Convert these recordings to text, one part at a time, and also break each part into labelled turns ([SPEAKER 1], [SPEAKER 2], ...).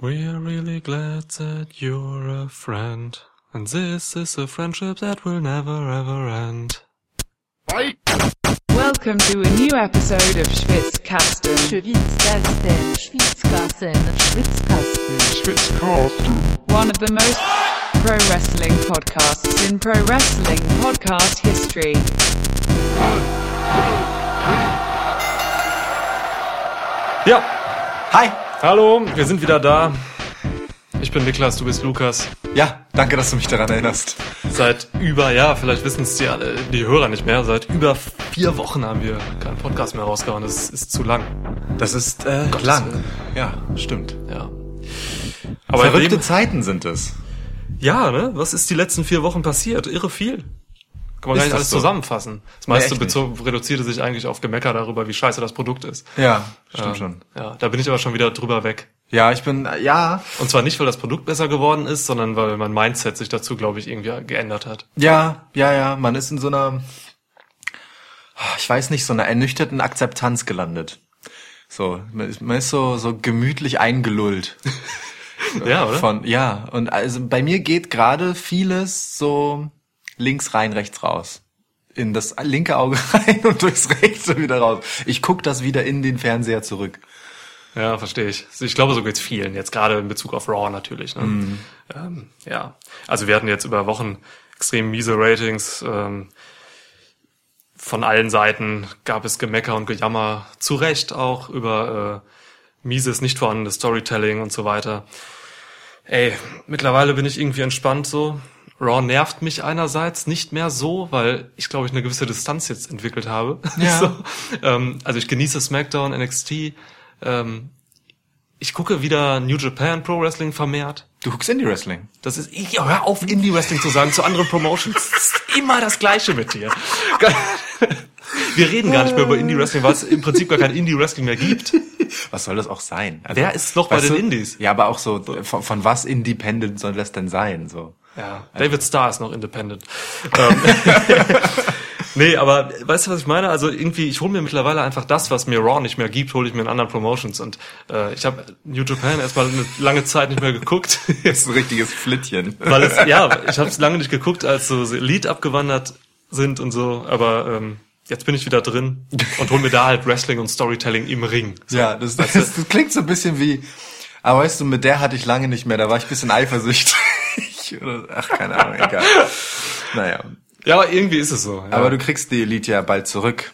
[SPEAKER 1] We're really glad that you're a friend. And this is a friendship that will never ever end.
[SPEAKER 2] Welcome to a new episode of Schwitzkasten.
[SPEAKER 3] Schwitzkasten, Schwitzkasten, Schwitzkasten. Schwitzkasten.
[SPEAKER 2] One of the most pro wrestling podcasts in pro wrestling podcast history.
[SPEAKER 1] Ja,
[SPEAKER 4] Hi.
[SPEAKER 1] Hallo, wir sind wieder da. Ich bin Niklas, du bist Lukas.
[SPEAKER 4] Ja, danke, dass du mich daran erinnerst.
[SPEAKER 1] Seit über, ja, vielleicht wissen es die, alle- die Hörer nicht mehr, seit über vier Wochen haben wir keinen Podcast mehr rausgehauen. Das ist zu lang.
[SPEAKER 4] Das ist äh,
[SPEAKER 1] Gottes
[SPEAKER 4] lang.
[SPEAKER 1] Willen.
[SPEAKER 4] Ja, stimmt.
[SPEAKER 1] Ja. Aber
[SPEAKER 4] Verrückte
[SPEAKER 1] dem,
[SPEAKER 4] Zeiten sind es.
[SPEAKER 1] ja, ne? Was ist die letzten vier Wochen passiert? Irre viel. Kann man
[SPEAKER 4] Ist
[SPEAKER 1] gar nicht alles
[SPEAKER 4] so?
[SPEAKER 1] zusammenfassen. Das meiste bezo- reduzierte sich eigentlich auf Gemecker darüber, wie scheiße das Produkt ist.
[SPEAKER 4] Ja, stimmt
[SPEAKER 1] Ähm,
[SPEAKER 4] schon.
[SPEAKER 1] Ja, da bin ich aber schon wieder drüber weg.
[SPEAKER 4] Ja, ich bin, ja,
[SPEAKER 1] Und zwar nicht, weil das Produkt besser geworden ist, sondern weil mein Mindset sich dazu, glaube ich, irgendwie geändert hat.
[SPEAKER 4] ja, ja, ja, man ist in so einer, ich weiß nicht, so einer ernüchterten Akzeptanz gelandet. So, man ist, man ist so, so gemütlich eingelullt.
[SPEAKER 1] Ja, oder?
[SPEAKER 4] Von, ja, und also bei mir geht gerade vieles so links rein, rechts raus. In das linke Auge rein und durchs rechte wieder raus. Ich guck das wieder in den Fernseher zurück.
[SPEAKER 1] Ja, verstehe ich. Ich glaube, so geht's vielen. Jetzt gerade in Bezug auf Raw natürlich. Ne?
[SPEAKER 4] Mhm.
[SPEAKER 1] Ähm, ja, also wir hatten jetzt über Wochen extrem miese Ratings. Ähm, von allen Seiten gab es Gemecker und Gejammer. Zu Recht auch über äh, mieses, nicht vorhandenes Storytelling und so weiter. Ey, mittlerweile bin ich irgendwie entspannt so. Raw nervt mich einerseits nicht mehr so, weil ich glaube ich eine gewisse Distanz jetzt entwickelt habe.
[SPEAKER 4] Ja.
[SPEAKER 1] so, ähm, also ich genieße SmackDown, NXT. Ähm, ich gucke wieder New Japan Pro Wrestling vermehrt.
[SPEAKER 4] Du guckst Indie Wrestling.
[SPEAKER 1] Das ist, ich, hör auf, Indie Wrestling zu sagen zu anderen Promotions. Das ist immer das Gleiche mit dir. Wir reden gar nicht mehr über Indie Wrestling, weil es im Prinzip gar kein Indie Wrestling mehr gibt.
[SPEAKER 4] Was soll das auch sein? Also,
[SPEAKER 1] Wer ist noch bei den
[SPEAKER 4] du,
[SPEAKER 1] Indies?
[SPEAKER 4] Ja, aber auch so, von, von was Independent soll das denn sein? So.
[SPEAKER 1] Ja, David Starr ist noch independent. Ähm, nee, aber weißt du, was ich meine? Also irgendwie, ich hole mir mittlerweile einfach das, was mir Raw nicht mehr gibt, hole ich mir in anderen Promotions. Und äh, ich habe New Japan erstmal eine lange Zeit nicht mehr geguckt.
[SPEAKER 4] Das ist ein richtiges Flittchen.
[SPEAKER 1] Weil es, ja, ich habe es lange nicht geguckt, als so Elite abgewandert sind und so, aber ähm, jetzt bin ich wieder drin und hol mir da halt Wrestling und Storytelling im Ring.
[SPEAKER 4] Ja, das, das, das, das klingt so ein bisschen wie, aber weißt du, mit der hatte ich lange nicht mehr, da war ich ein bisschen eifersüchtig. Oder, ach, keine Ahnung, egal. Naja.
[SPEAKER 1] Ja, aber irgendwie ist es so. Ja.
[SPEAKER 4] Aber du kriegst die Elite ja bald zurück.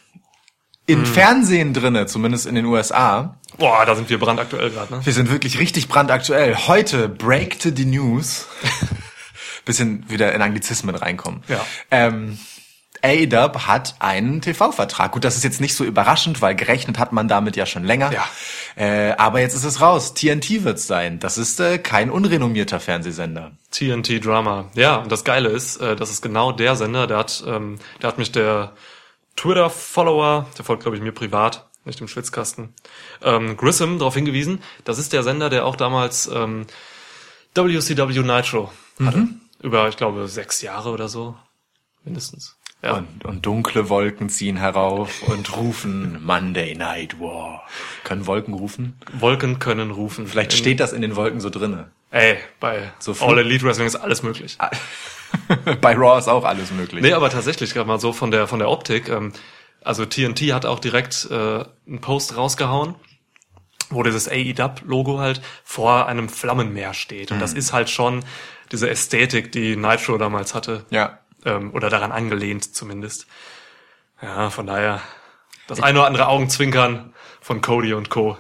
[SPEAKER 4] In Fernsehen drinne, zumindest in den USA.
[SPEAKER 1] Boah, da sind wir brandaktuell gerade, ne?
[SPEAKER 4] Wir sind wirklich richtig brandaktuell. Heute breakte die News. Bisschen wieder in Anglizismen reinkommen.
[SPEAKER 1] Ja.
[SPEAKER 4] Ähm, AEW hat einen TV-Vertrag. Gut, das ist jetzt nicht so überraschend, weil gerechnet hat man damit ja schon länger.
[SPEAKER 1] Ja.
[SPEAKER 4] Äh, aber jetzt ist es raus. TNT wird's sein. Das ist äh, kein unrenommierter Fernsehsender.
[SPEAKER 1] TNT Drama. Ja, und das Geile ist, äh, das ist genau der Sender, der hat, ähm, der hat mich der Twitter-Follower, der folgt, glaube ich, mir privat, nicht im Schwitzkasten, ähm, Grissom darauf hingewiesen, das ist der Sender, der auch damals ähm, WCW Nitro hatte. Über, ich glaube, sechs Jahre oder so. Mindestens. Ja.
[SPEAKER 4] Und, und dunkle Wolken ziehen herauf und rufen Monday Night War. Können Wolken rufen?
[SPEAKER 1] Wolken können rufen.
[SPEAKER 4] Vielleicht
[SPEAKER 1] In-
[SPEAKER 4] steht das in den Wolken so drinne.
[SPEAKER 1] Ey, bei
[SPEAKER 4] So
[SPEAKER 1] All Elite Wrestling ist alles möglich.
[SPEAKER 4] Bei Raw ist auch alles möglich.
[SPEAKER 1] Nee, aber tatsächlich gerade mal so von der von der Optik. Ähm, also TNT hat auch direkt äh, einen Post rausgehauen, wo dieses AEW-Logo halt vor einem Flammenmeer steht. Und das ist halt schon diese Ästhetik, die Nitro damals hatte.
[SPEAKER 4] Ja.
[SPEAKER 1] Ähm, oder daran angelehnt zumindest. Ja, von daher das eine oder andere Augenzwinkern von Cody und Co.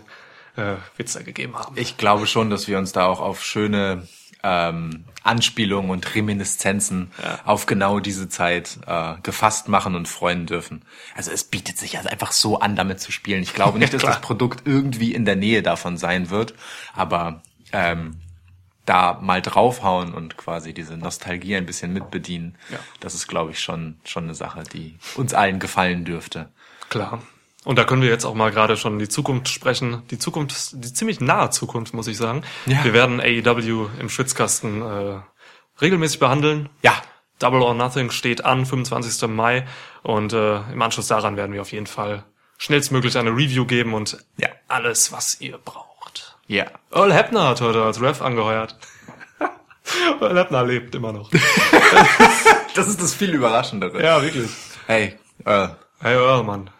[SPEAKER 1] Äh, wird's da gegeben haben.
[SPEAKER 4] Ich glaube schon, dass wir uns da auch auf schöne ähm, Anspielungen und Reminiszenzen
[SPEAKER 1] Ja.
[SPEAKER 4] auf genau diese Zeit äh, gefasst machen und freuen dürfen. Also es bietet sich also einfach so an, damit zu spielen. Ich glaube nicht, dass das Produkt irgendwie in der Nähe davon sein wird, aber ähm, da mal draufhauen und quasi diese Nostalgie ein bisschen mitbedienen,
[SPEAKER 1] Ja.
[SPEAKER 4] das ist, glaube ich, schon schon eine Sache, die uns allen gefallen dürfte.
[SPEAKER 1] Klar. Und da können wir jetzt auch mal gerade schon die Zukunft sprechen. Die Zukunft, die ziemlich nahe Zukunft, muss ich sagen.
[SPEAKER 4] Ja.
[SPEAKER 1] Wir werden AEW im Schwitzkasten äh, regelmäßig behandeln.
[SPEAKER 4] Ja,
[SPEAKER 1] Double or Nothing steht an, 25. Mai. Und äh, im Anschluss daran werden wir auf jeden Fall schnellstmöglich eine Review geben und
[SPEAKER 4] Ja.
[SPEAKER 1] alles, was ihr braucht.
[SPEAKER 4] Ja.
[SPEAKER 1] Earl Hebner hat heute als Ref angeheuert. Earl Hebner lebt immer noch.
[SPEAKER 4] Das ist das viel Überraschendere.
[SPEAKER 1] Ja, wirklich.
[SPEAKER 4] Hey, äh,
[SPEAKER 1] Hey Earl, Mann.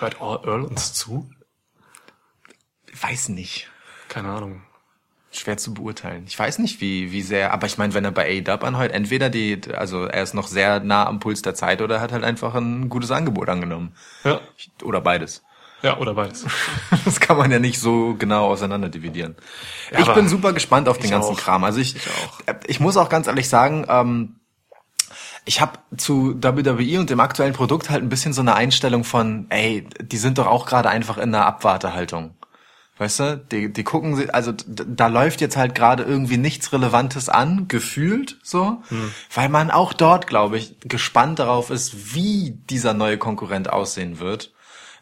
[SPEAKER 1] Hört Earl uns zu?
[SPEAKER 4] weiß nicht.
[SPEAKER 1] Keine Ahnung.
[SPEAKER 4] Schwer zu beurteilen. Ich weiß nicht, wie, wie sehr, aber ich meine, wenn er bei A-Dub anheuert, entweder die, also er ist noch sehr nah am Puls der Zeit oder er hat halt einfach ein gutes Angebot angenommen.
[SPEAKER 1] Ja.
[SPEAKER 4] Oder beides.
[SPEAKER 1] Ja, oder beides.
[SPEAKER 4] Das kann man ja nicht so genau auseinander dividieren.
[SPEAKER 1] Ja,
[SPEAKER 4] ich bin super gespannt auf den ganzen
[SPEAKER 1] auch.
[SPEAKER 4] Kram. Also ich,
[SPEAKER 1] Ich
[SPEAKER 4] äh, ich muss auch ganz ehrlich sagen, ähm, ich habe zu WWE und dem aktuellen Produkt halt ein bisschen so eine Einstellung von, ey, die sind doch auch gerade einfach in einer Abwartehaltung. Weißt du, die, die gucken also da läuft jetzt halt gerade irgendwie nichts Relevantes an, gefühlt so, weil man auch dort, glaube ich, gespannt darauf ist, wie dieser neue Konkurrent aussehen wird.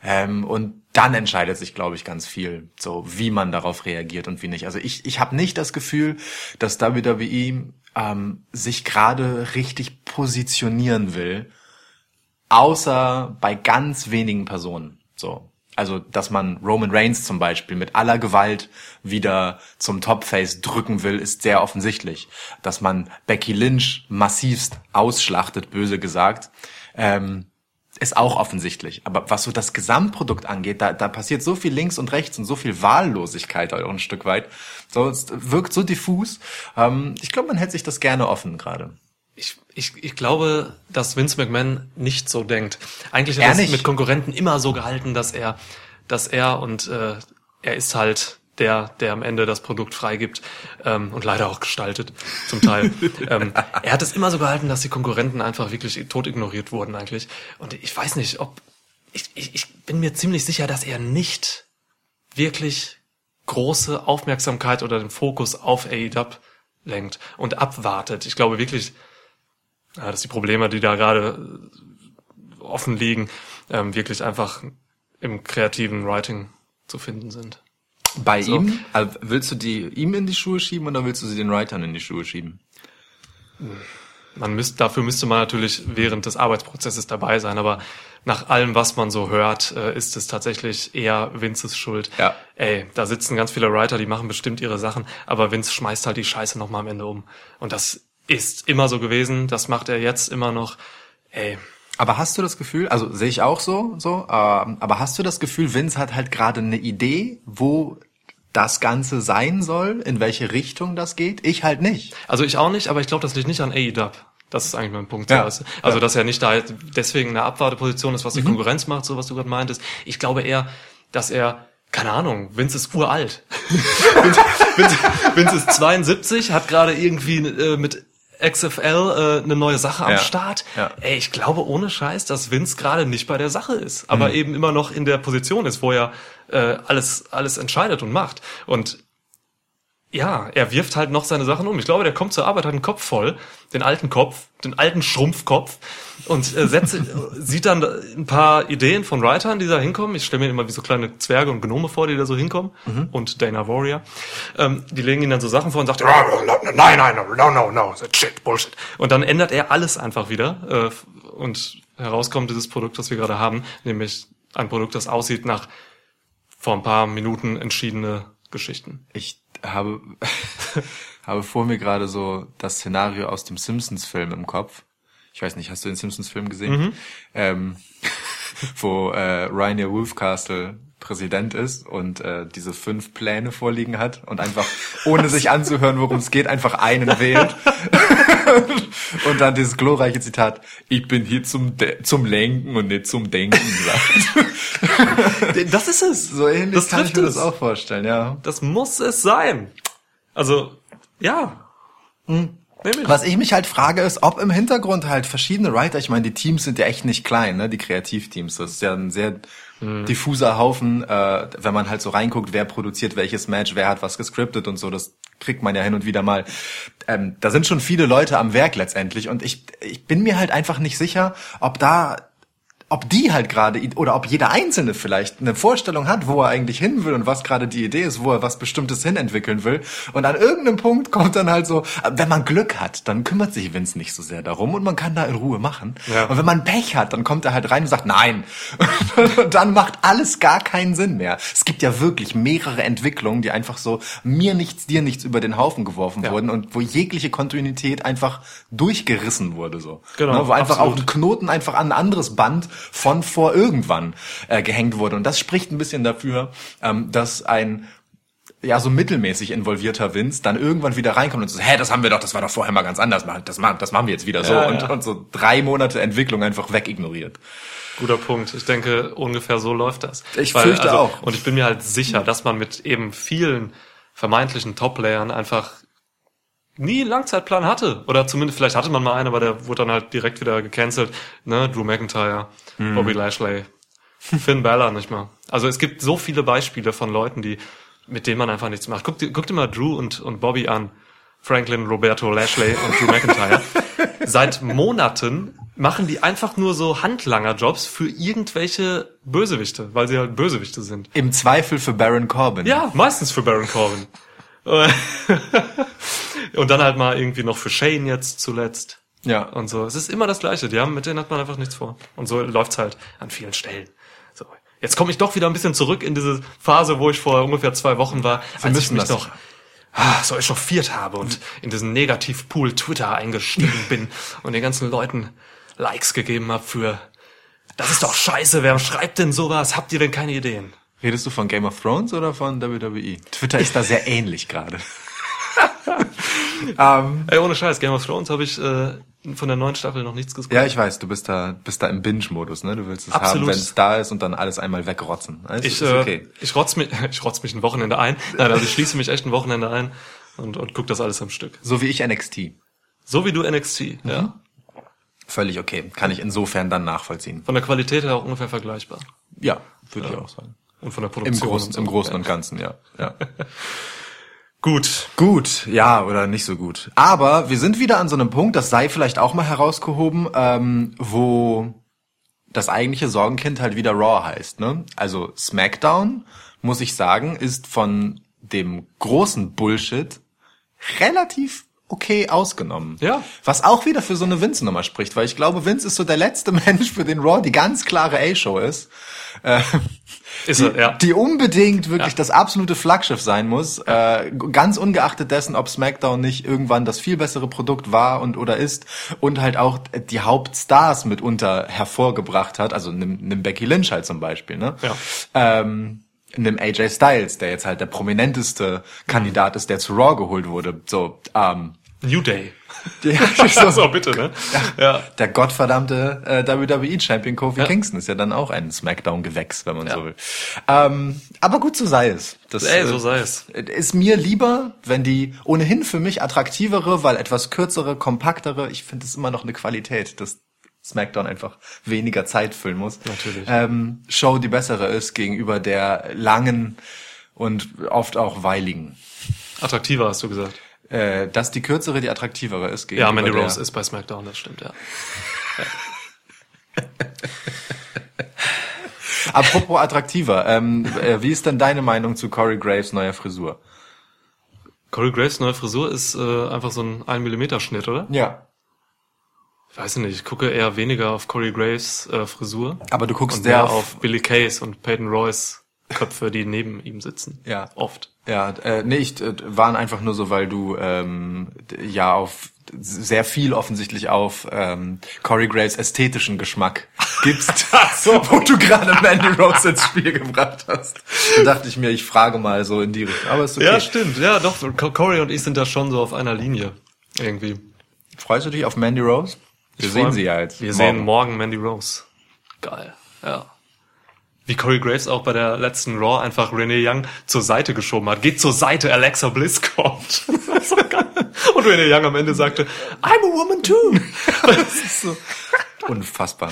[SPEAKER 4] Ähm, und dann entscheidet sich, glaube ich, ganz viel, so wie man darauf reagiert und wie nicht. Also ich, ich habe nicht das Gefühl, dass WWE ähm, sich gerade richtig positionieren will, außer bei ganz wenigen Personen. So. Also, dass man Roman Reigns zum Beispiel mit aller Gewalt wieder zum Topface drücken will, ist sehr offensichtlich. Dass man Becky Lynch massivst ausschlachtet, böse gesagt, ähm, ist auch offensichtlich. Aber was so das Gesamtprodukt angeht, da, da passiert so viel links und rechts und so viel Wahllosigkeit auch ein Stück weit. So, es wirkt so diffus. Ähm, ich glaube, man hält sich das gerne offen gerade.
[SPEAKER 1] Ich, ich, ich glaube, dass Vince McMahon nicht so denkt. Eigentlich hat er mit Konkurrenten immer so gehalten, dass er, dass er und äh, er ist halt der, der am Ende das Produkt freigibt ähm, und leider auch gestaltet zum Teil. ähm, er hat es immer so gehalten, dass die Konkurrenten einfach wirklich tot ignoriert wurden eigentlich. Und ich weiß nicht, ob ich, ich, ich bin mir ziemlich sicher, dass er nicht wirklich große Aufmerksamkeit oder den Fokus auf AEW lenkt und abwartet. Ich glaube wirklich, ja, dass die Probleme, die da gerade äh, offen liegen, ähm, wirklich einfach im kreativen Writing zu finden sind.
[SPEAKER 4] Bei
[SPEAKER 1] So.
[SPEAKER 4] ihm, also willst du die ihm in die Schuhe schieben oder willst du sie den Writern in die Schuhe schieben?
[SPEAKER 1] Man müsst, dafür müsste man natürlich während des Arbeitsprozesses dabei sein, aber nach allem, was man so hört, äh, ist es tatsächlich eher Vinces Schuld.
[SPEAKER 4] Ja.
[SPEAKER 1] Ey, da sitzen ganz viele Writer, die machen bestimmt ihre Sachen, aber Vince schmeißt halt die Scheiße nochmal am Ende um. Und das ist immer so gewesen, das macht er jetzt immer noch. Ey,
[SPEAKER 4] Aber hast du das Gefühl, also sehe ich auch so, so, ähm, aber hast du das Gefühl, Vince hat halt gerade eine Idee, wo das Ganze sein soll, in welche Richtung das geht? Ich halt nicht.
[SPEAKER 1] Also ich auch nicht, aber ich glaube, das liegt nicht an AEW. Das ist eigentlich mein Punkt.
[SPEAKER 4] Ja.
[SPEAKER 1] Ja. Also, also dass er nicht da deswegen in einer Abwarteposition ist, was die Konkurrenz macht, so was du gerade meintest. Ich glaube eher, dass er, keine Ahnung, Vince ist uralt. Vince, Vince, Vince ist 72, hat gerade irgendwie äh, mit XFL äh, eine neue Sache am
[SPEAKER 4] Ja.
[SPEAKER 1] Start.
[SPEAKER 4] Ja.
[SPEAKER 1] Ey, ich glaube ohne Scheiß, dass Vince gerade nicht bei der Sache ist, aber eben immer noch in der Position ist, wo er äh, alles alles entscheidet und macht. Und ja, er wirft halt noch seine Sachen um. Ich glaube, der kommt zur Arbeit, hat einen Kopf voll, den alten Kopf, den alten Schrumpfkopf und äh, setzt, sieht dann ein paar Ideen von Writern, die da hinkommen. Ich stelle mir immer wie so kleine Zwerge und Gnome vor, die da so hinkommen und Dana Warrior. Ähm, die legen ihm dann so Sachen vor und sagt, "Ja, nein, nein, no, no, no, no, shit, Bullshit. Und dann ändert er alles einfach wieder äh, und herauskommt dieses Produkt, das wir gerade haben, nämlich ein Produkt, das aussieht nach vor ein paar Minuten entschiedene Geschichten.
[SPEAKER 4] Ich habe, habe vor mir gerade so das Szenario aus dem Simpsons-Film im Kopf. Ich weiß nicht, hast du den Simpsons-Film gesehen? Ähm, wo äh, Rainier Wolfcastle Präsident ist und äh, diese fünf Pläne vorliegen hat und einfach, ohne sich anzuhören, worum es geht, einfach einen wählt. und dann dieses glorreiche Zitat, ich bin hier zum, De zum Lenken und nicht zum Denken sagt.
[SPEAKER 1] Das ist es.
[SPEAKER 4] so ähnlich
[SPEAKER 1] Das
[SPEAKER 4] kann ich mir
[SPEAKER 1] es.
[SPEAKER 4] das auch vorstellen, ja.
[SPEAKER 1] Das muss es sein. Also, ja. Ich.
[SPEAKER 4] Was ich mich halt frage, ist, ob im Hintergrund halt verschiedene Writer, ich meine, die Teams sind ja echt nicht klein, ne, die Kreativteams. Das ist ja ein sehr diffuser Haufen, äh, wenn man halt so reinguckt, wer produziert welches Match, wer hat was gescriptet und so, das kriegt man ja hin und wieder mal. Ähm, da sind schon viele Leute am Werk letztendlich und ich, ich bin mir halt einfach nicht sicher, ob da ob die halt gerade oder ob jeder Einzelne vielleicht eine Vorstellung hat, wo er eigentlich hin will und was gerade die Idee ist, wo er was Bestimmtes hinentwickeln will. Und an irgendeinem Punkt kommt dann halt so, wenn man Glück hat, dann kümmert sich Vince nicht so sehr darum und man kann da in Ruhe machen.
[SPEAKER 1] Ja.
[SPEAKER 4] Und wenn man Pech hat, dann kommt er halt rein und sagt, nein. Und dann macht alles gar keinen Sinn mehr. Es gibt ja wirklich mehrere Entwicklungen, die einfach so mir nichts, dir nichts über den Haufen geworfen
[SPEAKER 1] Ja.
[SPEAKER 4] wurden und wo jegliche Kontinuität einfach durchgerissen wurde so.
[SPEAKER 1] Genau,
[SPEAKER 4] Ne, wo einfach
[SPEAKER 1] absolut.
[SPEAKER 4] auch ein Knoten einfach an ein anderes Band von vor irgendwann äh, gehängt wurde. Und das spricht ein bisschen dafür, ähm, dass ein ja so mittelmäßig involvierter Vince dann irgendwann wieder reinkommt und so, hä, das haben wir doch, das war doch vorher mal ganz anders, das machen, das machen wir jetzt wieder so
[SPEAKER 1] Ja,
[SPEAKER 4] und,
[SPEAKER 1] ja.
[SPEAKER 4] und so drei Monate Entwicklung einfach wegignoriert.
[SPEAKER 1] Guter Punkt. Ich denke, ungefähr so läuft das.
[SPEAKER 4] Ich fürchte auch.
[SPEAKER 1] Und ich bin mir halt sicher, dass man mit eben vielen vermeintlichen Top-Playern einfach nie einen Langzeitplan hatte. Oder zumindest, vielleicht hatte man mal einen, aber der wurde dann halt direkt wieder gecancelt. Ne? Drew McIntyre,
[SPEAKER 4] Hm.
[SPEAKER 1] Bobby Lashley, Finn Balor nicht mal. Also es gibt so viele Beispiele von Leuten, die, mit denen man einfach nichts macht. Guck guck dir mal Drew und, und Bobby an. Franklin, Roberto, Lashley und Drew McIntyre. Seit Monaten machen die einfach nur so Handlanger-Jobs für irgendwelche Bösewichte, weil sie halt Bösewichte sind.
[SPEAKER 4] Im Zweifel für Baron Corbin.
[SPEAKER 1] Ja, meistens für Baron Corbin. und dann halt mal irgendwie noch für Shane jetzt zuletzt.
[SPEAKER 4] Ja.
[SPEAKER 1] Und so. Es ist immer das Gleiche. Die haben, mit denen hat man einfach nichts vor. Und so läuft's halt an vielen Stellen. So. Jetzt komme ich doch wieder ein bisschen zurück in diese Phase, wo ich vor ungefähr zwei Wochen war, als ich
[SPEAKER 4] müssen
[SPEAKER 1] mich
[SPEAKER 4] das.
[SPEAKER 1] doch ah, so echauffiert habe und in diesen Negativpool Twitter eingestiegen bin und den ganzen Leuten Likes gegeben habe für das ist doch scheiße, wer schreibt denn sowas? Habt ihr denn keine Ideen?
[SPEAKER 4] Redest du von Game of Thrones oder von WWE? Twitter ist da sehr ähnlich gerade. ähm,
[SPEAKER 1] Ey, ohne Scheiß, Game of Thrones habe ich äh, von der neuen Staffel noch nichts gesehen.
[SPEAKER 4] ja, ich weiß, du bist da, bist da im Binge-Modus, ne? Du willst es
[SPEAKER 1] Absolut.
[SPEAKER 4] haben, wenn es da ist und dann alles einmal wegrotzen. Das
[SPEAKER 1] Ich,
[SPEAKER 4] ist
[SPEAKER 1] äh,
[SPEAKER 4] okay.
[SPEAKER 1] ich rotz mich, ich rotz mich ein Wochenende ein. Nein, also ich schließe mich echt ein Wochenende ein und, und guck das alles am Stück.
[SPEAKER 4] So wie ich NXT.
[SPEAKER 1] So wie du NXT,
[SPEAKER 4] Mhm.
[SPEAKER 1] ja.
[SPEAKER 4] Völlig okay. Kann ich insofern dann nachvollziehen.
[SPEAKER 1] Von der Qualität her auch ungefähr vergleichbar.
[SPEAKER 4] Ja, würde ich auch sagen.
[SPEAKER 1] Und von der
[SPEAKER 4] Im
[SPEAKER 1] Produktion.
[SPEAKER 4] Großen,
[SPEAKER 1] und so.
[SPEAKER 4] im Großen und Ganzen, ja. ja.
[SPEAKER 1] Gut.
[SPEAKER 4] Gut, ja, oder nicht so gut. Aber wir sind wieder an so einem Punkt, das sei vielleicht auch mal herausgehoben, ähm, wo das eigentliche Sorgenkind halt wieder Raw heißt. Ne? Also SmackDown, muss ich sagen, ist von dem großen Bullshit relativ okay ausgenommen.
[SPEAKER 1] Ja.
[SPEAKER 4] Was auch wieder für so eine Vince-Nummer spricht, weil ich glaube, Vince ist so der letzte Mensch, für den Raw die ganz klare A-Show ist. Äh,
[SPEAKER 1] Ist
[SPEAKER 4] die,
[SPEAKER 1] er, ja.
[SPEAKER 4] die unbedingt wirklich
[SPEAKER 1] Ja.
[SPEAKER 4] das absolute Flaggschiff sein muss, äh, ganz ungeachtet dessen, ob SmackDown nicht irgendwann das viel bessere Produkt war und oder ist und halt auch die Hauptstars mitunter hervorgebracht hat, also nimm, nimm Becky Lynch halt zum Beispiel, ne?
[SPEAKER 1] Ja.
[SPEAKER 4] Ähm, nimm AJ Styles, der jetzt halt der prominenteste Kandidat ist, der zu Raw geholt wurde. So, ähm,
[SPEAKER 1] New Day.
[SPEAKER 4] ja,
[SPEAKER 1] so, bitte, ne? Ja.
[SPEAKER 4] der gottverdammte äh, WWE-Champion Kofi
[SPEAKER 1] Ja.
[SPEAKER 4] Kingston ist ja dann auch ein Smackdown-Gewächs, wenn man
[SPEAKER 1] Ja.
[SPEAKER 4] so will. Ähm, aber gut, so sei es. Das
[SPEAKER 1] Ey, so
[SPEAKER 4] äh,
[SPEAKER 1] sei es.
[SPEAKER 4] ist mir lieber, wenn die ohnehin für mich attraktivere, weil etwas kürzere, kompaktere, ich finde es immer noch eine Qualität, dass SmackDown einfach weniger Zeit füllen muss.
[SPEAKER 1] Natürlich.
[SPEAKER 4] Ähm, Show die bessere ist gegenüber der langen und oft auch weiligen.
[SPEAKER 1] Attraktiver, hast du gesagt.
[SPEAKER 4] Äh, dass die kürzere die attraktivere ist
[SPEAKER 1] Ja, Mandy Rose ist bei SmackDown, das stimmt, ja.
[SPEAKER 4] Apropos attraktiver, ähm, äh, wie ist denn deine Meinung zu Corey Graves neuer Frisur?
[SPEAKER 1] Corey Graves neue Frisur ist äh, einfach so ein 1 mm Schnitt, oder?
[SPEAKER 4] Ja.
[SPEAKER 1] Ich weiß nicht, ich gucke eher weniger auf Corey Graves äh, Frisur.
[SPEAKER 4] Aber du guckst
[SPEAKER 1] und mehr
[SPEAKER 4] auf
[SPEAKER 1] Billy Case und Peyton Royce Köpfe, die neben ihm sitzen.
[SPEAKER 4] Ja.
[SPEAKER 1] Oft.
[SPEAKER 4] Ja, äh, nicht, äh, waren einfach nur so, weil du ähm, ja auf sehr viel offensichtlich auf ähm, Corey Graves ästhetischen Geschmack gibst, so, wo du gerade Mandy Rose ins Spiel gebracht hast. Da dachte ich mir, ich frage mal so in die Richtung. Aber ist okay.
[SPEAKER 1] Ja, stimmt. Ja, doch. Co- Corey und ich sind da schon so auf einer Linie. Irgendwie.
[SPEAKER 4] Freust du dich auf Mandy Rose? Wir
[SPEAKER 1] Ich
[SPEAKER 4] sehen sie ja jetzt.
[SPEAKER 1] Wir
[SPEAKER 4] morgen.
[SPEAKER 1] sehen morgen Mandy Rose. Geil. Ja. Wie Corey Graves auch bei der letzten Raw einfach Renee Young zur Seite geschoben hat. Geht zur Seite, Alexa Bliss kommt. Das. Und Renee Young am Ende sagte, I'm a woman too. Das ist so.
[SPEAKER 4] Unfassbar.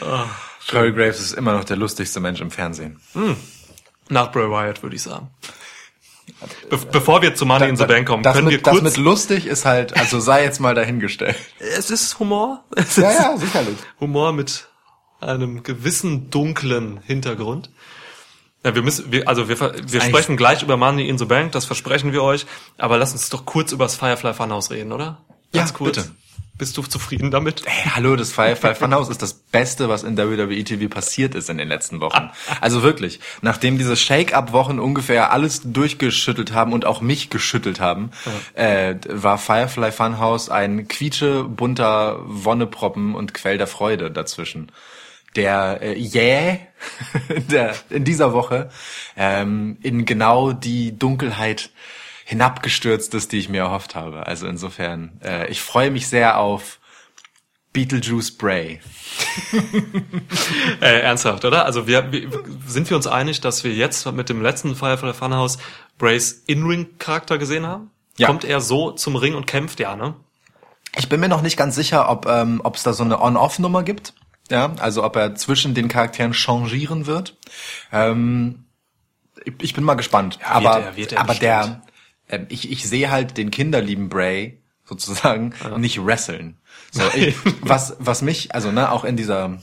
[SPEAKER 1] Ah,
[SPEAKER 4] Corey Graves ist immer noch der lustigste Mensch im Fernsehen.
[SPEAKER 1] Nach Bray Wyatt, würde ich sagen. Be bevor wir zu Money in the Bank kommen,
[SPEAKER 4] das
[SPEAKER 1] können
[SPEAKER 4] mit,
[SPEAKER 1] wir
[SPEAKER 4] das
[SPEAKER 1] kurz...
[SPEAKER 4] mit lustig ist halt, also sei jetzt mal dahingestellt.
[SPEAKER 1] es ist Humor. Es
[SPEAKER 4] Ja,
[SPEAKER 1] ist
[SPEAKER 4] ja, sicherlich.
[SPEAKER 1] Humor mit einem gewissen dunklen Hintergrund. Ja, wir müssen, wir, also wir, wir sprechen gleich über Money in the Bank, das versprechen wir euch. Aber lass uns doch kurz über das Firefly Funhouse reden, oder?
[SPEAKER 4] Ja,
[SPEAKER 1] Ganz kurz.
[SPEAKER 4] bitte.
[SPEAKER 1] Bist du zufrieden damit?
[SPEAKER 4] Hey, hallo, das Firefly Funhouse ist das Beste, was in WWE TV passiert ist in den letzten Wochen. Also wirklich, nachdem diese Shake-Up-Wochen ungefähr alles durchgeschüttelt haben und auch mich geschüttelt haben, äh, war Firefly Funhouse ein quietschebunter Wonneproppen und Quell der Freude dazwischen. Der äh, yeah, der in dieser Woche ähm, in genau die Dunkelheit hinabgestürzt ist, die ich mir erhofft habe. Also insofern, äh, ich freue mich sehr auf Beetlejuice Bray.
[SPEAKER 1] Äh, ernsthaft, oder? Also wir, wir sind wir uns einig, dass wir jetzt mit dem letzten Firefly Funhouse Brays In-Ring-Charakter gesehen haben?
[SPEAKER 4] Ja.
[SPEAKER 1] Kommt er so zum Ring und kämpft, ja, ne?
[SPEAKER 4] Ich bin mir noch nicht ganz sicher, ob ähm, ob es da so eine On-Off-Nummer gibt. Ja, also ob er zwischen den Charakteren changieren wird. Ähm, ich, bin mal gespannt.
[SPEAKER 1] Ja,
[SPEAKER 4] aber
[SPEAKER 1] wird er, wird er
[SPEAKER 4] aber
[SPEAKER 1] bestimmt.
[SPEAKER 4] der, ähm, ich, ich sehe halt den kinderlieben Bray sozusagen nicht wresteln. So, ich, was was mich also ne auch in dieser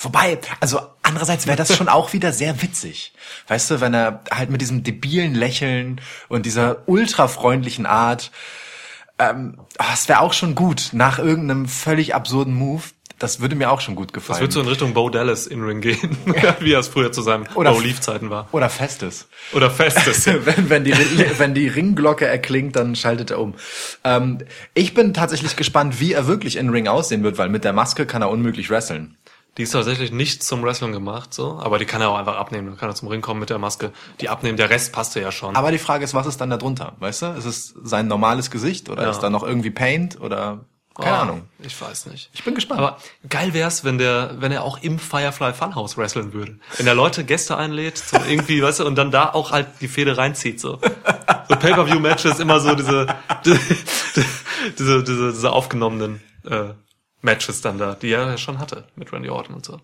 [SPEAKER 4] Wobei, also andererseits wäre das schon auch wieder sehr witzig. Weißt du, wenn er halt mit diesem debilen Lächeln und dieser ultrafreundlichen Art ähm, ah, es wäre auch schon gut nach irgendeinem völlig absurden Move. Das würde mir auch schon gut
[SPEAKER 1] Das
[SPEAKER 4] gefallen.
[SPEAKER 1] wird so in Richtung Bo Dallas In-Ring gehen, wie er es früher zu seinen
[SPEAKER 4] Oder-
[SPEAKER 1] Bo Leaf-Zeiten war.
[SPEAKER 4] Oder Festes.
[SPEAKER 1] Oder Festes.
[SPEAKER 4] wenn, wenn, die, wenn die Ringglocke erklingt, dann schaltet er um. Ähm, ich bin tatsächlich gespannt, wie er wirklich in Ring aussehen wird, weil mit der Maske kann er unmöglich wresteln.
[SPEAKER 1] Die ist tatsächlich nicht zum Wrestling gemacht, so, aber die kann er auch einfach abnehmen. Dann kann er zum Ring kommen mit der Maske. Die abnehmen, der Rest passte ja schon.
[SPEAKER 4] Aber die Frage ist, was ist dann da drunter? Weißt du? Ist es sein normales Gesicht oder
[SPEAKER 1] Ja.
[SPEAKER 4] ist da noch irgendwie Paint oder keine
[SPEAKER 1] Ah,
[SPEAKER 4] Ahnung.
[SPEAKER 1] Ich weiß nicht.
[SPEAKER 4] Ich bin gespannt.
[SPEAKER 1] Aber geil wär's, wenn der, wenn er auch im Firefly Funhouse wresteln würde. Wenn er Leute Gäste einlädt, zum irgendwie, weißt du, und dann da auch halt die Fehde reinzieht, so. So Pay-Per-View-Matches, immer so diese, diese, diese, diese aufgenommenen, äh, Matches dann da, die er ja schon hatte mit Randy Orton und so.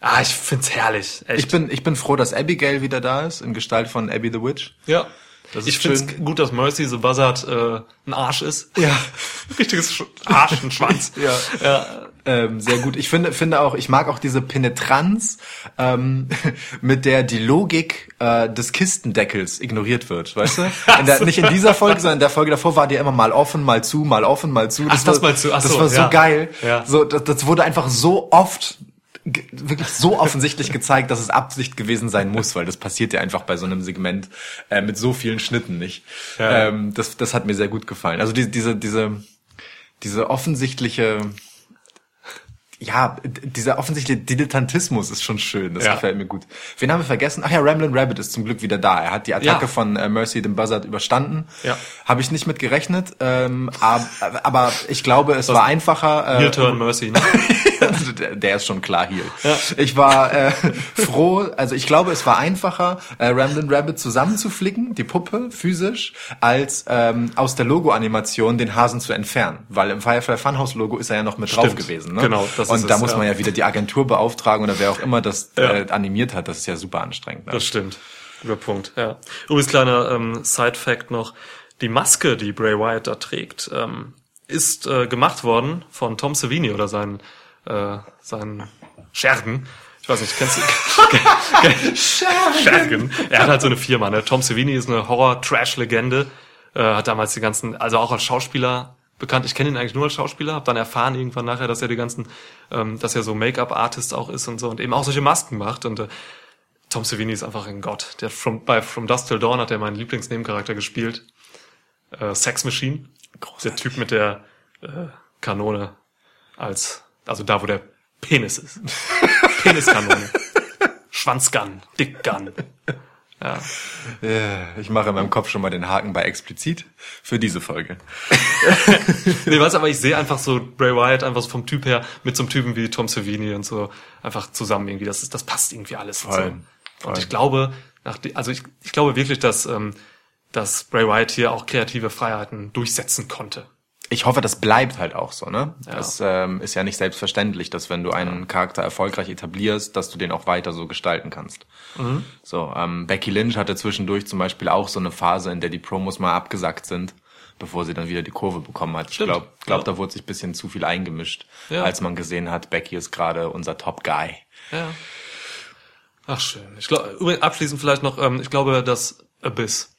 [SPEAKER 1] Ah, ich find's herrlich, echt.
[SPEAKER 4] ich bin, ich bin froh, dass Abigail wieder da ist, in Gestalt von Abby the Witch.
[SPEAKER 1] ja.
[SPEAKER 4] Das
[SPEAKER 1] ich find's
[SPEAKER 4] schön.
[SPEAKER 1] gut, dass Mercy the Buzzard äh, ein Arsch ist.
[SPEAKER 4] Ja.
[SPEAKER 1] Richtiges Sch Arsch, ein Schwanz.
[SPEAKER 4] Ja.
[SPEAKER 1] ja.
[SPEAKER 4] Ähm, sehr gut. Ich finde, finde auch, ich mag auch diese Penetranz, ähm, mit der die Logik äh, des Kistendeckels ignoriert wird, weißt du? In der, nicht in dieser Folge, sondern in der Folge davor war die immer mal offen, mal zu, mal offen, mal zu.
[SPEAKER 1] Ach, das mal zu. Ach
[SPEAKER 4] das
[SPEAKER 1] so,
[SPEAKER 4] war so
[SPEAKER 1] ja.
[SPEAKER 4] geil.
[SPEAKER 1] Ja.
[SPEAKER 4] So, das, das wurde einfach so oft wirklich so offensichtlich gezeigt, dass es Absicht gewesen sein muss, weil das passiert ja einfach bei so einem Segment äh, mit so vielen Schnitten nicht.
[SPEAKER 1] Ja.
[SPEAKER 4] Ähm, das, das hat mir sehr gut gefallen. Also diese, diese, diese, diese offensichtliche ja, dieser offensichtliche Dilettantismus ist schon schön. Das
[SPEAKER 1] Ja.
[SPEAKER 4] gefällt mir gut. Wen haben wir vergessen? Ach ja, Ramblin' Rabbit ist zum Glück wieder da. Er hat die Attacke
[SPEAKER 1] Ja.
[SPEAKER 4] von äh, Mercy dem Buzzard überstanden.
[SPEAKER 1] Ja.
[SPEAKER 4] Habe ich nicht mit gerechnet. Ähm, aber, aber ich glaube, es war einfacher. Äh,
[SPEAKER 1] Heel Turn Mercy. Ne?
[SPEAKER 4] der, der ist schon klar hier. Ich war äh, froh, also ich glaube, es war einfacher, äh, Ramblin' Rabbit zusammenzuflicken, die Puppe physisch, als ähm, aus der Logo-Animation den Hasen zu entfernen. Weil im Firefly Funhouse Logo ist er ja noch mit drauf
[SPEAKER 1] Stimmt.
[SPEAKER 4] gewesen. Ne?
[SPEAKER 1] Genau, das
[SPEAKER 4] Und da
[SPEAKER 1] es,
[SPEAKER 4] muss
[SPEAKER 1] ja.
[SPEAKER 4] man ja wieder die Agentur beauftragen oder wer auch immer das
[SPEAKER 1] Ja.
[SPEAKER 4] äh, animiert hat. Das ist ja super anstrengend. Ne?
[SPEAKER 1] Das stimmt. Guter Punkt, ja. Übrigens kleiner ähm, Side-Fact noch. Die Maske, die Bray Wyatt da trägt, ähm, ist äh, gemacht worden von Tom Savini oder seinen, äh, seinen Schergen. Ich weiß nicht, kennst du? Schergen. Er hat halt so eine Firma, ne? Tom Savini ist eine Horror-Trash-Legende. Äh, hat damals die ganzen, also auch als Schauspieler bekannt. Ich kenne ihn eigentlich nur als Schauspieler, habe dann erfahren irgendwann nachher, dass er die ganzen, ähm, dass er so Make-up-Artist auch ist und so und eben auch solche Masken macht und äh, Tom Savini ist einfach ein Gott. Der from, bei From Dust Till Dawn hat er meinen Lieblingsnebencharakter gespielt. Äh, Sex Machine. Der Typ mit der äh, Kanone als, also da, wo der Penis ist. Peniskanone. Schwanzgun, Dickgun. Ja.
[SPEAKER 4] Äh, Ich mache in meinem Kopf schon mal den Haken bei explizit für diese Folge.
[SPEAKER 1] Nee, was, aber ich sehe einfach so Bray Wyatt einfach so vom Typ her mit so einem Typen wie Tom Savini und so einfach zusammen irgendwie. Das ist, das passt irgendwie alles. und
[SPEAKER 4] Voll.
[SPEAKER 1] So.
[SPEAKER 4] Voll.
[SPEAKER 1] Und ich glaube, nach, also ich, ich glaube wirklich, dass, ähm, dass Bray Wyatt hier auch kreative Freiheiten durchsetzen konnte.
[SPEAKER 4] Ich hoffe, das bleibt halt auch so, ne?
[SPEAKER 1] Ja.
[SPEAKER 4] Das ähm, ist ja nicht selbstverständlich, dass wenn du einen Charakter erfolgreich etablierst, dass du den auch weiter so gestalten kannst.
[SPEAKER 1] Mhm.
[SPEAKER 4] So, ähm, Becky Lynch hatte zwischendurch zum Beispiel auch so eine Phase, in der die Promos mal abgesackt sind, bevor sie dann wieder die Kurve bekommen hat.
[SPEAKER 1] Stimmt.
[SPEAKER 4] Ich glaube, glaub,
[SPEAKER 1] Ja.
[SPEAKER 4] da wurde sich ein bisschen zu viel eingemischt,
[SPEAKER 1] Ja.
[SPEAKER 4] als man gesehen hat, Becky ist gerade unser Top Guy.
[SPEAKER 1] Ja. Ach schön. Ich glaube, übrigens abschließend vielleicht noch, ähm, ich glaube, dass Abyss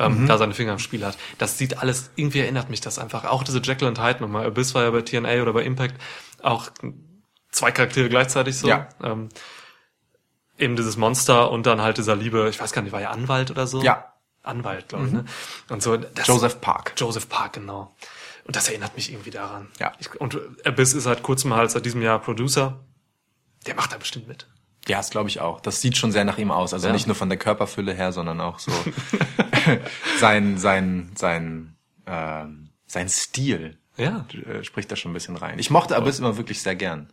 [SPEAKER 1] ähm, da seine Finger im Spiel hat. Das sieht alles, irgendwie erinnert mich das einfach. Auch diese Jekyll und Hyde Nummer. Abyss war ja bei TNA oder bei Impact auch zwei Charaktere gleichzeitig so.
[SPEAKER 4] Ja.
[SPEAKER 1] Ähm, eben dieses Monster und dann halt dieser Liebe, ich weiß gar nicht, war ja Anwalt oder so?
[SPEAKER 4] Ja.
[SPEAKER 1] Anwalt, glaube ich, ne? Und so. Das,
[SPEAKER 4] Joseph Park.
[SPEAKER 1] Joseph Park, genau. Und das erinnert mich irgendwie daran.
[SPEAKER 4] Ja.
[SPEAKER 1] Ich, und Abyss ist seit kurzem halt seit diesem Jahr Producer. Der macht da bestimmt mit.
[SPEAKER 4] Ja, das glaube ich auch. Das sieht schon sehr nach ihm aus. Also
[SPEAKER 1] Ja.
[SPEAKER 4] nicht nur von der Körperfülle her, sondern auch so sein, sein, sein, ähm, sein Stil
[SPEAKER 1] Ja.
[SPEAKER 4] äh, spricht da schon ein bisschen rein. Ich mochte Abyss immer wirklich sehr gern.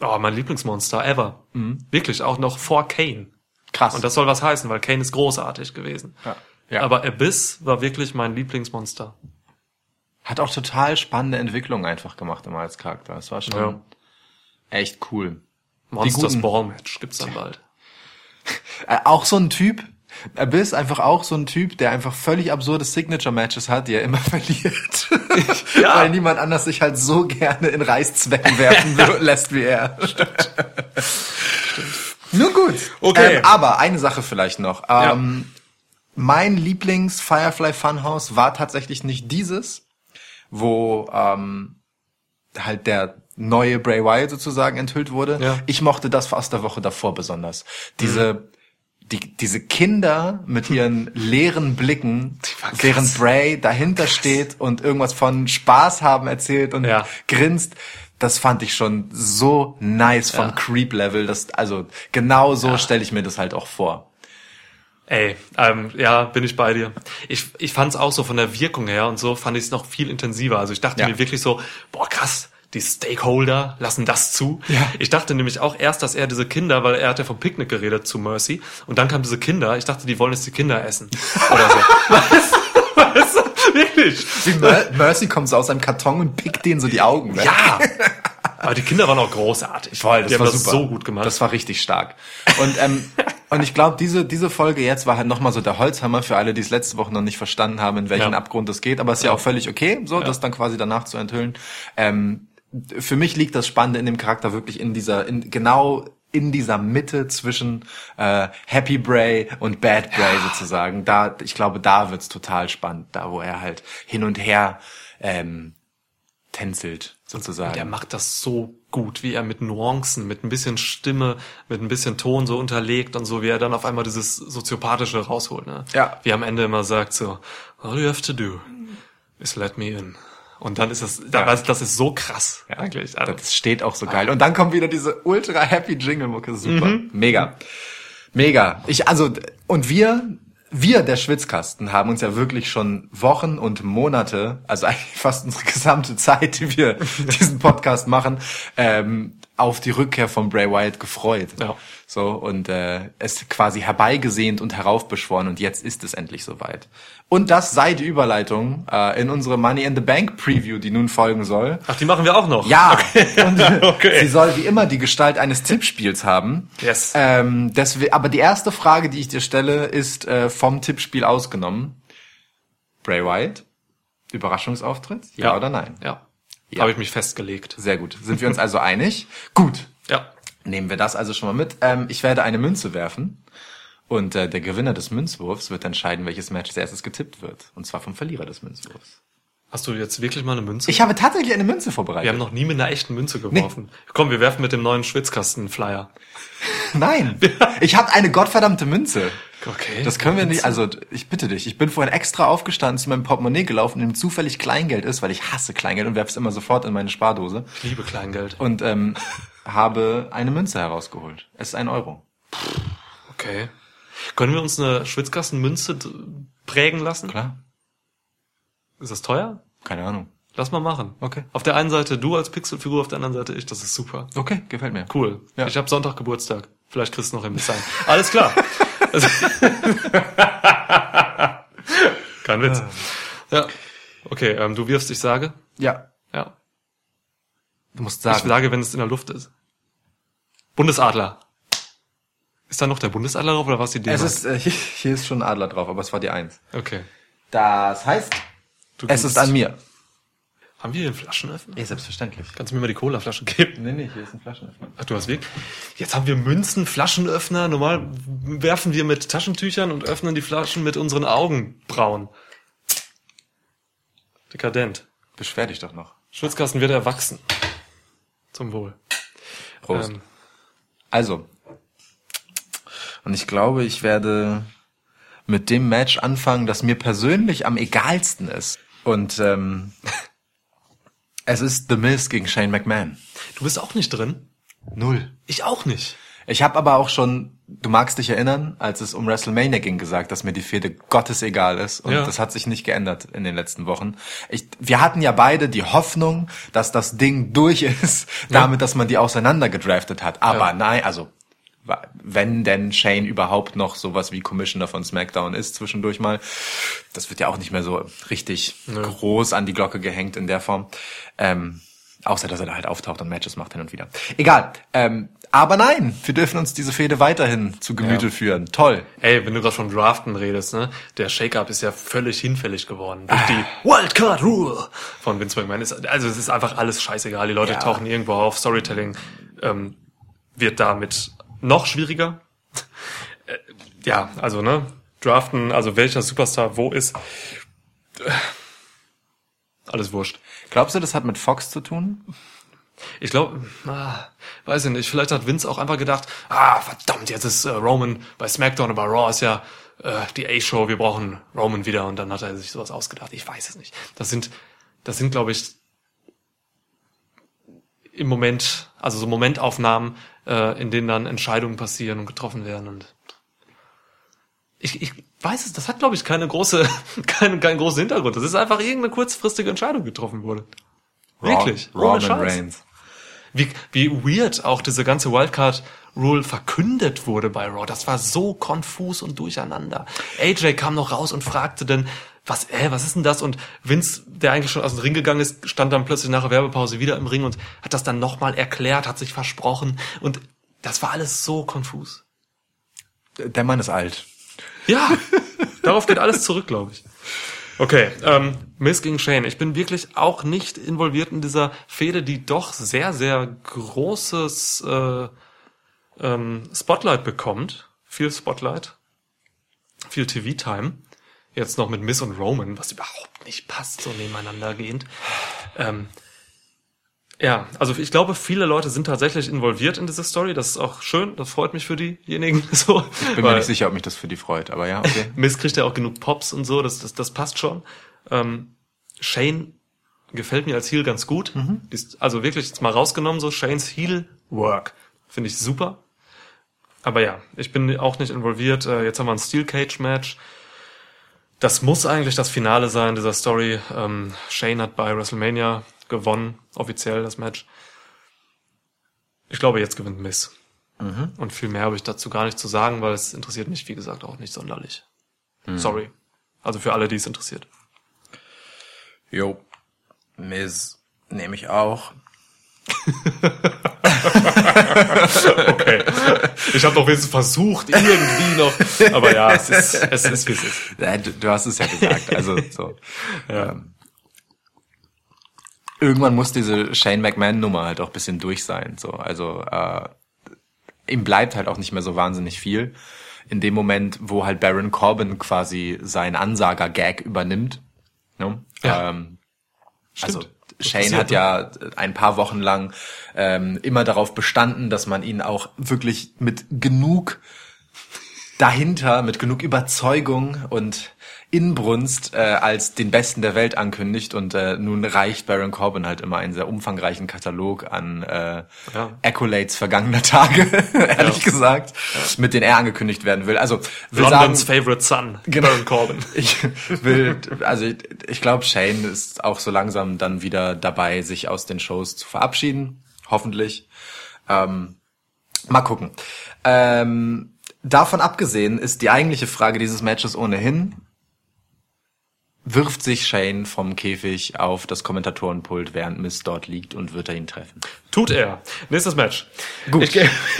[SPEAKER 1] Oh, mein Lieblingsmonster ever. Wirklich, auch noch vor Kane.
[SPEAKER 4] Krass.
[SPEAKER 1] Und das soll was heißen, weil Kane ist großartig gewesen.
[SPEAKER 4] ja. Ja.
[SPEAKER 1] Aber Abyss war wirklich mein Lieblingsmonster.
[SPEAKER 4] hat auch total spannende Entwicklung einfach gemacht immer als Charakter. Es war schon
[SPEAKER 1] Ja.
[SPEAKER 4] echt cool.
[SPEAKER 1] Monsters Ball Match gibt's dann bald.
[SPEAKER 4] Äh, auch so ein Typ, Abyss einfach auch so ein Typ, der einfach völlig absurde Signature-Matches hat, die er immer verliert.
[SPEAKER 1] Ja.
[SPEAKER 4] Weil niemand anders sich halt so gerne in Reißzwecken werfen lässt wie er. Stimmt. Nun gut.
[SPEAKER 1] Okay.
[SPEAKER 4] Ähm, aber eine Sache vielleicht noch. Ähm, Mein Lieblings-Firefly Funhouse war tatsächlich nicht dieses, wo ähm, halt der neue Bray Wyatt sozusagen enthüllt wurde.
[SPEAKER 1] Ja.
[SPEAKER 4] Ich mochte das aus der Woche davor besonders. Diese, die, diese Kinder mit ihren leeren Blicken,
[SPEAKER 1] krass.
[SPEAKER 4] während Bray dahinter steht und irgendwas von Spaß haben erzählt und
[SPEAKER 1] Ja.
[SPEAKER 4] grinst. Das fand ich schon so nice vom
[SPEAKER 1] Ja.
[SPEAKER 4] Creep-Level. Das, also genau so stelle ich mir das halt auch vor.
[SPEAKER 1] Ey, ähm, ja, bin ich bei dir. Ich, ich fand es auch so von der Wirkung her und so fand ich es noch viel intensiver. Also ich dachte
[SPEAKER 4] Ja.
[SPEAKER 1] mir wirklich so, boah krass, die Stakeholder lassen das zu.
[SPEAKER 4] Ja.
[SPEAKER 1] Ich dachte nämlich auch erst, dass er diese Kinder, weil er hat ja vom Picknick geredet zu Mercy und dann kamen diese Kinder. Ich dachte, die wollen jetzt die Kinder essen oder so. weißt, du? weißt du? Wirklich?
[SPEAKER 4] Mer Mercy kommt so aus einem Karton und pickt denen so die Augen weg.
[SPEAKER 1] Ja. Aber die Kinder waren auch großartig.
[SPEAKER 4] Voll, das
[SPEAKER 1] die haben
[SPEAKER 4] war
[SPEAKER 1] das
[SPEAKER 4] super.
[SPEAKER 1] so gut gemacht.
[SPEAKER 4] Das war richtig stark. Und ähm, und ich glaube, diese diese Folge jetzt war halt nochmal so der Holzhammer für alle, die es letzte Woche noch nicht verstanden haben, in welchen
[SPEAKER 1] Ja.
[SPEAKER 4] Abgrund es geht. Aber es ist ja auch völlig okay, so das dann quasi danach zu enthüllen. Ähm, für mich liegt das Spannende in dem Charakter wirklich in dieser, in genau in dieser Mitte zwischen äh, Happy Bray und Bad Bray sozusagen. Da, ich glaube, da wird's total spannend, da wo er halt hin und her ähm, tänzelt sozusagen.
[SPEAKER 1] Der macht das so gut, wie er mit Nuancen, mit ein bisschen Stimme, mit ein bisschen Ton so unterlegt und so, wie er dann auf einmal dieses Soziopathische rausholt. Ne?
[SPEAKER 4] Ja.
[SPEAKER 1] Wie er am Ende immer sagt so, all you have to do is let me in. Und dann ist es, das, das ist so krass eigentlich. Also,
[SPEAKER 4] Das steht auch so geil. Und dann kommt wieder diese ultra happy Jingle-Mucke. Super. Mega. Mega. Ich, also, und wir, wir, der Schwitzkasten, haben uns ja wirklich schon Wochen und Monate, also eigentlich fast unsere gesamte Zeit, die wir diesen Podcast machen, ähm, auf die Rückkehr von Bray Wyatt gefreut.
[SPEAKER 1] Ja.
[SPEAKER 4] So, und äh, es quasi herbeigesehnt und heraufbeschworen und jetzt ist es endlich soweit. Und das sei die Überleitung äh, in unsere Money in the Bank Preview, die nun folgen soll.
[SPEAKER 1] Ach, die machen wir auch noch.
[SPEAKER 4] Ja, und
[SPEAKER 1] Okay.
[SPEAKER 4] sie soll wie immer die Gestalt eines Tippspiels haben.
[SPEAKER 1] Yes.
[SPEAKER 4] Ähm, deswe- aber die erste Frage, die ich dir stelle, ist äh, vom Tippspiel ausgenommen. Bray Wyatt, Überraschungsauftritt, ja,
[SPEAKER 1] Ja.
[SPEAKER 4] oder nein?
[SPEAKER 1] Ja.
[SPEAKER 4] Ja.
[SPEAKER 1] Habe ich mich festgelegt.
[SPEAKER 4] Sehr gut. Sind wir uns also einig? Gut.
[SPEAKER 1] Ja.
[SPEAKER 4] Nehmen wir das also schon mal mit. Ähm, ich werde eine Münze werfen. Und äh, der Gewinner des Münzwurfs wird entscheiden, welches Match als erstes getippt wird. Und zwar vom Verlierer des Münzwurfs.
[SPEAKER 1] Hast du jetzt wirklich mal eine Münze?
[SPEAKER 4] Ich habe tatsächlich eine Münze vorbereitet.
[SPEAKER 1] wir haben noch nie mit einer echten Münze geworfen. Komm, wir werfen mit dem neuen Schwitzkasten-Flyer.
[SPEAKER 4] Nein, ich habe eine gottverdammte Münze.
[SPEAKER 1] Okay.
[SPEAKER 4] Das können wir nicht, also ich bitte dich, ich bin vorhin extra aufgestanden, zu meinem Portemonnaie gelaufen, in dem zufällig Kleingeld ist, weil ich hasse Kleingeld und werfe es immer sofort in meine Spardose
[SPEAKER 1] Ich liebe Kleingeld.
[SPEAKER 4] und ähm, habe eine Münze herausgeholt. Es ist ein Euro.
[SPEAKER 1] Okay. Können wir uns eine Schwitzkastenmünze prägen lassen?
[SPEAKER 4] Klar?
[SPEAKER 1] Ist das teuer?
[SPEAKER 4] Keine Ahnung.
[SPEAKER 1] Lass mal machen.
[SPEAKER 4] Okay.
[SPEAKER 1] Auf der einen Seite du als Pixelfigur, auf der anderen Seite ich. Das ist super.
[SPEAKER 4] Okay, gefällt mir.
[SPEAKER 1] Cool.
[SPEAKER 4] Ja.
[SPEAKER 1] Ich habe Sonntag Geburtstag. Vielleicht kriegst du noch ein bisschen. Alles klar. Kein Witz. Ja. Okay, ähm, du wirfst, ich sage.
[SPEAKER 4] Ja,
[SPEAKER 1] Ja.
[SPEAKER 4] du musst
[SPEAKER 1] Ich
[SPEAKER 4] sagen.
[SPEAKER 1] sage, wenn es in der Luft ist. Bundesadler. Ist da noch der Bundesadler drauf oder was die
[SPEAKER 4] Es
[SPEAKER 1] D-Mark?
[SPEAKER 4] ist, äh, hier, ist schon ein Adler drauf, aber es war die Eins.
[SPEAKER 1] Okay.
[SPEAKER 4] Das heißt, es ist an mir.
[SPEAKER 1] Haben wir hier einen Flaschenöffner?
[SPEAKER 4] Ja, selbstverständlich.
[SPEAKER 1] Kannst du mir mal die Colaflasche geben?
[SPEAKER 4] Nee, nee, hier ist ein Flaschenöffner.
[SPEAKER 1] Ach, du hast weg. Jetzt haben wir Münzen, Flaschenöffner. Normal werfen wir mit Taschentüchern und öffnen die Flaschen mit unseren Augenbrauen. Dekadent.
[SPEAKER 4] Beschwer dich doch noch.
[SPEAKER 1] Schwitzkasten wird erwachsen. Zum Wohl.
[SPEAKER 4] Prost.
[SPEAKER 1] Ähm,
[SPEAKER 4] Also. Und ich glaube, ich werde mit dem Match anfangen, das mir persönlich am egalsten ist. Und ähm, es ist The Miz gegen Shane McMahon.
[SPEAKER 1] du bist auch nicht drin?
[SPEAKER 4] Null.
[SPEAKER 1] Ich auch nicht.
[SPEAKER 4] Ich habe aber auch schon, du magst dich erinnern, als es um WrestleMania ging, gesagt, dass mir die Fehde gottesegal ist. Und
[SPEAKER 1] Ja.
[SPEAKER 4] das hat sich nicht geändert in den letzten Wochen. Ich, wir hatten ja beide die Hoffnung, dass das Ding durch ist, damit, dass man die auseinander gedraftet hat. Aber
[SPEAKER 1] Ja.
[SPEAKER 4] nein, also wenn denn Shane überhaupt noch sowas wie Commissioner von SmackDown ist zwischendurch mal, das wird ja auch nicht mehr so richtig groß an die Glocke gehängt in der Form. Ähm, außer dass er da halt auftaucht und Matches macht hin und wieder. Egal. Ähm, aber nein, wir dürfen uns diese Fehde weiterhin zu Gemüte
[SPEAKER 1] Ja.
[SPEAKER 4] führen. Toll.
[SPEAKER 1] Ey, wenn du gerade von Draften redest, ne? Der Shake-Up ist ja völlig hinfällig geworden. Durch die Wildcard Rule von Vince McMahon. Ist, also es ist einfach alles scheißegal. Die Leute
[SPEAKER 4] Ja.
[SPEAKER 1] tauchen irgendwo auf. Storytelling ähm, wird damit noch schwieriger. Äh, ja, also ne? Draften, also welcher Superstar wo ist. äh, Alles wurscht.
[SPEAKER 4] Glaubst du, das hat mit Fox zu tun?
[SPEAKER 1] Ich glaube, ah, weiß ich nicht, vielleicht hat Vince auch einfach gedacht, ah, verdammt, jetzt ist äh, Roman bei SmackDown, aber Raw ist ja äh, die A-Show, wir brauchen Roman wieder und dann hat er sich sowas ausgedacht. Ich weiß es nicht. Das sind, das sind, glaube ich, im Moment, also so Momentaufnahmen, äh, in denen dann Entscheidungen passieren und getroffen werden und ich, ich weiß es, das hat, glaube ich, keine große, keinen, keinen großen Hintergrund. Das ist einfach irgendeine kurzfristige Entscheidung getroffen wurde. Wirklich.
[SPEAKER 4] Raw,
[SPEAKER 1] Ohne.
[SPEAKER 4] Reigns.
[SPEAKER 1] Wie, wie weird auch diese ganze Wildcard-Rule verkündet wurde bei Raw. Das war so konfus und durcheinander. AJ kam noch raus und fragte dann, was, äh, was ist denn das? Und Vince, der eigentlich schon aus dem Ring gegangen ist, stand dann plötzlich nach der Werbepause wieder im Ring und hat das dann nochmal erklärt, hat sich versprochen. Und das war alles so konfus.
[SPEAKER 4] Der Mann ist alt.
[SPEAKER 1] Ja, darauf geht alles zurück, glaube ich. Okay, ähm, Miss gegen Shane. Ich bin wirklich auch nicht involviert in dieser Fehde, die doch sehr, sehr großes äh, ähm, Spotlight bekommt. Viel Spotlight, viel TV-Time. Jetzt noch mit Miss und Roman, was überhaupt nicht passt, so nebeneinander gehend. Ähm, ja, also ich glaube, viele Leute sind tatsächlich involviert in diese Story. Das ist auch schön, das freut mich für diejenigen. So,
[SPEAKER 4] Bin mir nicht sicher, ob mich das für die freut, aber ja, okay.
[SPEAKER 1] Miss kriegt ja auch genug Pops und so, das, das, das passt schon. Ähm, Shane gefällt mir als Heel ganz gut. Die Ist also wirklich jetzt mal rausgenommen, so Shanes Heel-Work. Finde ich super. Aber ja, ich bin auch nicht involviert. Äh, jetzt haben wir ein Steel Cage-Match. Das muss eigentlich das Finale sein dieser Story. Ähm, Shane hat bei WrestleMania gewonnen, offiziell das Match. Ich glaube, jetzt gewinnt Miss. Und viel mehr habe ich dazu gar nicht zu sagen, weil es interessiert mich, wie gesagt, auch nicht sonderlich. Sorry. Also für alle, die es interessiert.
[SPEAKER 4] Jo. Miz nehme ich auch.
[SPEAKER 1] Okay. Ich habe doch wenigstens versucht, irgendwie noch. Aber ja, es ist, es ist, wie es ist.
[SPEAKER 4] Ja, du, du hast es ja gesagt. Also so. Ähm, irgendwann muss diese Shane McMahon Nummer halt auch bisschen durch sein. So, also äh, ihm bleibt halt auch nicht mehr so wahnsinnig viel. In dem Moment, wo halt Baron Corbin quasi seinen Ansager-Gag übernimmt. Ne?
[SPEAKER 1] Ja.
[SPEAKER 4] Ähm, also Shane hat ja ein paar Wochen lang ähm, immer darauf bestanden, dass man ihn auch wirklich mit genug dahinter, mit genug Überzeugung und Inbrunst äh, als den Besten der Welt ankündigt. Und äh, nun reicht Baron Corbin halt immer einen sehr umfangreichen Katalog an äh,
[SPEAKER 1] Ja.
[SPEAKER 4] Accolades vergangener Tage, ehrlich
[SPEAKER 1] Ja.
[SPEAKER 4] gesagt, mit denen er angekündigt werden will. Also will
[SPEAKER 1] Londons
[SPEAKER 4] sagen,
[SPEAKER 1] favorite son,
[SPEAKER 4] Genau.
[SPEAKER 1] Baron Corbin.
[SPEAKER 4] ich will, also ich, ich glaube, Shane ist auch so langsam dann wieder dabei, sich aus den Shows zu verabschieden. Hoffentlich. Ähm, mal gucken. Ähm, davon abgesehen ist die eigentliche Frage dieses Matches ohnehin, wirft sich Shane vom Käfig auf das Kommentatorenpult, während Miss dort liegt und wird er ihn treffen.
[SPEAKER 1] Tut er. Nächstes Match.
[SPEAKER 4] Gut.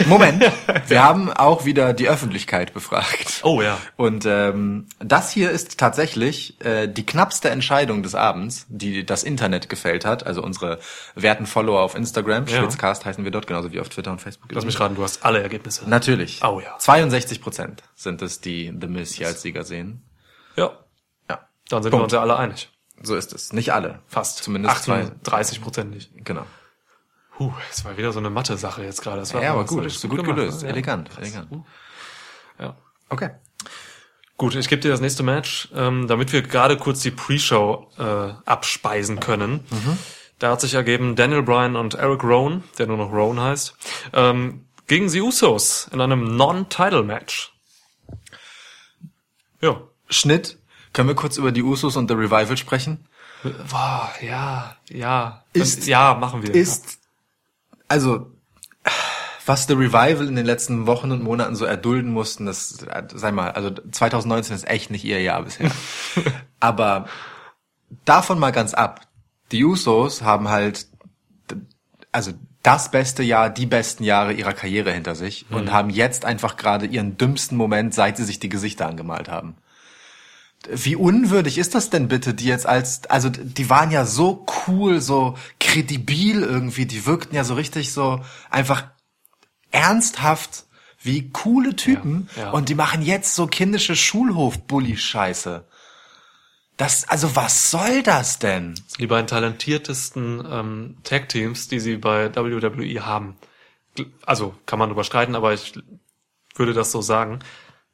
[SPEAKER 4] Moment. Wir haben auch wieder die Öffentlichkeit befragt.
[SPEAKER 1] Oh ja.
[SPEAKER 4] Und ähm, das hier ist tatsächlich äh, die knappste Entscheidung des Abends, die das Internet gefällt hat. Also unsere werten Follower auf Instagram,
[SPEAKER 1] Ja.
[SPEAKER 4] Schwitzcast heißen wir dort, genauso wie auf Twitter und Facebook.
[SPEAKER 1] Lass mich raten, du hast alle Ergebnisse.
[SPEAKER 4] Natürlich.
[SPEAKER 1] Oh ja.
[SPEAKER 4] 62 Prozent sind es, die The Miz hier als Sieger sehen.
[SPEAKER 1] Ja. Dann sind
[SPEAKER 4] Punkt.
[SPEAKER 1] wir uns ja alle einig.
[SPEAKER 4] so ist es. Nicht alle.
[SPEAKER 1] Fast.
[SPEAKER 4] Zumindest zwei.
[SPEAKER 1] 30 Prozent nicht.
[SPEAKER 4] Genau.
[SPEAKER 1] Puh, es war wieder so eine Mathe-Sache jetzt gerade. Das war
[SPEAKER 4] Ja, aber
[SPEAKER 1] das
[SPEAKER 4] gut, ist so gut
[SPEAKER 1] gemacht,
[SPEAKER 4] gelöst.
[SPEAKER 1] Ja.
[SPEAKER 4] Elegant, elegant.
[SPEAKER 1] Ja.
[SPEAKER 4] Okay.
[SPEAKER 1] Gut, ich gebe dir das nächste Match, ähm, damit wir gerade kurz die Pre-Show äh, abspeisen können. Da hat sich ergeben Daniel Bryan und Eric Rowan, der nur noch Rowan heißt, ähm, gegen die Usos in einem Non-Title-Match. Ja.
[SPEAKER 4] Schnitt. Können wir kurz über die Usos und The Revival sprechen?
[SPEAKER 1] Boah, ja, ja.
[SPEAKER 4] Ist-
[SPEAKER 1] ja, machen wir.
[SPEAKER 4] ist, also, was The Revival in den letzten Wochen und Monaten so erdulden mussten, das, sei mal, also 2019 ist echt nicht ihr Jahr bisher. Aber davon mal ganz ab. Die Usos haben halt, also das beste Jahr, die besten Jahre ihrer Karriere hinter sich und haben jetzt einfach gerade ihren dümmsten Moment, seit sie sich die Gesichter angemalt haben. Wie unwürdig ist das denn bitte, die jetzt als, also die waren ja so cool, so kredibil irgendwie, die wirkten ja so richtig so einfach ernsthaft wie coole Typen
[SPEAKER 1] Ja, ja.
[SPEAKER 4] und die machen jetzt so kindische Schulhof-Bully-Scheiße. Das, also was soll das denn?
[SPEAKER 1] die beiden talentiertesten ähm, Tag-Teams, die sie bei WWE haben. Also kann man überstreiten, aber ich würde das so sagen.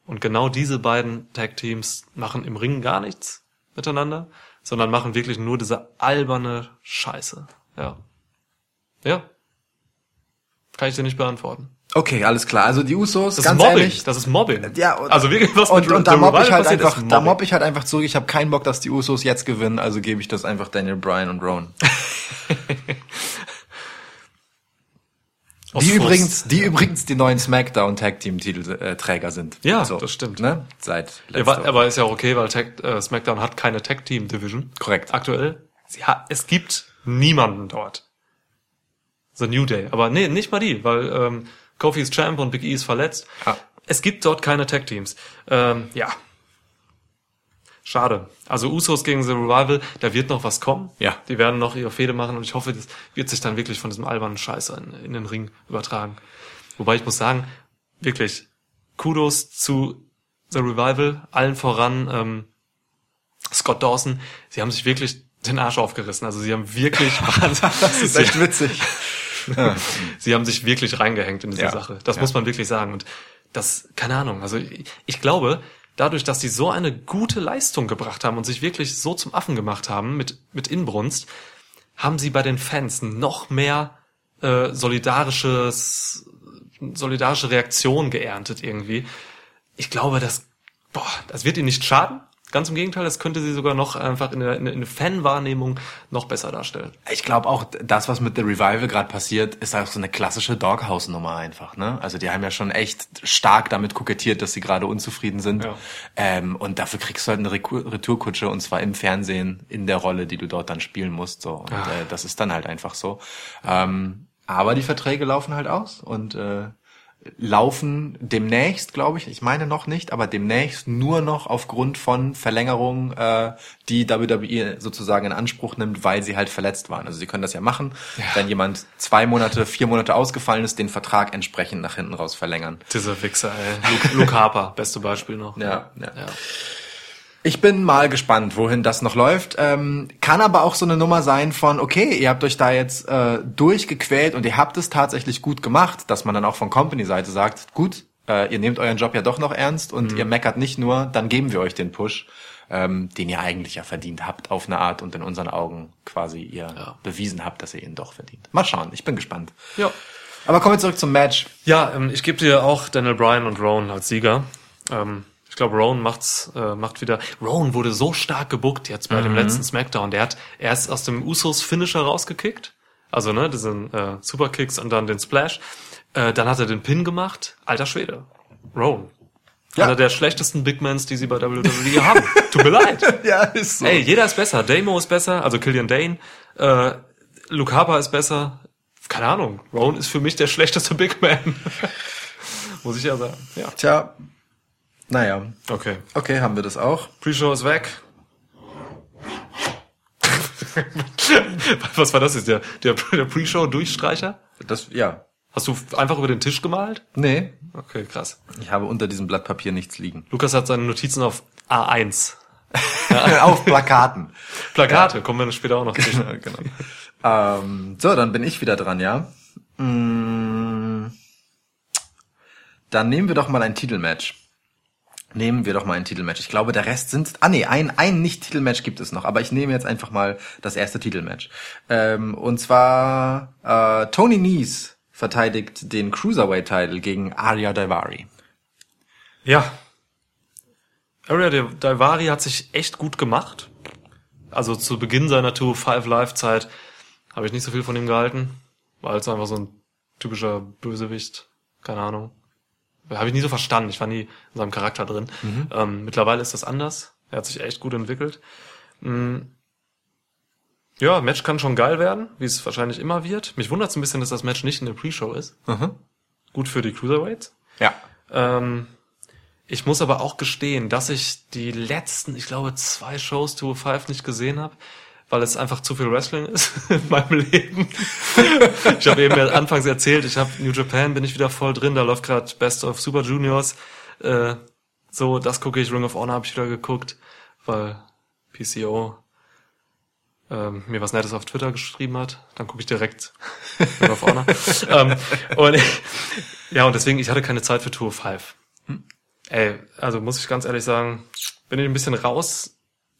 [SPEAKER 1] Und genau diese beiden Tag-Teams machen im Ring gar nichts miteinander, sondern machen wirklich nur diese alberne Scheiße. Ja. Ja. Kann ich dir nicht beantworten.
[SPEAKER 4] Okay, alles klar. Also die Usos,
[SPEAKER 1] Das
[SPEAKER 4] ganz
[SPEAKER 1] ist Mobbing.
[SPEAKER 4] ehrlich,
[SPEAKER 1] Das ist Mobbing.
[SPEAKER 4] Ja, und,
[SPEAKER 1] also wirklich was
[SPEAKER 4] und,
[SPEAKER 1] mit
[SPEAKER 4] und da mobb ich halt einfach, da mobb ich halt einfach zurück. Ich habe keinen Bock, dass die Usos jetzt gewinnen, also gebe ich das einfach Daniel Bryan und Rowan. Die
[SPEAKER 1] Frust.
[SPEAKER 4] übrigens, die übrigens die neuen SmackDown Tag Team Titelträger sind.
[SPEAKER 1] Ja, das stimmt.
[SPEAKER 4] Ne? Seit
[SPEAKER 1] Ja, aber, ist ja auch okay, weil Tag, äh, SmackDown hat keine Tag Team Division.
[SPEAKER 4] Korrekt.
[SPEAKER 1] Aktuell. Hat, es gibt niemanden dort. The New Day. Aber nee, nicht mal die, weil ähm, Kofi ist Champ und Big E ist verletzt.
[SPEAKER 4] Ah.
[SPEAKER 1] Es gibt dort keine Tag Teams. Ähm, ja. Schade. Also Usos gegen The Revival, da wird noch was kommen.
[SPEAKER 4] Ja.
[SPEAKER 1] Die werden noch ihre Fehde machen und ich hoffe, das wird sich dann wirklich von diesem albernen Scheiß in, in den Ring übertragen. Wobei ich muss sagen, wirklich, Kudos zu The Revival, allen voran ähm, Scott Dawson. Sie haben sich wirklich den Arsch aufgerissen. Also sie haben wirklich
[SPEAKER 4] das ist echt witzig.
[SPEAKER 1] Sie haben sich wirklich reingehängt in diese
[SPEAKER 4] Ja.
[SPEAKER 1] Sache. Das
[SPEAKER 4] Ja.
[SPEAKER 1] muss man wirklich sagen. Und das, keine Ahnung. Also ich, ich glaube, dadurch, dass sie so eine gute Leistung gebracht haben und sich wirklich so zum Affen gemacht haben mit, mit Inbrunst, haben sie bei den Fans noch mehr äh, solidarisches, solidarische Reaktion geerntet irgendwie. Ich glaube, das, boah, das wird ihnen nicht schaden. Ganz im Gegenteil, das könnte sie sogar noch einfach in der, in der- Fanwahrnehmung noch besser darstellen.
[SPEAKER 4] Ich glaube auch, das, was mit The Revival gerade passiert, ist auch so eine klassische Doghouse-Nummer einfach. Ne? Also die haben ja schon echt stark damit kokettiert, dass sie gerade unzufrieden sind.
[SPEAKER 1] Ja.
[SPEAKER 4] Ähm, und dafür kriegst du halt eine Retourkutsche und zwar im Fernsehen in der Rolle, die du dort dann spielen musst. So. Und
[SPEAKER 1] Ah.
[SPEAKER 4] äh, das ist dann halt einfach so. Ähm, aber die Verträge laufen halt aus und äh, laufen demnächst, glaube ich, ich meine noch nicht, aber demnächst nur noch aufgrund von Verlängerungen, äh, die WWE sozusagen in Anspruch nimmt, weil sie halt verletzt waren. Also sie können das ja machen, wenn jemand zwei Monate, vier Monate ausgefallen ist, den Vertrag entsprechend nach hinten raus verlängern.
[SPEAKER 1] Dieser Wichser, ey. Luke, Luke Harper, beste Beispiel noch.
[SPEAKER 4] Ja, ja.
[SPEAKER 1] ja.
[SPEAKER 4] Ich bin mal gespannt, wohin das noch läuft. Ähm, kann aber auch so eine Nummer sein von, okay, ihr habt euch da jetzt äh, durchgequält und ihr habt es tatsächlich gut gemacht, dass man dann auch von Company-Seite sagt, gut, äh, ihr nehmt euren Job ja doch noch ernst und ihr meckert nicht nur, dann geben wir euch den Push, ähm, den ihr eigentlich ja verdient habt auf eine Art und in unseren Augen quasi ihr
[SPEAKER 1] Ja.
[SPEAKER 4] bewiesen habt, dass ihr ihn doch verdient. Mal schauen, ich bin gespannt.
[SPEAKER 1] Ja,
[SPEAKER 4] Aber kommen wir zurück zum Match.
[SPEAKER 1] ja ähm, ich gebe dir auch Daniel Bryan und Rowan als Sieger. Ähm, ich glaube, Rowan macht's, äh, macht wieder. Rowan wurde so stark gebuckt jetzt bei dem letzten Smackdown. Der hat erst aus dem Usos Finisher rausgekickt. Also, ne, diesen äh, Superkicks und dann den Splash. Äh, dann hat er den Pin gemacht. Alter Schwede. Rowan.
[SPEAKER 4] Ja.
[SPEAKER 1] Einer der schlechtesten Big Mans, die sie bei WWE haben. Tut mir leid.
[SPEAKER 4] Ja, ist so.
[SPEAKER 1] Ey, jeder ist besser. Damo ist besser, also Killian Dane. Äh, Luke Harper ist besser. Keine Ahnung. Rowan ist für mich der schlechteste Big Man. Muss ich ja sagen. Ja.
[SPEAKER 4] Tja, naja.
[SPEAKER 1] Okay.
[SPEAKER 4] Okay, haben wir das auch.
[SPEAKER 1] Pre-Show ist weg. Was war das jetzt? Der, der, der Pre-Show-Durchstreicher?
[SPEAKER 4] Das, ja.
[SPEAKER 1] Hast du einfach über den Tisch gemalt?
[SPEAKER 4] Nee,
[SPEAKER 1] Okay, krass.
[SPEAKER 4] ich habe unter diesem Blatt Papier nichts liegen.
[SPEAKER 1] Lukas hat seine Notizen auf A1.
[SPEAKER 4] Auf Plakaten.
[SPEAKER 1] Plakate, kommen wir später auch noch zu.
[SPEAKER 4] genau. ähm, so, dann bin ich wieder dran, ja. Mm, Dann nehmen wir doch mal ein Titelmatch. Nehmen wir doch mal ein Titelmatch. Ich glaube, der Rest sind. Ah nee, ein, ein Nicht-Titelmatch gibt es noch, aber ich nehme jetzt einfach mal das erste Titelmatch. Ähm, und zwar äh, Tony Nese verteidigt den Cruiserweight-Title gegen Arya Daivari.
[SPEAKER 1] Ja. Area Daivari hat sich echt gut gemacht. Also zu Beginn seiner Tour 5 Live Zeit habe ich nicht so viel von ihm gehalten. War also einfach so ein typischer Bösewicht. Keine Ahnung. Habe ich nie so verstanden. Ich war nie in seinem Charakter drin. Ähm, mittlerweile ist das anders. Er hat sich echt gut entwickelt. Mm. Ja, Match kann schon geil werden, wie es wahrscheinlich immer wird. Mich wundert es ein bisschen, dass das Match nicht in der Pre-Show ist. Gut für die Cruiserweights.
[SPEAKER 4] Ja.
[SPEAKER 1] Ähm, ich muss aber auch gestehen, dass ich die letzten, ich glaube, zwei Shows Tour 5 nicht gesehen habe, weil es einfach zu viel Wrestling ist in meinem Leben. ich habe eben ja anfangs erzählt, ich habe New Japan, bin ich wieder voll drin, da läuft gerade Best of Super Juniors. Äh, so, das gucke ich, Ring of Honor habe ich wieder geguckt, weil PCO ähm, mir was Nettes auf Twitter geschrieben hat, dann gucke ich direkt Ring of Honor. ähm, und ja, und deswegen, ich hatte keine Zeit für Tour 5. Ey, also muss ich ganz ehrlich sagen, bin ich ein bisschen raus,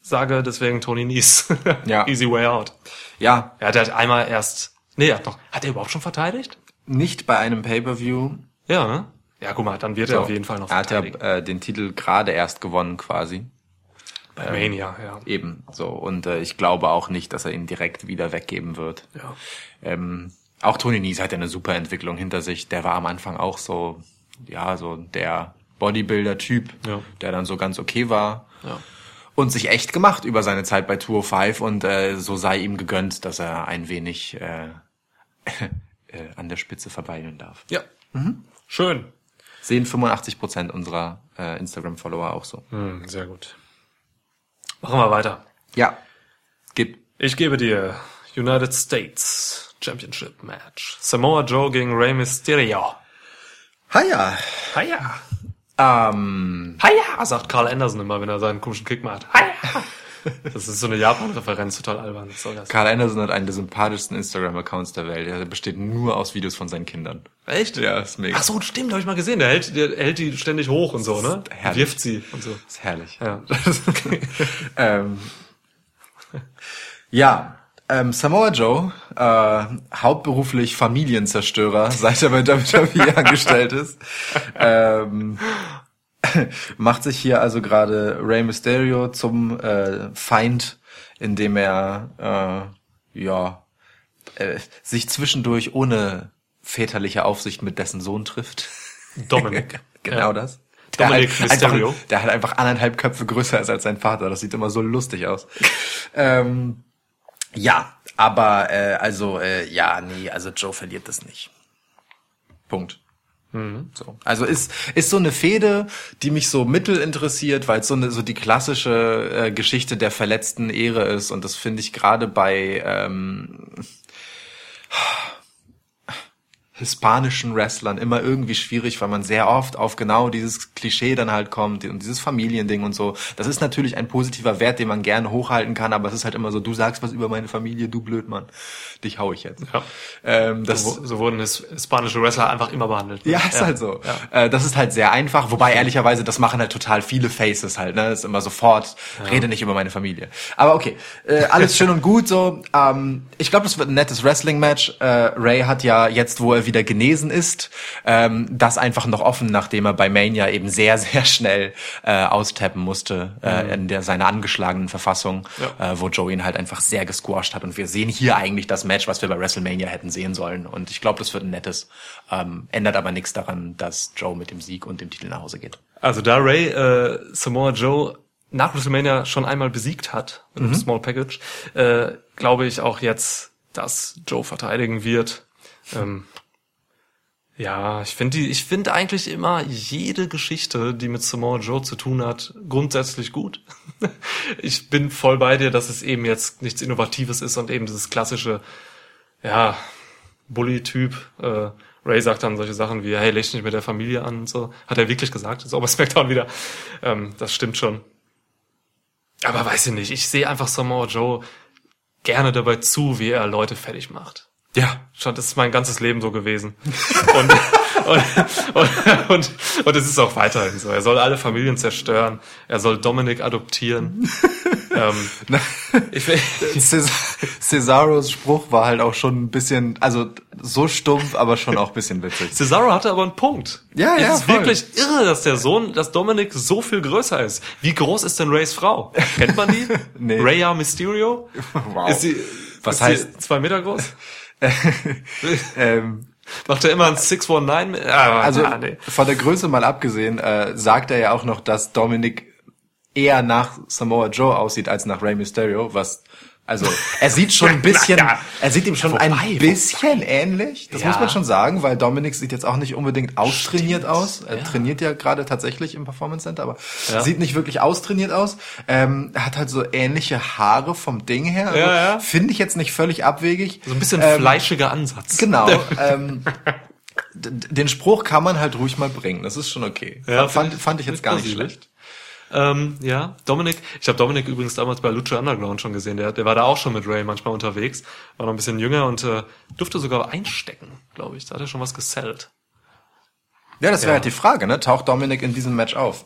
[SPEAKER 1] sage deswegen Tony Nies.
[SPEAKER 4] Ja.
[SPEAKER 1] Easy way out.
[SPEAKER 4] Ja,
[SPEAKER 1] der hat einmal erst, nee, er hat noch, hat er überhaupt schon verteidigt?
[SPEAKER 4] nicht bei einem Pay-Per-View.
[SPEAKER 1] Ja, ne? Ja, guck mal, dann wird er auf jeden Fall noch
[SPEAKER 4] Er hat ja
[SPEAKER 1] verteidigen.
[SPEAKER 4] äh, den Titel gerade erst gewonnen quasi.
[SPEAKER 1] Bei Mania, ja.
[SPEAKER 4] Eben so. Und äh, ich glaube auch nicht, dass er ihn direkt wieder weggeben wird.
[SPEAKER 1] ja.
[SPEAKER 4] Ähm, auch Tony Nies hat ja eine super Entwicklung hinter sich. Der war am Anfang auch so, ja, so der Bodybuilder-Typ,
[SPEAKER 1] Ja.
[SPEAKER 4] der dann so ganz okay war.
[SPEAKER 1] Ja.
[SPEAKER 4] Und sich echt gemacht über seine Zeit bei Tour 5 und äh, so sei ihm gegönnt, dass er ein wenig äh, äh, an der Spitze verweilen darf.
[SPEAKER 1] Ja. Schön.
[SPEAKER 4] Sehen 85 Prozent unserer äh, Instagram-Follower auch so.
[SPEAKER 1] Hm, sehr gut. Machen wir weiter.
[SPEAKER 4] Ja. Gib.
[SPEAKER 1] Ich gebe dir United States Championship Match. Samoa Joe gegen Rey Mysterio.
[SPEAKER 4] Hiya.
[SPEAKER 1] Hiya.
[SPEAKER 4] Ähm,
[SPEAKER 1] Hiya, sagt Carl Anderson immer, wenn er seinen komischen Kick macht. Hiya. Das ist so eine Japan-Referenz, total albern. Das?
[SPEAKER 4] Karl Anderson hat einen der sympathischsten Instagram-Accounts der Welt. Er besteht nur aus Videos von seinen Kindern.
[SPEAKER 1] Echt?
[SPEAKER 4] Ja, ist mega.
[SPEAKER 1] Ach so, stimmt, habe ich mal gesehen. Der hält, der hält die ständig hoch und so, ne?
[SPEAKER 4] herrlich.
[SPEAKER 1] Wirft sie und so.
[SPEAKER 4] ist herrlich.
[SPEAKER 1] Ja.
[SPEAKER 4] ähm, ja, ähm, Samoa Joe, äh, hauptberuflich Familienzerstörer, seit er bei WWE angestellt ist, ähm, macht sich hier also gerade Rey Mysterio zum äh, Feind, indem er äh, ja äh, sich zwischendurch ohne väterliche Aufsicht mit dessen Sohn trifft.
[SPEAKER 1] Dominic.
[SPEAKER 4] genau
[SPEAKER 1] Ja.
[SPEAKER 4] das.
[SPEAKER 1] Dominic
[SPEAKER 4] halt
[SPEAKER 1] Mysterio.
[SPEAKER 4] Einfach, der hat einfach anderthalb Köpfe größer ist als sein Vater. Das sieht immer so lustig aus. ähm, ja, aber äh, also äh, ja, nee, also Joe verliert das nicht. Punkt. So. Also ist ist so eine Fehde, die mich so mittel interessiert, weil es so eine so die klassische äh, Geschichte der verletzten Ehre ist und das finde ich gerade bei ähm, hispanischen Wrestlern immer irgendwie schwierig, weil man sehr oft auf genau dieses Klischee dann halt kommt und dieses Familiending und so. Das ist natürlich ein positiver Wert, den man gerne hochhalten kann, aber es ist halt immer so, du sagst was über meine Familie, du Blödmann, dich hau ich jetzt.
[SPEAKER 1] Ja.
[SPEAKER 4] Ähm, das,
[SPEAKER 1] So, so wurden his hispanische Wrestler einfach immer behandelt. ne?
[SPEAKER 4] ja, ist halt so. Äh, das ist halt sehr einfach, wobei ehrlicherweise, das machen halt total viele Faces halt, ne? Das ist immer sofort, rede nicht über meine Familie. Aber okay, äh, alles schön und gut so. Ähm, ich glaube, das wird ein nettes Wrestling-Match. Äh, Ray hat ja jetzt, wo er er wieder genesen ist. Ähm, das einfach noch offen, nachdem er bei Mania eben sehr, sehr schnell äh, austappen musste äh, in der seiner angeschlagenen Verfassung,
[SPEAKER 1] Ja.
[SPEAKER 4] äh, wo Joe ihn halt einfach sehr gesquashed hat. Und wir sehen hier eigentlich das Match, was wir bei WrestleMania hätten sehen sollen. Und ich glaube, das wird ein nettes. Ähm, ändert aber nichts daran, dass Joe mit dem Sieg und dem Titel nach Hause geht.
[SPEAKER 1] Also da Ray äh, Samoa Joe nach WrestleMania schon einmal besiegt hat mit
[SPEAKER 4] Mhm.
[SPEAKER 1] einem Small Package, äh, glaube ich auch jetzt, dass Joe verteidigen wird. Ähm, ja, ich finde die, ich finde eigentlich immer jede Geschichte, die mit Samoa Joe zu tun hat, grundsätzlich gut. ich bin voll bei dir, dass es eben jetzt nichts Innovatives ist und eben dieses klassische, ja, Bully-Typ. Äh, Ray sagt dann solche Sachen wie, hey, dich nicht mit der Familie an und so. Hat er wirklich gesagt, ist auch bei SmackDown wieder. Ähm, das stimmt schon. Aber weiß ich nicht, ich sehe einfach Samoa Joe gerne dabei zu, wie er Leute fertig macht.
[SPEAKER 4] Ja,
[SPEAKER 1] Schon, das ist mein ganzes Leben so gewesen. Und, und, und, und, und es ist auch weiterhin so. Er soll alle Familien zerstören. Er soll Dominic adoptieren. ähm, ich,
[SPEAKER 4] Cesaros Spruch war halt auch schon ein bisschen, also so stumpf, aber schon auch ein bisschen witzig.
[SPEAKER 1] Cesaro hatte aber einen Punkt.
[SPEAKER 4] Ja,
[SPEAKER 1] es
[SPEAKER 4] ja,
[SPEAKER 1] ist
[SPEAKER 4] voll.
[SPEAKER 1] wirklich irre, dass der Sohn, dass Dominic so viel größer ist. Wie groß ist denn Rays Frau? Kennt man die?
[SPEAKER 4] Nee.
[SPEAKER 1] Rhea Mysterio?
[SPEAKER 4] Wow.
[SPEAKER 1] Ist sie,
[SPEAKER 4] Was
[SPEAKER 1] ist
[SPEAKER 4] heißt-
[SPEAKER 1] sie zwei Meter groß?
[SPEAKER 4] ähm,
[SPEAKER 1] Macht er immer ein 619? mit- Ah,
[SPEAKER 4] also
[SPEAKER 1] ah, nee.
[SPEAKER 4] von der Größe mal abgesehen, äh, sagt er ja auch noch, dass Dominic eher nach Samoa Joe aussieht als nach Rey Mysterio, was also er sieht schon ein bisschen,
[SPEAKER 1] Naja.
[SPEAKER 4] er sieht ihm schon
[SPEAKER 1] Wobei,
[SPEAKER 4] ein bisschen ähnlich. Das
[SPEAKER 1] Ja.
[SPEAKER 4] muss man schon sagen, weil Dominic sieht jetzt auch nicht unbedingt austrainiert
[SPEAKER 1] Stimmt.
[SPEAKER 4] aus. Er
[SPEAKER 1] Ja.
[SPEAKER 4] trainiert ja gerade tatsächlich im Performance Center, aber
[SPEAKER 1] Ja.
[SPEAKER 4] sieht nicht wirklich austrainiert aus. Ähm, er hat halt so ähnliche Haare vom Ding her. Also,
[SPEAKER 1] Ja, ja.
[SPEAKER 4] Finde ich jetzt nicht völlig abwegig.
[SPEAKER 1] So ein bisschen
[SPEAKER 4] Ähm,
[SPEAKER 1] fleischiger Ansatz.
[SPEAKER 4] Genau. ähm, den Spruch kann man halt ruhig mal bringen. Das ist schon okay.
[SPEAKER 1] Ja,
[SPEAKER 4] fand, fand ich jetzt gar nicht schlecht.
[SPEAKER 1] Ähm, ja, Dominik, ich habe Dominik übrigens damals bei Lucha Underground schon gesehen. Der, der war da auch schon mit Ray manchmal unterwegs, war noch ein bisschen jünger und äh, durfte sogar einstecken, glaube ich. Da hat er schon was gesellt.
[SPEAKER 4] Ja, das wäre
[SPEAKER 1] Ja.
[SPEAKER 4] halt die Frage, ne? Taucht Dominik in diesem Match auf?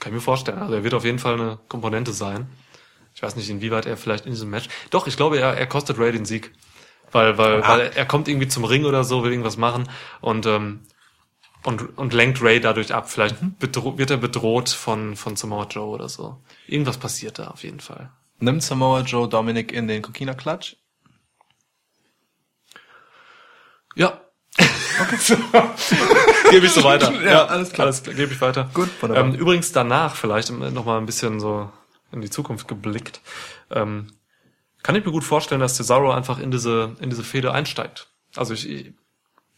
[SPEAKER 1] Kann ich mir vorstellen. Also er wird auf jeden Fall eine Komponente sein. Ich weiß nicht, inwieweit er vielleicht in diesem Match. Doch, ich glaube, er, er kostet Ray den Sieg. Weil, weil,
[SPEAKER 4] Ah.
[SPEAKER 1] weil er kommt irgendwie zum Ring oder so, will irgendwas machen und, ähm, und, und lenkt Ray dadurch ab. Vielleicht
[SPEAKER 4] Mhm.
[SPEAKER 1] wird er bedroht von, von Samoa Joe oder so. Irgendwas passiert da auf jeden Fall.
[SPEAKER 4] Nimmt Samoa Joe Dominik in den Kokina Klatsch?
[SPEAKER 1] Ja. Okay. gebe ich so weiter.
[SPEAKER 4] Ja, alles klar.
[SPEAKER 1] Alles gebe ich weiter.
[SPEAKER 4] Gut, wunderbar.
[SPEAKER 1] Ähm, übrigens danach vielleicht noch mal ein bisschen so in die Zukunft geblickt. Ähm, kann ich mir gut vorstellen, dass Cesaro einfach in diese in diese Fehde einsteigt. Also ich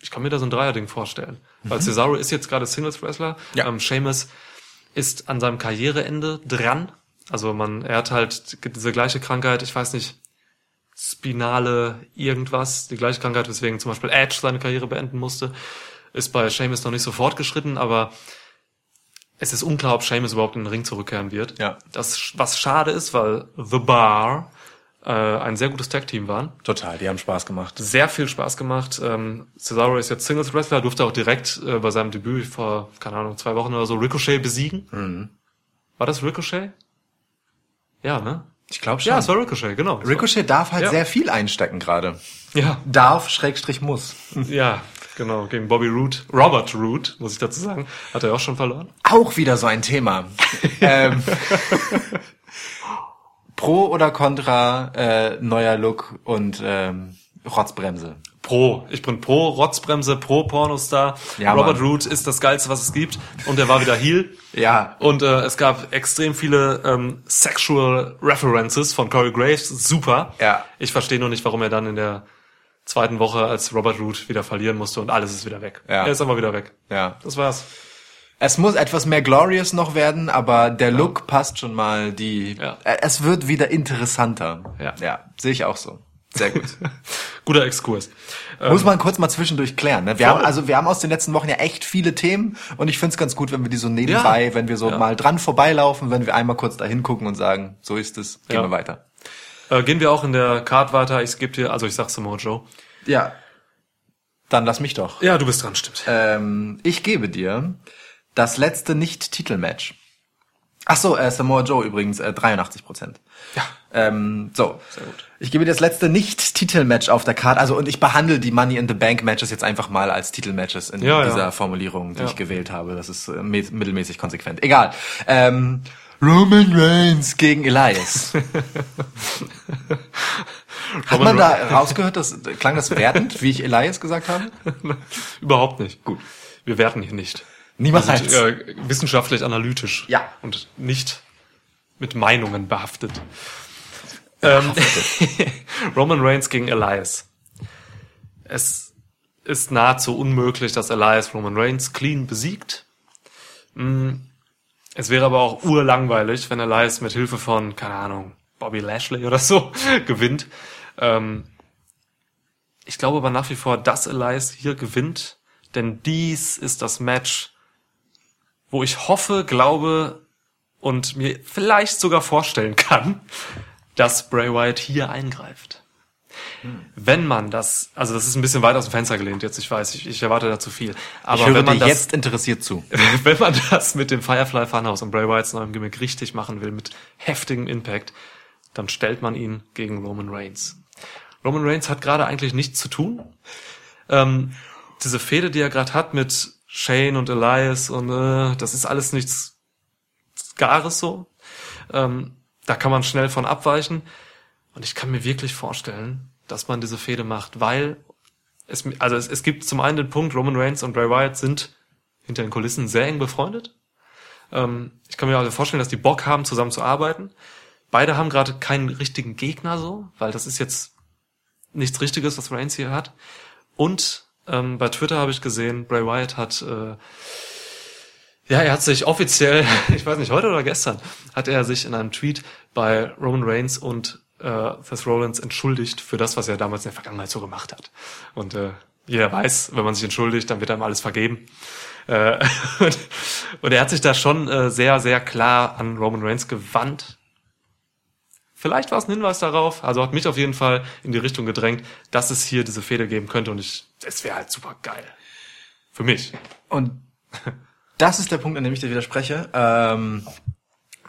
[SPEAKER 1] ich, kann mir da so ein Dreierding vorstellen, weil Cesaro ist jetzt gerade Singles Wrestler.
[SPEAKER 4] Mhm. Ja.
[SPEAKER 1] Ähm, Sheamus ist an seinem Karriereende dran. Also man, er hat halt diese gleiche Krankheit. Ich weiß nicht, spinale irgendwas, die gleiche Krankheit, weswegen zum Beispiel Edge seine Karriere beenden musste, ist bei Sheamus noch nicht so fortgeschritten, aber es ist unklar, ob Sheamus überhaupt in den Ring zurückkehren wird.
[SPEAKER 4] Ja.
[SPEAKER 1] Das, was schade ist, weil The Bar äh, ein sehr gutes Tag-Team waren.
[SPEAKER 4] Total, die haben Spaß gemacht.
[SPEAKER 1] Sehr viel Spaß gemacht. Ähm, Cesaro ist jetzt Singles Wrestler, durfte auch direkt äh, bei seinem Debüt vor, keine Ahnung, zwei Wochen oder so Ricochet besiegen.
[SPEAKER 4] Mhm.
[SPEAKER 1] War das Ricochet? Ja, ne?
[SPEAKER 4] Ich glaube schon.
[SPEAKER 1] Ja, es war Ricochet, genau.
[SPEAKER 4] Ricochet darf halt
[SPEAKER 1] Ja.
[SPEAKER 4] sehr viel einstecken gerade.
[SPEAKER 1] Ja,
[SPEAKER 4] Darf, Schrägstrich muss.
[SPEAKER 1] Ja, genau, gegen Bobby Root. Robert Root, muss ich dazu sagen. Hat er auch schon verloren.
[SPEAKER 4] Auch wieder so ein Thema. ähm, pro oder contra äh, neuer Look und ähm, Rotzbremse?
[SPEAKER 1] Pro. Ich bin pro Rotzbremse, pro Pornostar.
[SPEAKER 4] Ja,
[SPEAKER 1] Robert
[SPEAKER 4] Mann.
[SPEAKER 1] Root ist das Geilste, was es gibt. Und er war wieder Heel.
[SPEAKER 4] Ja.
[SPEAKER 1] Und äh, es gab extrem viele ähm, Sexual References von Corey Graves. Super.
[SPEAKER 4] Ja.
[SPEAKER 1] Ich verstehe nur nicht, warum er dann in der zweiten Woche als Robert Root wieder verlieren musste und alles ist wieder weg.
[SPEAKER 4] Ja.
[SPEAKER 1] Er ist aber wieder weg.
[SPEAKER 4] Ja.
[SPEAKER 1] Das war's.
[SPEAKER 4] Es muss etwas mehr glorious noch werden, aber der Look passt schon mal. Die,
[SPEAKER 1] Ja.
[SPEAKER 4] es wird wieder interessanter.
[SPEAKER 1] Ja.
[SPEAKER 4] ja, sehe ich auch so. Sehr gut.
[SPEAKER 1] Guter Exkurs.
[SPEAKER 4] Muss man kurz mal zwischendurch klären. Ne? Wir
[SPEAKER 1] Ähm, voll.
[SPEAKER 4] haben also wir haben aus den letzten Wochen ja echt viele Themen und ich find's ganz gut, wenn wir die so nebenbei,
[SPEAKER 1] Ja.
[SPEAKER 4] wenn wir so
[SPEAKER 1] Ja.
[SPEAKER 4] mal dran vorbeilaufen, wenn wir einmal kurz da hingucken und sagen, so ist es, gehen
[SPEAKER 1] Ja.
[SPEAKER 4] wir weiter.
[SPEAKER 1] Äh, gehen wir auch in der Card weiter. Ich gebe dir, also ich sag Samoa Joe.
[SPEAKER 4] Ja. Dann lass mich doch.
[SPEAKER 1] Ja, du bist dran, stimmt.
[SPEAKER 4] Ähm, ich gebe dir das letzte Nicht-Titelmatch. Ach so, äh, Samoa Joe übrigens äh, 83 Prozent.
[SPEAKER 1] Ja.
[SPEAKER 4] Ähm, so,
[SPEAKER 1] Sehr gut.
[SPEAKER 4] ich gebe dir das letzte Nicht-Titelmatch auf der Karte. Also und ich behandle die Money in the Bank Matches jetzt einfach mal als Titelmatches in
[SPEAKER 1] Ja, ja.
[SPEAKER 4] dieser Formulierung, die
[SPEAKER 1] Ja.
[SPEAKER 4] ich gewählt habe. Das ist äh, mittelmäßig konsequent. Egal. Ähm, Roman Reigns gegen Elias. Hat man da rausgehört, dass klang das wertend, wie ich Elias gesagt habe?
[SPEAKER 1] Überhaupt nicht. Gut. Wir werten hier nicht.
[SPEAKER 4] Niemals.
[SPEAKER 1] Sind äh, wissenschaftlich analytisch.
[SPEAKER 4] Ja.
[SPEAKER 1] Und nicht mit Meinungen behaftet. Ähm, Roman Reigns gegen Elias. Es ist nahezu unmöglich, dass Elias Roman Reigns clean besiegt. Mm, Es wäre aber auch urlangweilig, wenn Elias mit Hilfe von, keine Ahnung, Bobby Lashley oder so gewinnt. Ähm, ich glaube aber nach wie vor, dass Elias hier gewinnt, denn dies ist das Match, wo ich hoffe, glaube und mir vielleicht sogar vorstellen kann, dass Bray Wyatt hier eingreift. Wenn man das, also das ist ein bisschen weit aus dem Fenster gelehnt jetzt, ich weiß, ich, ich erwarte da zu viel. Aber
[SPEAKER 4] ich höre
[SPEAKER 1] wenn man das,
[SPEAKER 4] jetzt interessiert zu.
[SPEAKER 1] wenn man das mit dem Firefly Funhouse und Bray Wyatts neuem Gimmick richtig machen will, mit heftigem Impact, dann stellt man ihn gegen Roman Reigns. Roman Reigns hat gerade eigentlich nichts zu tun. Ähm, diese Fehde, die er gerade hat mit Shane und Elias und äh, das ist alles nichts Gares so. Ähm, da kann man schnell von abweichen. Und ich kann mir wirklich vorstellen, dass man diese Fehde macht, weil es, also es, es gibt zum einen den Punkt, Roman Reigns und Bray Wyatt sind hinter den Kulissen sehr eng befreundet. Ähm, ich kann mir also vorstellen, dass die Bock haben, zusammen zu arbeiten. Beide haben gerade keinen richtigen Gegner so, weil das ist jetzt nichts Richtiges, was Reigns hier hat. Und ähm, bei Twitter habe ich gesehen, Bray Wyatt hat äh, ja, er hat sich offiziell, ich weiß nicht, heute oder gestern, hat er sich in einem Tweet bei Roman Reigns und äh, Seth Rollins entschuldigt für das, was er damals in der Vergangenheit so gemacht hat. Und äh, jeder weiß, wenn man sich entschuldigt, dann wird einem alles vergeben. Äh, und, und er hat sich da schon äh, sehr, sehr klar an Roman Reigns gewandt. Vielleicht war es ein Hinweis darauf, also hat mich auf jeden Fall in die Richtung gedrängt, dass es hier diese Fehde geben könnte und ich, es wäre halt super geil. Für mich.
[SPEAKER 4] Und das ist der Punkt, an dem ich dir widerspreche. Ähm,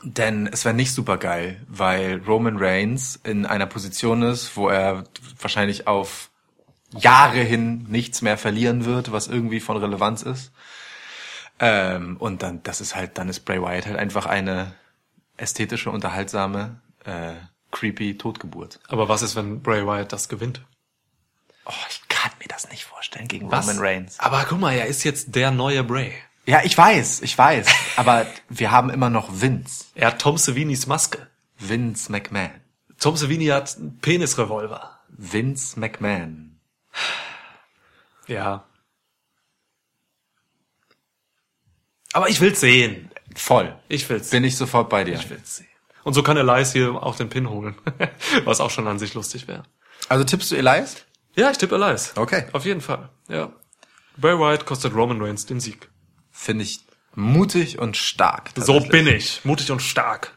[SPEAKER 4] denn es wäre nicht super geil, weil Roman Reigns in einer Position ist, wo er wahrscheinlich auf Jahre hin nichts mehr verlieren wird, was irgendwie von Relevanz ist. Ähm, und dann, das ist halt, dann ist Bray Wyatt halt einfach eine ästhetische, unterhaltsame, äh, creepy Totgeburt.
[SPEAKER 1] Aber was ist, wenn Bray Wyatt das gewinnt?
[SPEAKER 4] Oh, ich kann mir das nicht vorstellen gegen
[SPEAKER 1] Was?
[SPEAKER 4] Roman Reigns.
[SPEAKER 1] Aber guck mal, er ist jetzt der neue Bray.
[SPEAKER 4] Ja, ich weiß, ich weiß. aber wir haben immer noch Vince.
[SPEAKER 1] Er hat Tom Savinis Maske.
[SPEAKER 4] Vince McMahon.
[SPEAKER 1] Tom Savini hat einen Penisrevolver.
[SPEAKER 4] Vince McMahon.
[SPEAKER 1] Ja. Aber ich will's sehen.
[SPEAKER 4] Voll.
[SPEAKER 1] Ich will's
[SPEAKER 4] Bin ich sofort bei dir.
[SPEAKER 1] Ich will's sehen. Und so kann Elias hier auch den Pin holen. Was auch schon an sich lustig wäre.
[SPEAKER 4] Also tippst du Elias?
[SPEAKER 1] Ja, ich tippe Elias.
[SPEAKER 4] Okay.
[SPEAKER 1] Auf jeden Fall. Ja. Bray Wyatt kostet Roman Reigns den Sieg.
[SPEAKER 4] Finde ich mutig und stark.
[SPEAKER 1] So bin ich. Mutig und stark.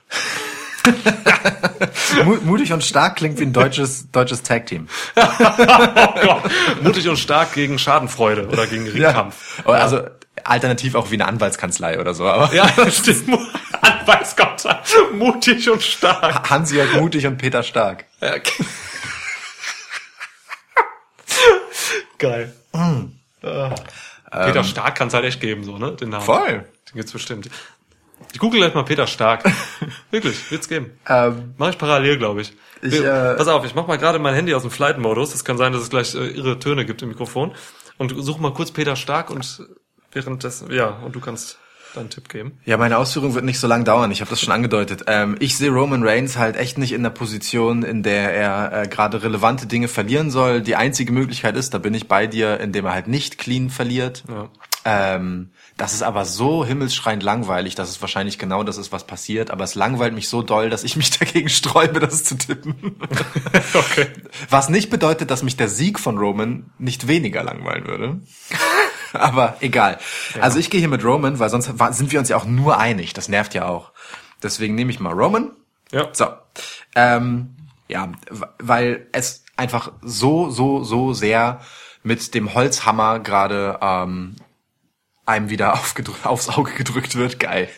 [SPEAKER 4] Mu mutig und stark klingt wie ein deutsches, deutsches Tag-Team.
[SPEAKER 1] Oh. Mutig und stark gegen Schadenfreude oder gegen Ringkampf.
[SPEAKER 4] Oder Also alternativ auch wie eine Anwaltskanzlei oder so. Aber
[SPEAKER 1] Ja, stimmt. Weiß Gott. Mutig und stark.
[SPEAKER 4] Hansi-Jörg Mutig und Peter Stark.
[SPEAKER 1] Ja, okay. Geil. Äh, Peter Stark kann es halt echt geben, so, ne? Den Namen.
[SPEAKER 4] Voll.
[SPEAKER 1] Den gibt's bestimmt. Ich google gleich mal Peter Stark. Wirklich, wird's geben.
[SPEAKER 4] Ähm,
[SPEAKER 1] Mach ich parallel, glaube ich.
[SPEAKER 4] Ich,
[SPEAKER 1] Wir-
[SPEAKER 4] äh,
[SPEAKER 1] Pass auf, ich mach mal gerade mein Handy aus dem Flight-Modus. Das kann sein, dass es gleich äh, irre Töne gibt im Mikrofon. Und such mal kurz Peter Stark und währenddessen, ja, und du kannst deinen Tipp geben.
[SPEAKER 4] Ja, meine Ausführung wird nicht so lang dauern. Ich habe das schon angedeutet. Ähm, ich sehe Roman Reigns halt echt nicht in der Position, in der er äh, gerade relevante Dinge verlieren soll. Die einzige Möglichkeit ist, da bin ich bei dir, indem er halt nicht clean verliert.
[SPEAKER 1] Ja.
[SPEAKER 4] Ähm, das ist aber so himmelsschreiend langweilig, dass es wahrscheinlich genau das ist, was passiert. Aber es langweilt mich so doll, dass ich mich dagegen sträube, das zu tippen.
[SPEAKER 1] Okay.
[SPEAKER 4] Was nicht bedeutet, dass mich der Sieg von Roman nicht weniger langweilen würde. Aber egal. Also ich gehe hier mit Roman, weil sonst sind wir uns ja auch nur einig. Das nervt ja auch. Deswegen nehme ich mal Roman.
[SPEAKER 1] Ja.
[SPEAKER 4] So. Ähm, ja, weil es einfach so, so, so sehr mit dem Holzhammer gerade ähm, einem wieder aufs Auge gedrückt wird. Geil.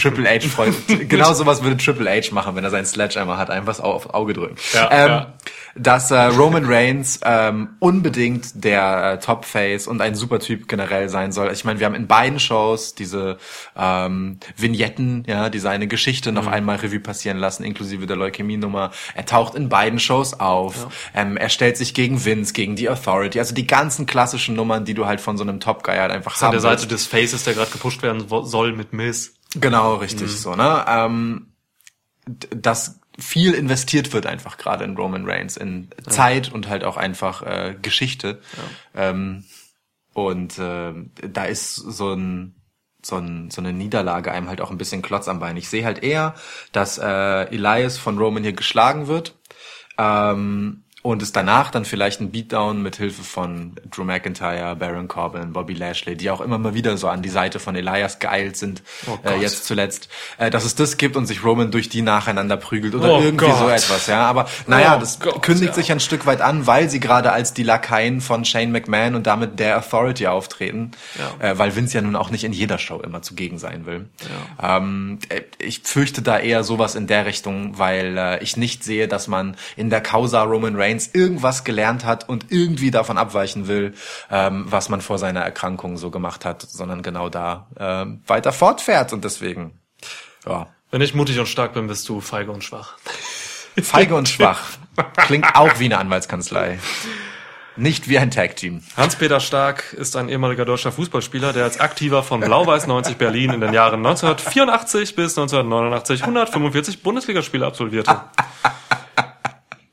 [SPEAKER 4] Triple H freut. genau sowas würde Triple H machen, wenn er seinen Sledgehammer hat, einfach aufs Auge drücken.
[SPEAKER 1] Ja,
[SPEAKER 4] ähm,
[SPEAKER 1] ja.
[SPEAKER 4] Dass äh, Roman Reigns ähm, unbedingt der äh, Top-Face und ein super Typ generell sein soll. Ich meine, wir haben in beiden Shows diese ähm, Vignetten, ja, die seine Geschichte noch einmal Revue passieren lassen, inklusive der Leukämie-Nummer. Er taucht in beiden Shows auf. Ähm, er stellt sich gegen Vince, gegen die Authority. Also die ganzen klassischen Nummern, die du halt von so einem Top-Guy halt einfach
[SPEAKER 1] An
[SPEAKER 4] haben
[SPEAKER 1] der Seite
[SPEAKER 4] willst.
[SPEAKER 1] des Faces, der gerade gepusht werden soll mit Miss.
[SPEAKER 4] Genau, richtig so, ne? Ähm, d- dass viel investiert wird einfach gerade in Roman Reigns, in Zeit und halt auch einfach äh, Geschichte. Ähm, und äh, da ist so ein so, ein, so eine Niederlage einem halt auch ein bisschen Klotz am Bein. Ich sehe halt eher, dass äh, Elias von Roman hier geschlagen wird. Ähm, und es danach dann vielleicht ein Beatdown mit Hilfe von Drew McIntyre, Baron Corbin, Bobby Lashley, die auch immer mal wieder so an die Seite von Elias geeilt sind,
[SPEAKER 1] Oh
[SPEAKER 4] äh, jetzt zuletzt, äh, dass es das gibt und sich Roman durch die nacheinander prügelt oder
[SPEAKER 1] Oh
[SPEAKER 4] irgendwie
[SPEAKER 1] Gott.
[SPEAKER 4] so etwas, ja. Aber naja,
[SPEAKER 1] Oh
[SPEAKER 4] das
[SPEAKER 1] Gott,
[SPEAKER 4] kündigt
[SPEAKER 1] ja.
[SPEAKER 4] sich ein Stück weit an, weil sie gerade als die Lakaien von Shane McMahon und damit der Authority auftreten,
[SPEAKER 1] Ja.
[SPEAKER 4] äh, weil Vince ja nun auch nicht in jeder Show immer zugegen sein will. Ähm, äh, ich fürchte da eher sowas in der Richtung, weil äh, ich nicht sehe, dass man in der Causa Roman Reigns irgendwas gelernt hat und irgendwie davon abweichen will, ähm, was man vor seiner Erkrankung so gemacht hat, sondern genau da ähm, weiter fortfährt und deswegen, ja,
[SPEAKER 1] Wenn ich mutig und stark bin, bist du feige und schwach.
[SPEAKER 4] feige und schwach. Klingt auch wie eine Anwaltskanzlei. Nicht wie ein Tag-Team.
[SPEAKER 1] Hans-Peter Stark ist ein ehemaliger deutscher Fußballspieler, der als Aktiver von Blau-Weiß 90 Berlin in den Jahren 1984 bis 1989 145 Bundesligaspiele absolvierte.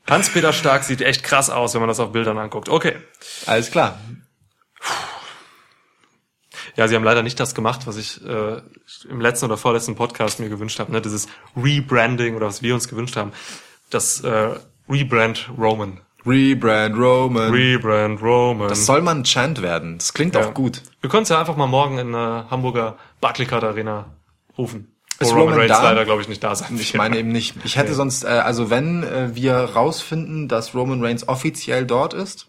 [SPEAKER 1] Hans-Peter Stark sieht echt krass aus, wenn man das auf Bildern anguckt. Okay.
[SPEAKER 4] Alles klar.
[SPEAKER 1] Ja, sie haben leider nicht das gemacht, was ich äh, im letzten oder vorletzten Podcast mir gewünscht habe, ne? dieses Rebranding oder was wir uns gewünscht haben. Das äh, Rebrand Roman.
[SPEAKER 4] Rebrand Roman.
[SPEAKER 1] Rebrand Roman.
[SPEAKER 4] das soll man Chant werden. Das klingt
[SPEAKER 1] Ja.
[SPEAKER 4] auch gut.
[SPEAKER 1] Wir können es ja einfach mal morgen in der Hamburger Barclaycard Arena rufen. Wo Roman
[SPEAKER 4] Roman
[SPEAKER 1] Reigns
[SPEAKER 4] da?
[SPEAKER 1] leider, glaube ich, nicht da sein
[SPEAKER 4] Ich
[SPEAKER 1] wird.
[SPEAKER 4] meine eben nicht. Ich hätte sonst, äh, also wenn äh, wir rausfinden, dass Roman Reigns offiziell dort ist,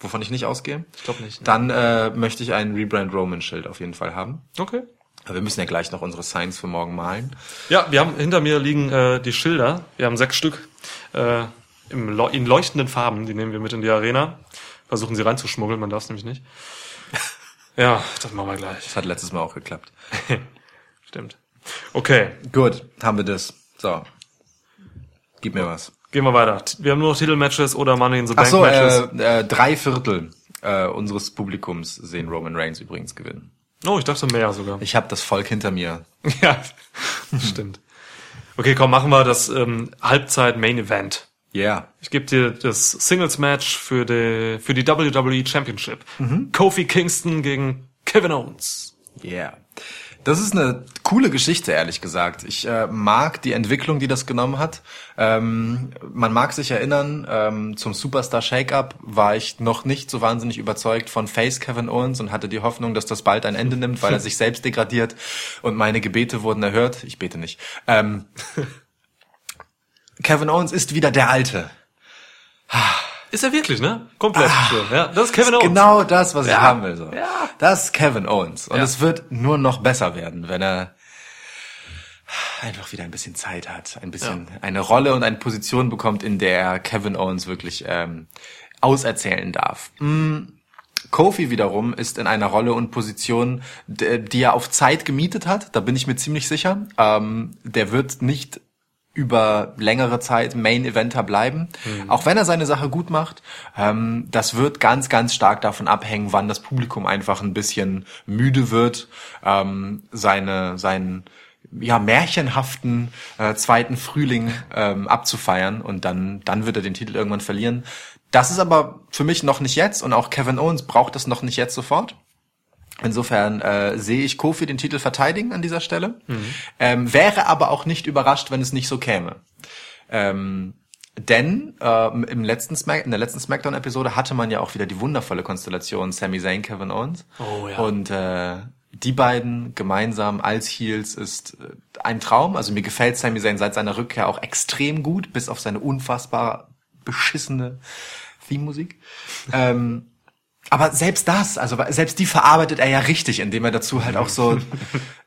[SPEAKER 4] wovon ich nicht ausgehe,
[SPEAKER 1] Ich glaube nicht.
[SPEAKER 4] dann äh, möchte ich ein Rebrand Roman Schild auf jeden Fall haben.
[SPEAKER 1] Okay.
[SPEAKER 4] Aber wir müssen ja gleich noch unsere Signs für morgen malen.
[SPEAKER 1] Ja, wir haben hinter mir liegen äh, die Schilder. Wir haben sechs Stück äh, im, in leuchtenden Farben. Die nehmen wir mit in die Arena. Versuchen sie reinzuschmuggeln, man darf es nämlich nicht. Ja, das machen wir gleich.
[SPEAKER 4] Das hat letztes Mal auch geklappt.
[SPEAKER 1] Stimmt. Okay,
[SPEAKER 4] Gut, haben wir das. So. Gib mir was.
[SPEAKER 1] gehen wir weiter. Wir haben nur noch Titelmatches oder Money in the
[SPEAKER 4] Ach
[SPEAKER 1] Bank
[SPEAKER 4] so,
[SPEAKER 1] Matches.
[SPEAKER 4] äh, äh, drei Viertel äh, unseres Publikums sehen Roman Reigns übrigens gewinnen.
[SPEAKER 1] oh, ich dachte mehr sogar.
[SPEAKER 4] Ich habe das Volk hinter mir.
[SPEAKER 1] ja, stimmt. Okay, komm, machen wir das ähm, Halbzeit Main Event.
[SPEAKER 4] Yeah.
[SPEAKER 1] Ich gebe dir das Singles Match für die für die WWE Championship. Kofi Kingston gegen Kevin Owens.
[SPEAKER 4] Yeah. Das ist eine coole Geschichte, ehrlich gesagt. Ich äh, mag die Entwicklung, die das genommen hat. Ähm, man mag sich erinnern, ähm, zum Superstar Shake-Up war ich noch nicht so wahnsinnig überzeugt von Face Kevin Owens und hatte die Hoffnung, dass das bald ein Ende nimmt, weil er sich selbst degradiert und meine Gebete wurden erhört. Ich bete nicht. Ähm, Kevin Owens ist wieder der Alte.
[SPEAKER 1] Ist er wirklich, ne? Komplett. so, ja, das ist Kevin Owens.
[SPEAKER 4] Genau das, was ich
[SPEAKER 1] Ja.
[SPEAKER 4] haben will. So.
[SPEAKER 1] Ja.
[SPEAKER 4] Das ist Kevin Owens. Und
[SPEAKER 1] Ja.
[SPEAKER 4] es wird nur noch besser werden, wenn er einfach wieder ein bisschen Zeit hat, ein bisschen eine Rolle und eine Position bekommt, in der er Kevin Owens wirklich ähm, auserzählen darf. Mm, Kofi wiederum ist in einer Rolle und Position, die er auf Zeit gemietet hat. Da bin ich mir ziemlich sicher. Ähm, der wird nicht über längere Zeit Main Eventer bleiben. Auch wenn er seine Sache gut macht, ähm, das wird ganz, ganz stark davon abhängen, wann das Publikum einfach ein bisschen müde wird, ähm, seine, seinen ja, märchenhaften äh, zweiten Frühling ähm, abzufeiern und dann, dann wird er den Titel irgendwann verlieren. Das ist aber für mich noch nicht jetzt und auch Kevin Owens braucht das noch nicht jetzt sofort. Insofern äh, sehe ich Kofi den Titel verteidigen an dieser Stelle. Ähm, wäre aber auch nicht überrascht, wenn es nicht so käme. Ähm, denn ähm, im letzten Smack in der letzten Smackdown-Episode hatte man ja auch wieder die wundervolle Konstellation Sami Zayn, Kevin Owens.
[SPEAKER 1] Oh ja.
[SPEAKER 4] Und äh, die beiden gemeinsam als Heels ist äh, ein Traum. Also mir gefällt Sami Zayn seit seiner Rückkehr auch extrem gut, bis auf seine unfassbar beschissene Theme-Musik. ähm, Aber selbst das, also selbst die verarbeitet er ja richtig, indem er dazu halt auch so,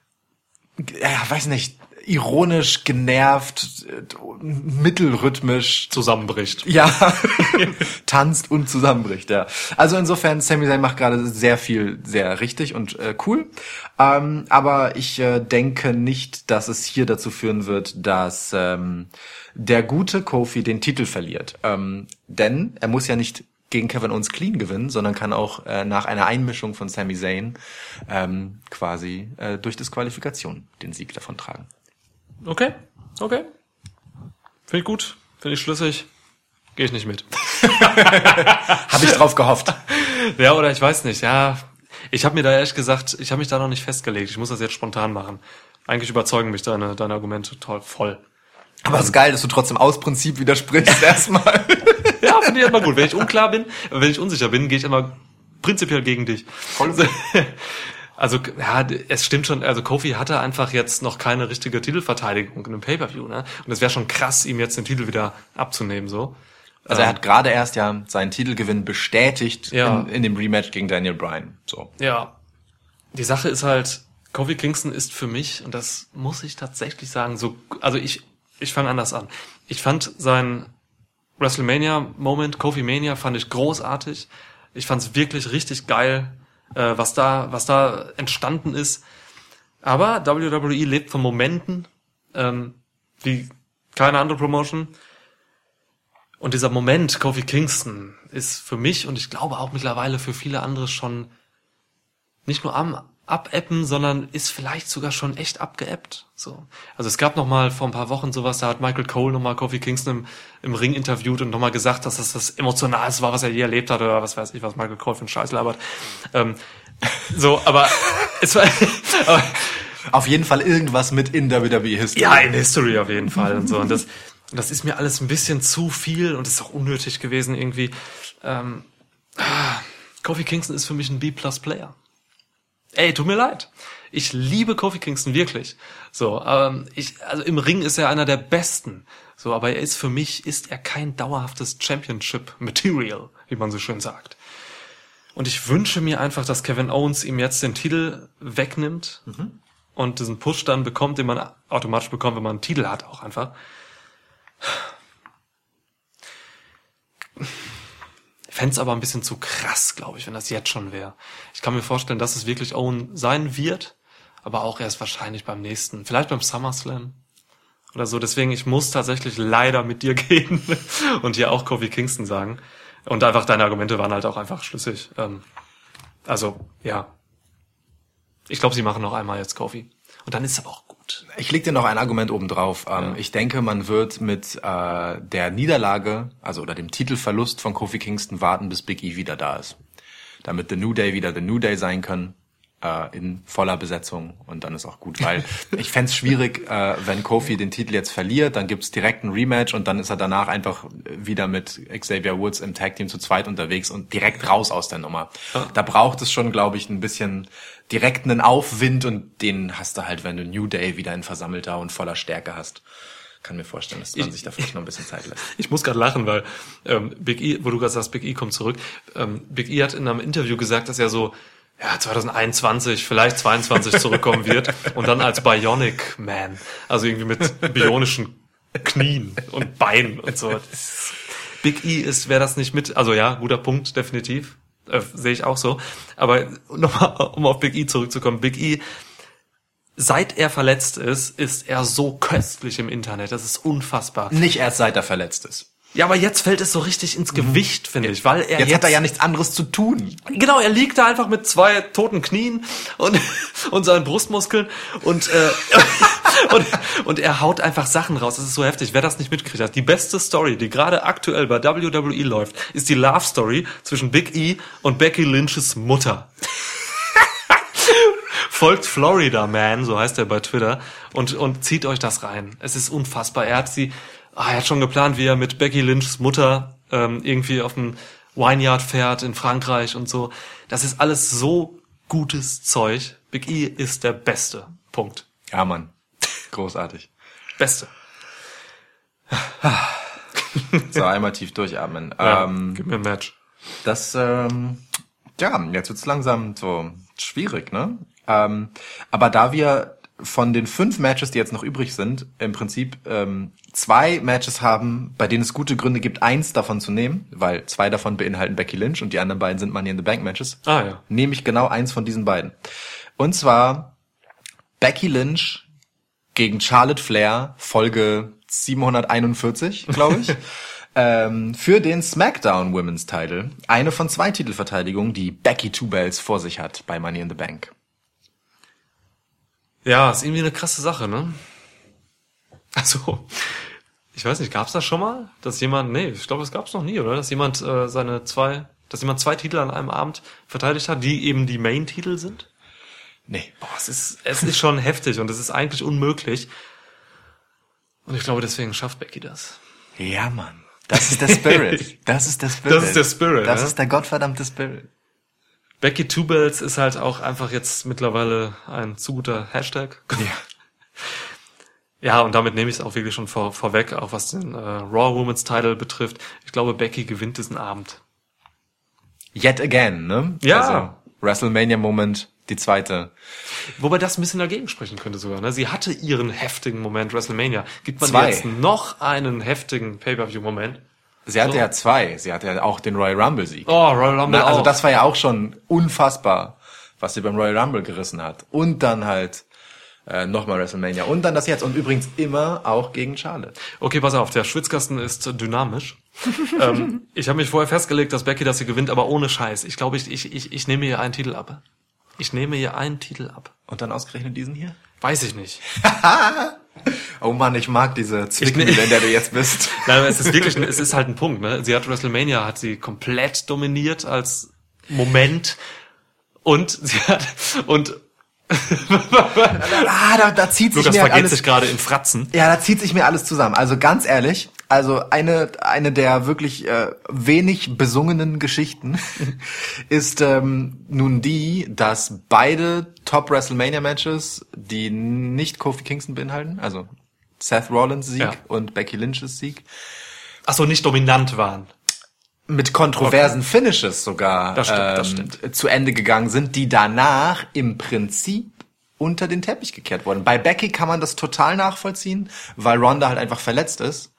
[SPEAKER 4] ja, weiß nicht, ironisch, genervt, mittelrhythmisch
[SPEAKER 1] Zusammenbricht.
[SPEAKER 4] ja, tanzt und zusammenbricht, ja. Also insofern, Sami Zayn macht gerade sehr viel sehr richtig und äh, cool. Ähm, aber ich äh, denke nicht, dass es hier dazu führen wird, dass ähm, der gute Kofi den Titel verliert. Ähm, denn er muss ja nicht gegen Kevin Owens clean gewinnen, sondern kann auch äh, nach einer Einmischung von Sami Zayn ähm, quasi äh, durch Disqualifikation den Sieg davon tragen.
[SPEAKER 1] Okay, okay. Finde ich gut, finde ich schlüssig. Gehe ich nicht mit.
[SPEAKER 4] Habe ich drauf gehofft.
[SPEAKER 1] Ja, oder ich weiß nicht, ja. Ich habe mir da ehrlich gesagt, ich habe mich da noch nicht festgelegt. Ich muss das jetzt spontan machen. Eigentlich überzeugen mich deine, deine Argumente toll, voll.
[SPEAKER 4] Aber es ist geil, dass du trotzdem aus Prinzip widersprichst erstmal.
[SPEAKER 1] Finde ich immer gut. Wenn ich unklar bin, wenn ich unsicher bin, gehe ich immer prinzipiell gegen dich. Also, ja, es stimmt schon, also Kofi hatte einfach jetzt noch keine richtige Titelverteidigung in einem Pay-Per-View, ne? Und es wäre schon krass, ihm jetzt den Titel wieder abzunehmen, so.
[SPEAKER 4] Also er hat gerade erst ja seinen Titelgewinn bestätigt
[SPEAKER 1] Ja.
[SPEAKER 4] in, in dem Rematch gegen Daniel Bryan. So.
[SPEAKER 1] Ja. Die Sache ist halt, Kofi Kingston ist für mich, und das muss ich tatsächlich sagen, so, also ich, ich fange anders an. Ich fand sein WrestleMania-Moment, Kofi Mania, fand ich großartig. Ich fand es wirklich richtig geil, äh, was da, was da entstanden ist. Aber WWE lebt von Momenten, ähm, wie keine andere Promotion. Und dieser Moment, Kofi Kingston, ist für mich und ich glaube auch mittlerweile für viele andere schon nicht nur am Abappen, sondern ist vielleicht sogar schon echt abgeappt. So. Also es gab noch mal vor ein paar Wochen sowas, da hat Michael Cole noch mal Kofi Kingston im, im Ring interviewt und noch mal gesagt, dass das das Emotionalste war, was er je erlebt hat oder was weiß ich, was Michael Cole für einen Scheiß labert. Ähm, so, aber es war, aber,
[SPEAKER 4] Auf jeden Fall irgendwas mit in WWE History.
[SPEAKER 1] ja, in History auf jeden Fall und so. Und das, das ist mir alles ein bisschen zu viel und ist auch unnötig gewesen irgendwie. Ähm, ah, Kofi Kingston ist für mich ein B-Plus-Player. Ey, tut mir leid. Ich liebe Kofi Kingston wirklich. So, ähm, ich, also im Ring ist er einer der Besten. So, aber er ist für mich ist er kein dauerhaftes Championship Material, wie man so schön sagt. Und ich wünsche mir einfach, dass Kevin Owens ihm jetzt den Titel wegnimmt und diesen Push dann bekommt, den man automatisch bekommt, wenn man einen Titel hat, auch einfach. Fände aber ein bisschen zu krass, glaube ich, wenn das jetzt schon wäre. Ich kann mir vorstellen, dass es wirklich Owen sein wird, aber auch erst wahrscheinlich beim nächsten, vielleicht beim SummerSlam oder so. Deswegen, ich muss tatsächlich leider mit dir gehen und hier auch Kofi Kingston sagen. Und einfach deine Argumente waren halt auch einfach schlüssig. Ähm, also, ja. Ich glaube, sie machen noch einmal jetzt Kofi. Und dann ist aber auch gut.
[SPEAKER 4] Ich leg dir noch ein Argument obendrauf. Ähm,
[SPEAKER 1] Ja.
[SPEAKER 4] Ich denke, man wird mit äh, der Niederlage, also oder dem Titelverlust von Kofi Kingston warten, bis Big E wieder da ist. Damit The New Day wieder The New Day sein können. Äh, in voller Besetzung und dann ist auch gut, weil ich fänd's schwierig, äh, wenn Kofi den Titel jetzt verliert, dann gibt's direkt ein Rematch und dann ist er danach einfach wieder mit Xavier Woods im Tag Team zu zweit unterwegs und direkt raus aus der Nummer. Da braucht es schon, glaube ich, ein bisschen direkt einen Aufwind und den hast du halt, wenn du New Day wieder in versammelter und voller Stärke hast. Kann mir vorstellen, dass man sich da vielleicht noch ein bisschen Zeit lässt.
[SPEAKER 1] Ich muss gerade lachen, weil ähm, Big E, wo du gerade sagst, Big E kommt zurück. Ähm, Big E hat in einem Interview gesagt, dass er so ja, 2021, vielleicht 22 zurückkommen wird und dann als Bionic Man, also irgendwie mit bionischen Knien und Beinen und so. Ist- Big E ist, wer das nicht mit, also ja, guter Punkt, definitiv, äh, sehe ich auch so. Aber nochmal, um auf Big E zurückzukommen, Big E Seit er verletzt ist, ist er so köstlich im Internet. Das ist unfassbar.
[SPEAKER 4] Nicht erst seit er verletzt ist.
[SPEAKER 1] Ja, aber jetzt fällt es so richtig ins Gewicht, finde ich, weil er
[SPEAKER 4] Jetzt, hat er ja nichts anderes zu tun.
[SPEAKER 1] genau, er liegt da einfach mit zwei toten Knien und und seinen Brustmuskeln und äh, und und er haut einfach Sachen raus. Das ist so heftig. Wer das nicht mitgekriegt hat, die beste Story, die gerade aktuell bei WWE läuft, ist die Love Story zwischen Big E und Becky Lynches Mutter. Folgt Florida Man, so heißt er bei Twitter, und, und zieht euch das rein. Es ist unfassbar. Er hat sie, ah, er hat schon geplant, wie er mit Becky Lynchs Mutter ähm, irgendwie auf dem Wineyard fährt in Frankreich und so. Das ist alles so gutes Zeug. Big E ist der Beste. Punkt.
[SPEAKER 4] Ja, Mann. Großartig.
[SPEAKER 1] Beste.
[SPEAKER 4] So, einmal tief durchatmen.
[SPEAKER 1] Ja,
[SPEAKER 4] Ähm,
[SPEAKER 1] gib mir ein Match.
[SPEAKER 4] das ähm, Ja, jetzt wird's langsam so schwierig, ne? Ähm, aber da wir von den fünf Matches, die jetzt noch übrig sind, im Prinzip ähm, zwei Matches haben, bei denen es gute Gründe gibt, eins davon zu nehmen, weil zwei davon beinhalten Becky Lynch und die anderen beiden sind Money in the Bank Matches,
[SPEAKER 1] Ah ja.
[SPEAKER 4] nehme ich genau eins von diesen beiden. Und zwar Becky Lynch gegen Charlotte Flair, Folge 741, glaube ich. ähm, für den SmackDown Women's Title. Eine von zwei Titelverteidigungen, die Becky Two Bells vor sich hat bei Money in the Bank.
[SPEAKER 1] Ja, ist irgendwie eine krasse Sache, ne? Also, ich weiß nicht, gab's das schon mal, dass jemand, nee, ich glaube, das gab's noch nie, oder? Dass jemand äh, seine zwei, dass jemand zwei Titel an einem Abend verteidigt hat, die eben die Main-Titel sind?
[SPEAKER 4] Nee.
[SPEAKER 1] Boah, es ist, es ist schon heftig und es ist eigentlich unmöglich. Und ich glaube, deswegen schafft Becky das.
[SPEAKER 4] Ja, Mann. Das ist der Spirit. Das ist der Spirit.
[SPEAKER 1] Das ist der Spirit,
[SPEAKER 4] Das
[SPEAKER 1] ne?
[SPEAKER 4] ist der gottverdammte Spirit.
[SPEAKER 1] Becky Two Bells ist halt auch einfach jetzt mittlerweile ein zu guter Hashtag.
[SPEAKER 4] Ja.
[SPEAKER 1] Ja, und damit nehme ich es auch wirklich schon vor, vorweg, auch was den äh, Raw Women's Title betrifft. Ich glaube, Becky gewinnt diesen Abend.
[SPEAKER 4] Yet again, ne?
[SPEAKER 1] Ja.
[SPEAKER 4] Also, WrestleMania Moment, die zweite.
[SPEAKER 1] Wobei das ein bisschen dagegen sprechen könnte sogar. Ne? Sie hatte ihren heftigen Moment WrestleMania. Gibt man
[SPEAKER 4] Zwei.
[SPEAKER 1] jetzt noch einen heftigen Pay-Per-View-Moment?
[SPEAKER 4] Sie hatte
[SPEAKER 1] So.
[SPEAKER 4] ja zwei. Sie hatte ja auch den Royal Rumble Sieg.
[SPEAKER 1] Oh, Royal Rumble
[SPEAKER 4] Na, also
[SPEAKER 1] auch.
[SPEAKER 4] das war ja auch schon unfassbar, was sie beim Royal Rumble gerissen hat. Und dann halt äh, nochmal WrestleMania. Und dann das jetzt. Und übrigens immer auch gegen Charlotte.
[SPEAKER 1] Okay, pass auf, der Schwitzkasten ist dynamisch. ähm, ich habe mich vorher festgelegt, dass Becky das hier gewinnt, aber ohne Scheiß. Ich glaube, ich, ich, ich, ich nehme ihr einen Titel ab. Ich nehme ihr einen Titel ab.
[SPEAKER 4] Und dann ausgerechnet diesen hier?
[SPEAKER 1] Weiß ich nicht.
[SPEAKER 4] Oh Mann, ich mag diese Zwickmühle,
[SPEAKER 1] ne-
[SPEAKER 4] in der du jetzt bist.
[SPEAKER 1] Nein, aber es ist wirklich, es ist halt ein Punkt. Ne? Sie hat WrestleMania, hat sie komplett dominiert als Moment und sie hat und
[SPEAKER 4] ah, da, da zieht sich
[SPEAKER 1] Lukas
[SPEAKER 4] mir halt
[SPEAKER 1] vergeht
[SPEAKER 4] alles
[SPEAKER 1] sich gerade in Fratzen.
[SPEAKER 4] Ja, da zieht sich mir alles zusammen. Also ganz ehrlich, also eine eine der wirklich äh, wenig besungenen Geschichten ist ähm, nun die, dass beide Top WrestleMania Matches, die nicht Kofi Kingston beinhalten, also Seth Rollins Sieg
[SPEAKER 1] Ja.
[SPEAKER 4] und Becky Lynch's Sieg,
[SPEAKER 1] Ach so, nicht dominant waren.
[SPEAKER 4] Mit kontroversen Finishes sogar
[SPEAKER 1] Das stimmt, das
[SPEAKER 4] ähm,
[SPEAKER 1] stimmt.
[SPEAKER 4] zu Ende gegangen sind, die danach im Prinzip unter den Teppich gekehrt wurden. Bei Becky kann man das total nachvollziehen, weil Ronda halt einfach verletzt ist.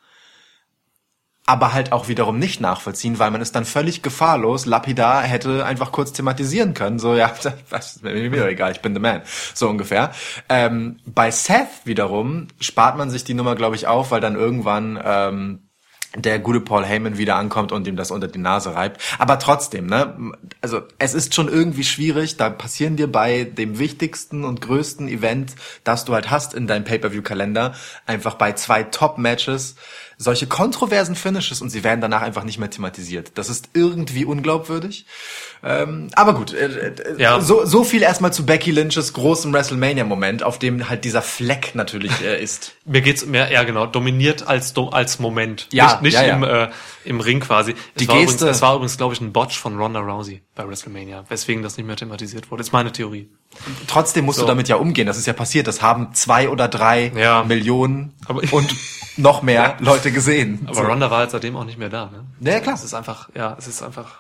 [SPEAKER 4] Aber halt auch wiederum nicht nachvollziehen, weil man es dann völlig gefahrlos, lapidar hätte einfach kurz thematisieren können. So, ja, was ist mir doch egal, ich bin the man. So ungefähr. Ähm, bei Seth wiederum spart man sich die Nummer, glaube ich, auf, weil dann irgendwann ähm, der gute Paul Heyman wieder ankommt und ihm das unter die Nase reibt. Aber trotzdem, ne? Also es ist schon irgendwie schwierig. Da passieren dir bei dem wichtigsten und größten Event, das du halt hast in deinem Pay-per-view-Kalender, einfach bei zwei Top-Matches solche kontroversen Finishes und sie werden danach einfach nicht mehr thematisiert. Das ist irgendwie unglaubwürdig. Ähm, aber gut, äh, äh,
[SPEAKER 1] Ja.
[SPEAKER 4] so, so viel erstmal zu Becky Lynches großem WrestleMania-Moment, auf dem halt dieser Fleck natürlich äh, ist.
[SPEAKER 1] Mir geht's mehr, ja genau, dominiert als als Moment.
[SPEAKER 4] Ja,
[SPEAKER 1] nicht nicht
[SPEAKER 4] ja, ja.
[SPEAKER 1] im äh, im Ring quasi. Es
[SPEAKER 4] Die
[SPEAKER 1] war
[SPEAKER 4] Geste-
[SPEAKER 1] übrigens, es war übrigens, glaube ich, ein Botch von Ronda Rousey bei WrestleMania, weswegen das nicht mehr thematisiert wurde. ist meine Theorie.
[SPEAKER 4] Trotzdem musst
[SPEAKER 1] So.
[SPEAKER 4] du damit ja umgehen. Das ist ja passiert. Das haben zwei oder drei
[SPEAKER 1] Ja.
[SPEAKER 4] Millionen
[SPEAKER 1] Aber-
[SPEAKER 4] und noch mehr Leute gesehen.
[SPEAKER 1] Aber
[SPEAKER 4] so.
[SPEAKER 1] Ronda war halt seitdem auch nicht mehr da. Ne?
[SPEAKER 4] Ja, klar.
[SPEAKER 1] Es ist einfach, ja, es ist einfach.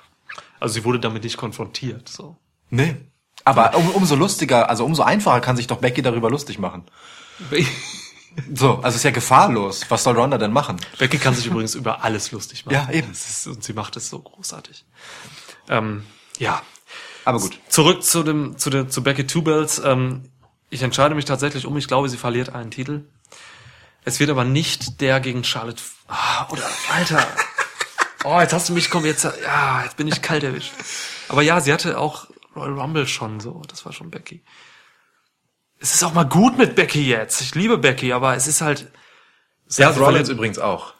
[SPEAKER 1] Also sie wurde damit nicht konfrontiert. So.
[SPEAKER 4] Nee. Aber um, umso lustiger, also umso einfacher kann sich doch Becky darüber lustig machen. So, also ist ja gefahrlos. Was soll Ronda denn machen?
[SPEAKER 1] Becky kann sich übrigens über alles lustig machen.
[SPEAKER 4] Ja, eben.
[SPEAKER 1] Ist, und sie macht es so großartig. Ähm, ja.
[SPEAKER 4] Aber gut.
[SPEAKER 1] Zurück zu dem, zu der, zu Becky Two Bells. Ähm, ich entscheide mich tatsächlich um. Ich glaube, sie verliert einen Titel. Es wird aber nicht der gegen Charlotte. Ah, oder Alter. Oh, jetzt hast du mich komm jetzt. Ja, jetzt bin ich kalt erwischt. Aber ja, sie hatte auch Royal Rumble schon so. Das war schon Becky. Es ist auch mal gut mit Becky jetzt. Ich liebe Becky, aber es ist halt.
[SPEAKER 4] Seth
[SPEAKER 1] Ja,
[SPEAKER 4] Rollins übrigens auch.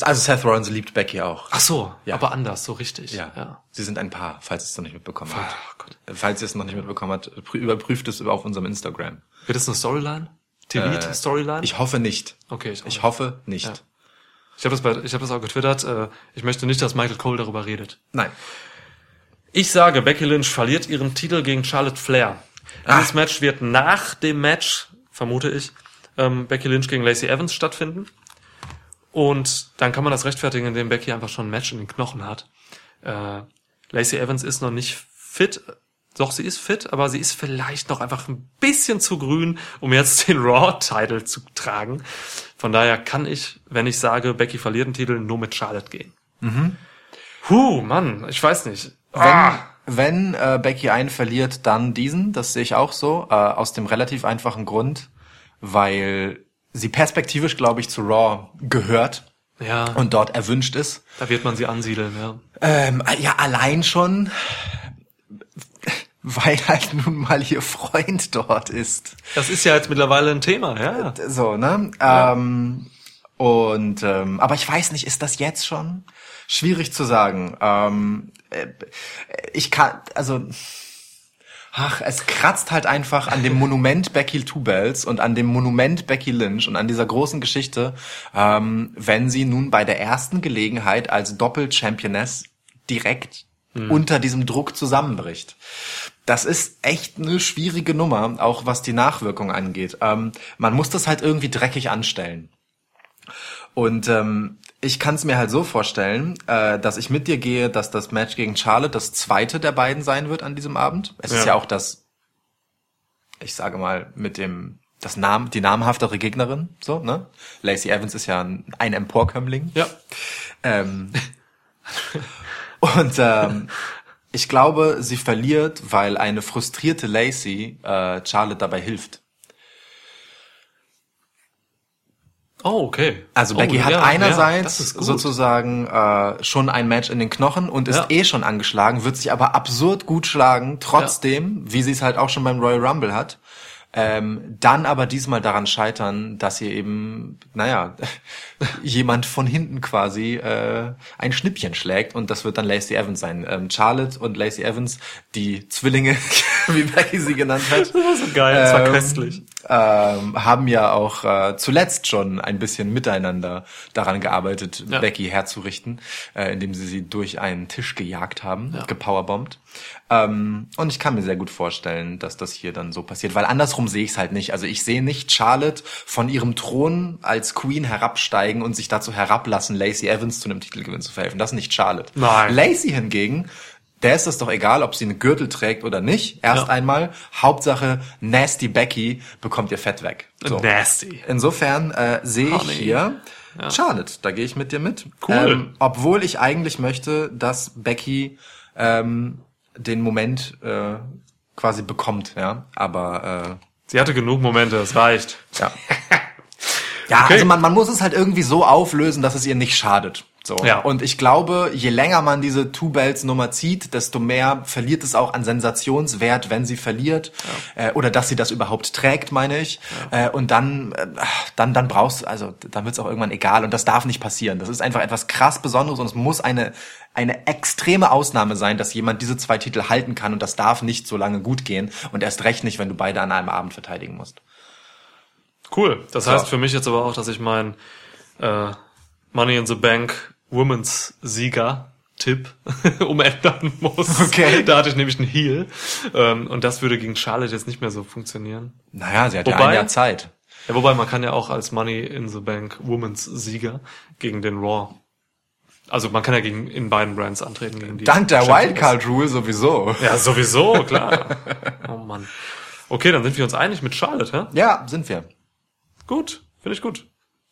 [SPEAKER 4] Also Seth Rollins liebt Becky auch.
[SPEAKER 1] Ach so,
[SPEAKER 4] Ja.
[SPEAKER 1] aber anders, so richtig.
[SPEAKER 4] Ja.
[SPEAKER 1] ja.
[SPEAKER 4] Sie sind ein Paar, falls ihr es noch nicht mitbekommen
[SPEAKER 1] Oh
[SPEAKER 4] habt.
[SPEAKER 1] Gott.
[SPEAKER 4] Falls ihr es noch nicht mitbekommen habt, prü- überprüft es auf unserem Instagram.
[SPEAKER 1] Wird es eine Storyline? TV-Storyline?
[SPEAKER 4] Ich hoffe nicht.
[SPEAKER 1] okay, ich,
[SPEAKER 4] Ich hoffe nicht.
[SPEAKER 1] Ja. Ich habe das, bei, ich hab das auch getwittert. Äh, ich möchte nicht, dass Michael Cole darüber redet.
[SPEAKER 4] Nein.
[SPEAKER 1] Ich sage, Becky Lynch verliert ihren Titel gegen Charlotte Flair.
[SPEAKER 4] Ah.
[SPEAKER 1] Dieses Match wird nach dem Match, vermute ich, ähm, Becky Lynch gegen Lacey Evans stattfinden. Und dann kann man das rechtfertigen, indem Becky einfach schon ein Match in den Knochen hat. Äh, Lacey Evans ist noch nicht fit. Doch, sie ist fit, aber sie ist vielleicht noch einfach ein bisschen zu grün, um jetzt den Raw-Title zu tragen. Von daher kann ich, wenn ich sage, Becky verliert den Titel, nur mit Charlotte gehen. Mhm. Huh, Mann, ich weiß nicht.
[SPEAKER 4] Wenn,
[SPEAKER 1] Ah,
[SPEAKER 4] wenn äh, Becky einen verliert, dann diesen. Das sehe ich auch so. Äh, aus dem relativ einfachen Grund, weil sie perspektivisch, glaube ich, zu Raw gehört
[SPEAKER 1] ja,
[SPEAKER 4] und dort erwünscht ist.
[SPEAKER 1] da wird man sie ansiedeln, ja.
[SPEAKER 4] Ähm, ja, allein schon, weil halt nun mal ihr Freund dort ist.
[SPEAKER 1] Das ist ja jetzt mittlerweile ein Thema, ja.
[SPEAKER 4] So, ne? Ähm, und ähm, aber ich weiß nicht, ist das jetzt schon schwierig zu sagen. Ähm, äh, ich kann, also ach, es kratzt halt einfach an dem Monument Becky Two Bells und an dem Monument Becky Lynch und an dieser großen Geschichte, ähm, wenn sie nun bei der ersten Gelegenheit als Doppel-Championess direkt unter diesem Druck zusammenbricht. Das ist echt eine schwierige Nummer, auch was die Nachwirkung angeht. Ähm, man muss das halt irgendwie dreckig anstellen. Und ähm, ich kann es mir halt so vorstellen, äh, dass ich mit dir gehe, dass das Match gegen Charlotte das zweite der beiden sein wird an diesem Abend. Es ist
[SPEAKER 1] Ja.
[SPEAKER 4] ja auch das, ich sage mal, mit dem das Nam die namhaftere Gegnerin, so, ne? Lacey Evans ist ja ein, ein Emporkömmling.
[SPEAKER 1] Ja.
[SPEAKER 4] Ähm, und ähm, ich glaube, sie verliert, weil eine frustrierte Lacey äh, Charlotte dabei hilft.
[SPEAKER 1] Oh, okay.
[SPEAKER 4] Also
[SPEAKER 1] oh,
[SPEAKER 4] Becky hat
[SPEAKER 1] ja,
[SPEAKER 4] einerseits
[SPEAKER 1] ja,
[SPEAKER 4] sozusagen äh, schon ein Match in den Knochen und ist
[SPEAKER 1] Ja.
[SPEAKER 4] eh schon angeschlagen, wird sich aber absurd gut schlagen, trotzdem, wie sie es halt auch schon beim Royal Rumble hat. Ähm, dann aber diesmal daran scheitern, dass ihr eben, naja, jemand von hinten quasi äh, ein Schnippchen schlägt und das wird dann Lacey Evans sein. Ähm, Charlotte und Lacey Evans, die Zwillinge, wie Becky sie genannt hat
[SPEAKER 1] Das war so geil, das war
[SPEAKER 4] Ähm,
[SPEAKER 1] köstlich.
[SPEAKER 4] ähm, haben ja auch äh, zuletzt schon ein bisschen miteinander daran gearbeitet,
[SPEAKER 1] Ja.
[SPEAKER 4] Becky herzurichten, äh, indem sie sie durch einen Tisch gejagt haben,
[SPEAKER 1] Ja.
[SPEAKER 4] gepowerbombt. Ähm, und ich kann mir sehr gut vorstellen, dass das hier dann so passiert, weil andersrum sehe ich es halt nicht. Also ich sehe nicht Charlotte von ihrem Thron als Queen herabsteigen und sich dazu herablassen, Lacey Evans zu einem Titelgewinn zu verhelfen. Das ist nicht Charlotte.
[SPEAKER 1] Nein.
[SPEAKER 4] Lacey hingegen, der ist es doch egal, ob sie einen Gürtel trägt oder nicht. Erst
[SPEAKER 1] Ja.
[SPEAKER 4] einmal, Hauptsache Nasty Becky bekommt ihr Fett weg. So.
[SPEAKER 1] Nasty.
[SPEAKER 4] Insofern äh, sehe ich hier Charlotte, da gehe ich mit dir mit.
[SPEAKER 1] Cool.
[SPEAKER 4] Ähm, obwohl ich eigentlich möchte, dass Becky ähm, den Moment äh, quasi bekommt, ja. Aber
[SPEAKER 1] Sie hatte genug Momente, es reicht.
[SPEAKER 4] ja. ja,
[SPEAKER 1] Okay.
[SPEAKER 4] also man, man muss es halt irgendwie so auflösen, dass es ihr nicht schadet. So.
[SPEAKER 1] Ja.
[SPEAKER 4] Und ich glaube, je länger man diese Two Bells Nummer zieht, desto mehr verliert es auch an Sensationswert, wenn sie verliert. Äh, oder dass sie das überhaupt trägt, meine ich. Äh, und dann, äh, dann, dann brauchst du, also dann wird es auch irgendwann egal. Und das darf nicht passieren. Das ist einfach etwas krass Besonderes und es muss eine, eine extreme Ausnahme sein, dass jemand diese zwei Titel halten kann. Und das darf nicht so lange gut gehen. Und erst recht nicht, wenn du beide an einem Abend verteidigen musst.
[SPEAKER 1] Cool. Das heißt für mich jetzt aber auch, dass ich mein äh, Money in the Bank Women's Sieger Tipp umändern muss.
[SPEAKER 4] Okay.
[SPEAKER 1] Da hatte ich nämlich einen Heal. Ähm, und das würde gegen Charlotte jetzt nicht mehr so funktionieren.
[SPEAKER 4] Naja, sie hat ja
[SPEAKER 1] Wobei-
[SPEAKER 4] ein Jahr Zeit.
[SPEAKER 1] Ja, wobei man kann ja auch als Money in the Bank Women's Sieger gegen den Raw. Also man kann ja gegen in beiden Brands antreten gegen die.
[SPEAKER 4] Dank der. Wildcard Rule sowieso.
[SPEAKER 1] Ja, sowieso, klar. oh Mann. Okay, dann sind wir uns einig mit Charlotte, hä?
[SPEAKER 4] Ja, sind wir.
[SPEAKER 1] Gut, finde ich gut.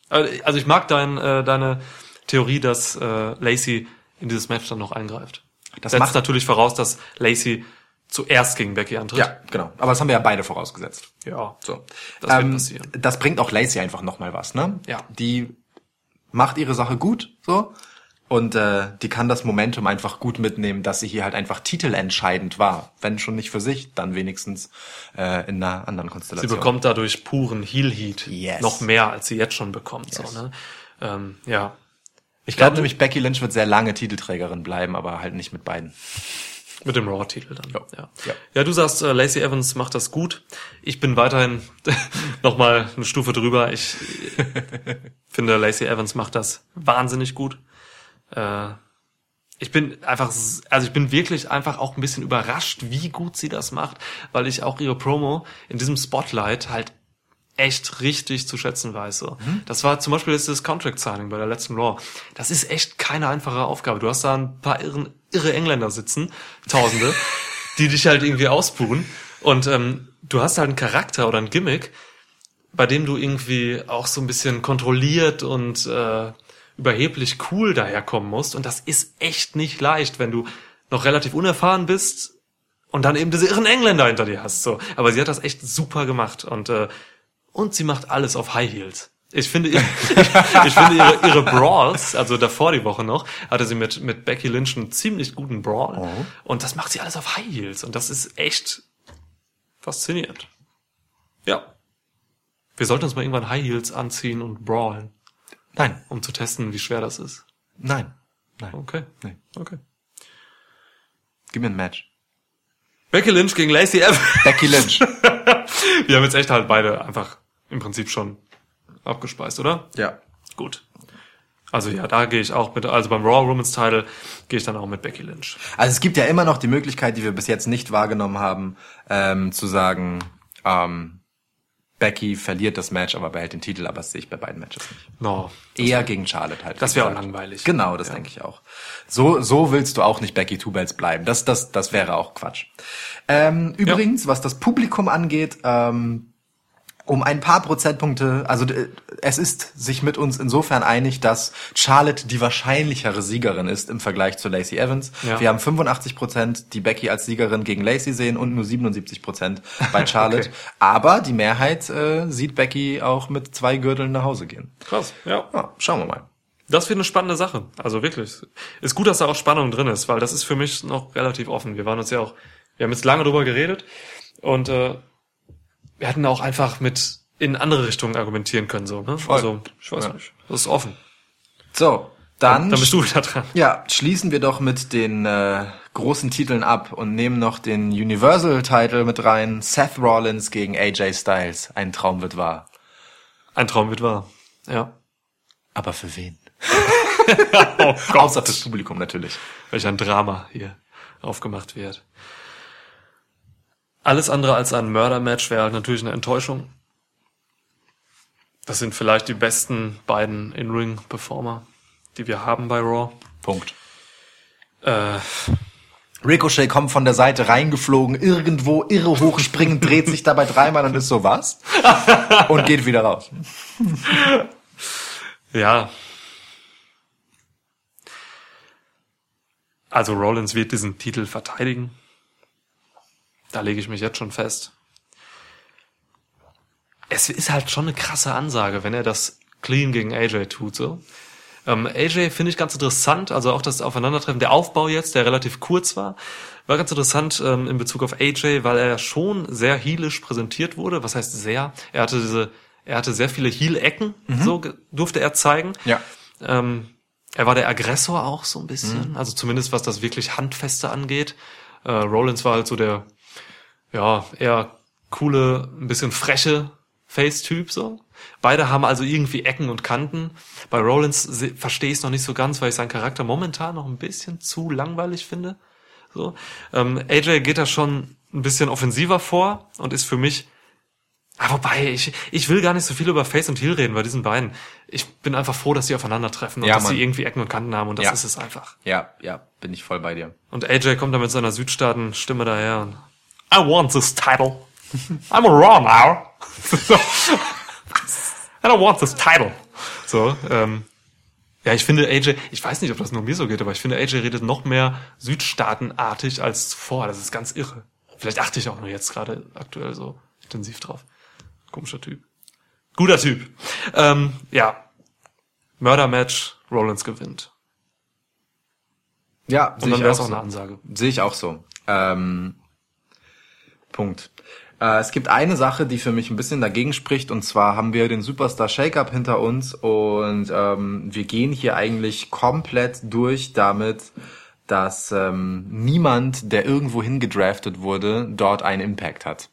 [SPEAKER 1] Also ich mag dein, äh, deine Theorie, dass äh, Lacey in dieses Match dann noch eingreift.
[SPEAKER 4] Das
[SPEAKER 1] Setzt
[SPEAKER 4] macht-
[SPEAKER 1] natürlich voraus, dass Lacey zuerst gegen Becky antritt.
[SPEAKER 4] Ja, genau. Aber das haben wir ja beide vorausgesetzt.
[SPEAKER 1] Ja.
[SPEAKER 4] So.
[SPEAKER 1] Das wird
[SPEAKER 4] ähm,
[SPEAKER 1] passieren.
[SPEAKER 4] Das bringt auch Lacey einfach nochmal was, ne?
[SPEAKER 1] Ja.
[SPEAKER 4] Die macht ihre Sache gut, so. Und äh, die kann das Momentum einfach gut mitnehmen, dass sie hier halt einfach titelentscheidend war. Wenn schon nicht für sich, dann wenigstens äh, in einer anderen
[SPEAKER 1] Sie
[SPEAKER 4] Konstellation.
[SPEAKER 1] bekommt dadurch puren Heel Heat.
[SPEAKER 4] Yes.
[SPEAKER 1] Noch mehr, als sie jetzt schon bekommt.
[SPEAKER 4] Yes.
[SPEAKER 1] So, ne? ähm, ja.
[SPEAKER 4] Ich glaube nämlich, Becky Lynch wird sehr lange Titelträgerin bleiben, aber halt nicht mit beiden.
[SPEAKER 1] Mit dem Raw-Titel dann.
[SPEAKER 4] Ja.
[SPEAKER 1] Ja.
[SPEAKER 4] Ja.
[SPEAKER 1] ja, du sagst, äh, Lacey Evans macht das gut. Ich bin weiterhin nochmal eine Stufe drüber. Ich finde, Lacey Evans macht das wahnsinnig gut. Äh, ich bin einfach, also ich bin wirklich einfach auch ein bisschen überrascht, wie gut sie das macht, weil ich auch ihre Promo in diesem Spotlight halt echt richtig zu schätzen weiß. So. Das war zum Beispiel jetzt das Contract Signing bei der letzten Raw. Das ist echt keine einfache Aufgabe. Du hast da ein paar irren, irre Engländer sitzen, Tausende, die dich halt irgendwie ausbuhen. Und ähm, du hast halt einen Charakter oder ein Gimmick, bei dem du irgendwie auch so ein bisschen kontrolliert und äh, überheblich cool daherkommen musst. Und das ist echt nicht leicht, wenn du noch relativ unerfahren bist und dann eben diese irren Engländer hinter dir hast. So, aber sie hat das echt super gemacht und äh, und sie macht alles auf High Heels. Ich finde, ich, ich finde ihre, ihre Brawls, also davor die Woche noch, hatte sie mit mit Becky Lynch einen ziemlich guten Brawl
[SPEAKER 4] Oh.
[SPEAKER 1] und das macht sie alles auf High Heels und das ist echt faszinierend. Ja. Wir sollten uns mal irgendwann High Heels anziehen und brawlen,
[SPEAKER 4] Nein,
[SPEAKER 1] um zu testen, wie schwer das ist.
[SPEAKER 4] nein, nein.
[SPEAKER 1] Okay.
[SPEAKER 4] Nee.
[SPEAKER 1] Okay.
[SPEAKER 4] Gib mir ein Match.
[SPEAKER 1] Becky Lynch gegen Lacey Evans.
[SPEAKER 4] Becky Lynch.
[SPEAKER 1] Wir haben jetzt echt halt beide einfach im Prinzip schon abgespeist, oder?
[SPEAKER 4] ja.
[SPEAKER 1] Gut. Also ja, da gehe ich auch mit, also beim Raw Women's Title gehe ich dann auch mit Becky Lynch.
[SPEAKER 4] Also es gibt ja immer noch die Möglichkeit, die wir bis jetzt nicht wahrgenommen haben, ähm, zu sagen, ähm, Becky verliert das Match, aber behält den Titel, aber das sehe ich bei beiden Matches nicht.
[SPEAKER 1] No.
[SPEAKER 4] Eher gegen Charlotte halt.
[SPEAKER 1] Das wäre auch langweilig.
[SPEAKER 4] Genau, das denke ich auch. So, so willst du auch nicht Becky Two Belts bleiben. Das, das, das wäre auch Quatsch. Ähm, übrigens, was das Publikum angeht, ähm, um ein paar Prozentpunkte, also äh, es ist sich mit uns insofern einig, dass Charlotte die wahrscheinlichere Siegerin ist im Vergleich zu Lacey Evans.
[SPEAKER 1] Ja.
[SPEAKER 4] Wir haben 85 Prozent, die Becky als Siegerin gegen Lacey sehen und nur 77 Prozent bei Charlotte.
[SPEAKER 1] Okay.
[SPEAKER 4] Aber die Mehrheit äh, sieht Becky auch mit zwei Gürteln nach Hause gehen.
[SPEAKER 1] Krass, ja.
[SPEAKER 4] Ja, schauen wir mal.
[SPEAKER 1] Das wird eine spannende Sache. Also wirklich. Ist gut, dass da auch Spannung drin ist, weil das ist für mich noch relativ offen. Wir waren uns ja auch, wir haben jetzt lange drüber geredet und äh, wir hätten auch einfach mit in andere Richtungen argumentieren können. so. Ne?
[SPEAKER 4] Voll.
[SPEAKER 1] Also, ich weiß
[SPEAKER 4] Ja.
[SPEAKER 1] nicht. Das ist offen.
[SPEAKER 4] So, dann,
[SPEAKER 1] Dann bist du wieder dran.
[SPEAKER 4] ja, schließen wir doch mit den äh, großen Titeln ab und nehmen noch den Universal-Title mit rein. Seth Rollins gegen AJ Styles. Ein Traum wird wahr.
[SPEAKER 1] Ein Traum wird wahr. Ja.
[SPEAKER 4] Aber für wen?
[SPEAKER 1] Oh
[SPEAKER 4] Außer fürs Publikum natürlich.
[SPEAKER 1] welch ein Drama hier aufgemacht wird. Alles andere als ein Mördermatch wäre halt natürlich eine Enttäuschung. Das sind vielleicht die besten beiden In-Ring-Performer, die wir haben bei Raw.
[SPEAKER 4] Punkt.
[SPEAKER 1] Äh,
[SPEAKER 4] Ricochet kommt von der Seite reingeflogen, irgendwo irre hochspringend, dreht sich dabei dreimal und ist so was? Und geht wieder raus.
[SPEAKER 1] ja. Also Rollins wird diesen Titel verteidigen. Da lege ich mich jetzt schon fest. Es ist halt schon eine krasse Ansage, wenn er das clean gegen AJ tut, so. Ähm, AJ finde ich ganz interessant, also auch das Aufeinandertreffen, der Aufbau jetzt, der relativ kurz war, war ganz interessant ähm, in Bezug auf AJ, weil er schon sehr heelisch präsentiert wurde. Was heißt sehr? Er hatte diese, er hatte sehr viele Heel-Ecken, so ge- durfte er zeigen.
[SPEAKER 4] Ja.
[SPEAKER 1] Ähm, er war der Aggressor auch so ein bisschen, also zumindest was das wirklich Handfeste angeht. Äh, Rollins war halt so der, ja, eher coole, ein bisschen freche Face-Typ so. Beide haben also irgendwie Ecken und Kanten. Bei Rollins verstehe ich es noch nicht so ganz, weil ich seinen Charakter momentan noch ein bisschen zu langweilig finde. So. Ähm, AJ geht da schon ein bisschen offensiver vor und ist für mich Ah, wobei, ich, ich will gar nicht so viel über Face und Heel reden bei diesen beiden. Ich bin einfach froh, dass sie aufeinandertreffen und
[SPEAKER 4] Ja,
[SPEAKER 1] dass
[SPEAKER 4] Mann.
[SPEAKER 1] sie irgendwie Ecken und Kanten haben und das
[SPEAKER 4] Ja.
[SPEAKER 1] ist es einfach.
[SPEAKER 4] Ja, ja, bin ich voll bei dir.
[SPEAKER 1] Und AJ kommt da mit seiner Südstaaten-Stimme daher und I want this title. I'm a Raw now. so. I don't want this title. So, ähm, ja, ich finde AJ, ich weiß nicht, ob das nur mir so geht, aber ich finde AJ redet noch mehr Südstaatenartig als zuvor. Das ist ganz irre. Vielleicht achte ich auch nur jetzt gerade aktuell so intensiv drauf. Komischer Typ. Guter Typ. Ähm, ja. Mördermatch, Rollins gewinnt.
[SPEAKER 4] Ja,
[SPEAKER 1] Und dann wäre es auch eine Ansage.
[SPEAKER 4] Sehe ich auch so. Ähm, Punkt. Äh, es gibt eine Sache, die für mich ein bisschen dagegen spricht, und zwar haben wir den Superstar Shake-Up hinter uns und ähm, wir gehen hier eigentlich komplett durch damit, dass ähm, niemand, der irgendwo hingedraftet wurde, dort einen Impact hat.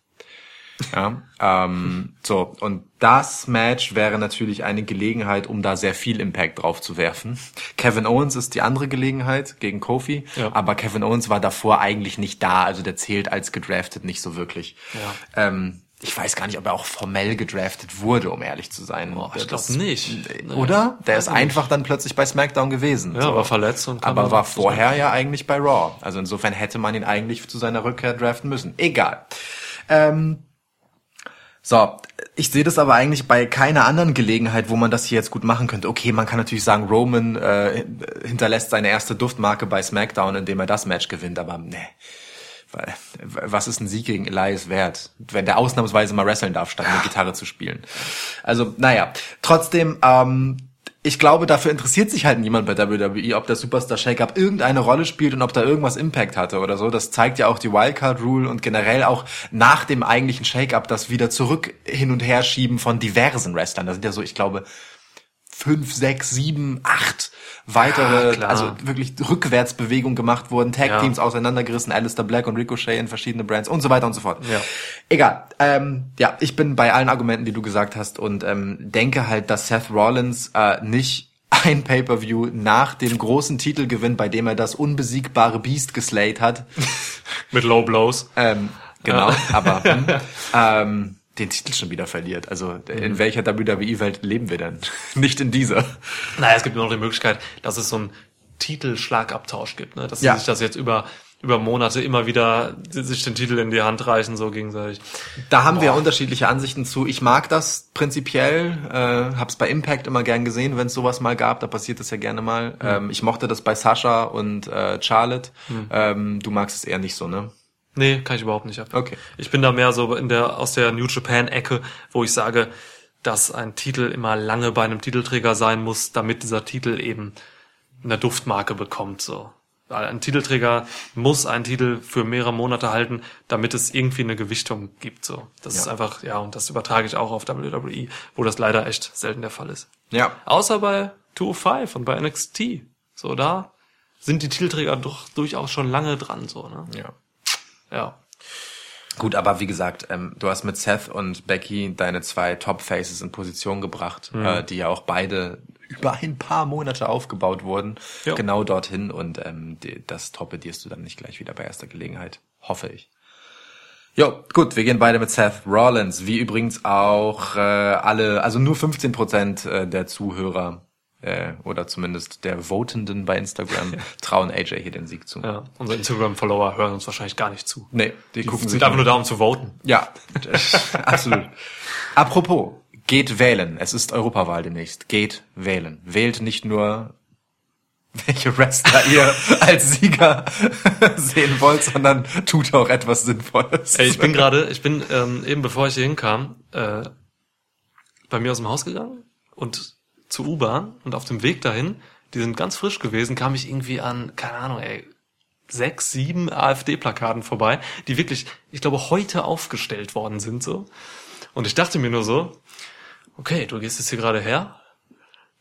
[SPEAKER 4] Ja, ähm, so, und das Match wäre natürlich eine Gelegenheit, um da sehr viel Impact drauf zu werfen. Kevin Owens ist die andere Gelegenheit gegen Kofi,
[SPEAKER 1] Ja.
[SPEAKER 4] aber Kevin Owens war davor eigentlich nicht da, also der zählt als gedraftet nicht so wirklich.
[SPEAKER 1] Ja.
[SPEAKER 4] Ähm, ich weiß gar nicht, ob er auch formell gedraftet wurde, um ehrlich zu sein.
[SPEAKER 1] Boah, ich
[SPEAKER 4] Das-
[SPEAKER 1] glaub nicht. Nee.
[SPEAKER 4] Oder? Der ist einfach dann plötzlich bei SmackDown gewesen.
[SPEAKER 1] Ja, war verletzt und
[SPEAKER 4] aber war vorher ja eigentlich bei Raw. Also insofern hätte man ihn eigentlich zu seiner Rückkehr draften müssen. Egal. Ähm, so, ich sehe das aber eigentlich bei keiner anderen Gelegenheit, wo man das hier jetzt gut machen könnte. Okay, man kann natürlich sagen, Roman äh, hinterlässt seine erste Duftmarke bei SmackDown, indem er das Match gewinnt, aber ne. Was ist ein Sieg gegen Elias wert, wenn der ausnahmsweise mal wresteln darf, statt eine Gitarre zu spielen? Also, naja, trotzdem, ähm, ich glaube, dafür interessiert sich halt niemand bei WWE, ob der Superstar Shake-Up irgendeine Rolle spielt und ob da irgendwas Impact hatte oder so. Das zeigt ja auch die Wildcard Rule und generell auch nach dem eigentlichen Shake-Up das wieder zurück hin und her schieben von diversen Wrestlern. Da sind ja so, ich glaube, fünf, sechs, sieben, acht weitere,
[SPEAKER 1] Ja,
[SPEAKER 4] also wirklich Rückwärtsbewegungen gemacht wurden, Tag-Teams
[SPEAKER 1] Ja.
[SPEAKER 4] auseinandergerissen, Alistair Black und Ricochet in verschiedene Brands und so weiter und so fort.
[SPEAKER 1] Ja.
[SPEAKER 4] Egal. Ähm, ja, ich bin bei allen Argumenten, die du gesagt hast und ähm, denke halt, dass Seth Rollins äh, nicht ein Pay-per-View nach dem großen Titelgewinn, bei dem er das unbesiegbare Beast geslayt hat,
[SPEAKER 1] Mit Low Blows.
[SPEAKER 4] ähm, genau, aber hm, ähm, den Titel schon wieder verliert. Also
[SPEAKER 1] Mhm.
[SPEAKER 4] in welcher WWE-Welt leben wir denn? Nicht in dieser.
[SPEAKER 1] Naja, es gibt nur noch die Möglichkeit, dass es so einen Titelschlagabtausch gibt, ne? dass sie
[SPEAKER 4] Ja.
[SPEAKER 1] sich das jetzt über über Monate immer wieder sich den Titel in die Hand reichen, so gegenseitig.
[SPEAKER 4] Da haben wir unterschiedliche Ansichten zu. Ich mag das prinzipiell, äh, hab's bei Impact immer gern gesehen, wenn es sowas mal gab, da passiert das ja gerne mal. Ähm, ich mochte das bei Sascha und äh, Charlotte. Ähm, du magst es eher nicht so, ne?
[SPEAKER 1] Nee, kann ich überhaupt nicht ab.
[SPEAKER 4] Okay.
[SPEAKER 1] Ich bin da mehr so in der, aus der New Japan Ecke, wo ich sage, dass ein Titel immer lange bei einem Titelträger sein muss, damit dieser Titel eben eine Duftmarke bekommt, so. Weil ein Titelträger muss einen Titel für mehrere Monate halten, damit es irgendwie eine Gewichtung gibt, so. Das
[SPEAKER 4] Ja.
[SPEAKER 1] ist einfach, ja, und das übertrage ich auch auf WWE, wo das leider echt selten der Fall ist.
[SPEAKER 4] Ja.
[SPEAKER 1] Außer bei 205 und bei NXT. So, da sind die Titelträger doch durchaus schon lange dran, so, ne?
[SPEAKER 4] Ja.
[SPEAKER 1] Ja.
[SPEAKER 4] Gut, aber wie gesagt, ähm, du hast mit Seth und Becky deine zwei Top-Faces in Position gebracht, äh, die ja auch beide über ein paar Monate aufgebaut wurden.
[SPEAKER 1] Ja.
[SPEAKER 4] Genau dorthin und ähm, die, das torpedierst du dann nicht gleich wieder bei erster Gelegenheit. Hoffe ich. Jo, gut, wir gehen beide mit Seth Rollins, wie übrigens auch äh, alle, also nur 15 Prozent äh, der Zuhörer äh, oder zumindest der Votenden bei Instagram trauen AJ hier den Sieg zu.
[SPEAKER 1] Ja, unsere Instagram-Follower hören uns wahrscheinlich gar nicht zu.
[SPEAKER 4] Nee, die,
[SPEAKER 1] Die
[SPEAKER 4] gucken
[SPEAKER 1] sind
[SPEAKER 4] sich
[SPEAKER 1] einfach nur da, um zu voten.
[SPEAKER 4] ja, absolut. Apropos, geht wählen. Es ist Europawahl demnächst. Geht wählen. Wählt nicht nur, welche Wrestler ihr als Sieger sehen wollt, sondern tut auch etwas Sinnvolles.
[SPEAKER 1] Ey, ich bin gerade, ich bin ähm, eben bevor ich hier hinkam, äh, bei mir aus dem Haus gegangen und zur U-Bahn und auf dem Weg dahin, die sind ganz frisch gewesen, kam ich irgendwie an, keine Ahnung, ey, sechs, sieben AfD-Plakaten vorbei, die wirklich, ich glaube, heute aufgestellt worden sind so. Und ich dachte mir nur so, okay, du gehst jetzt hier gerade her,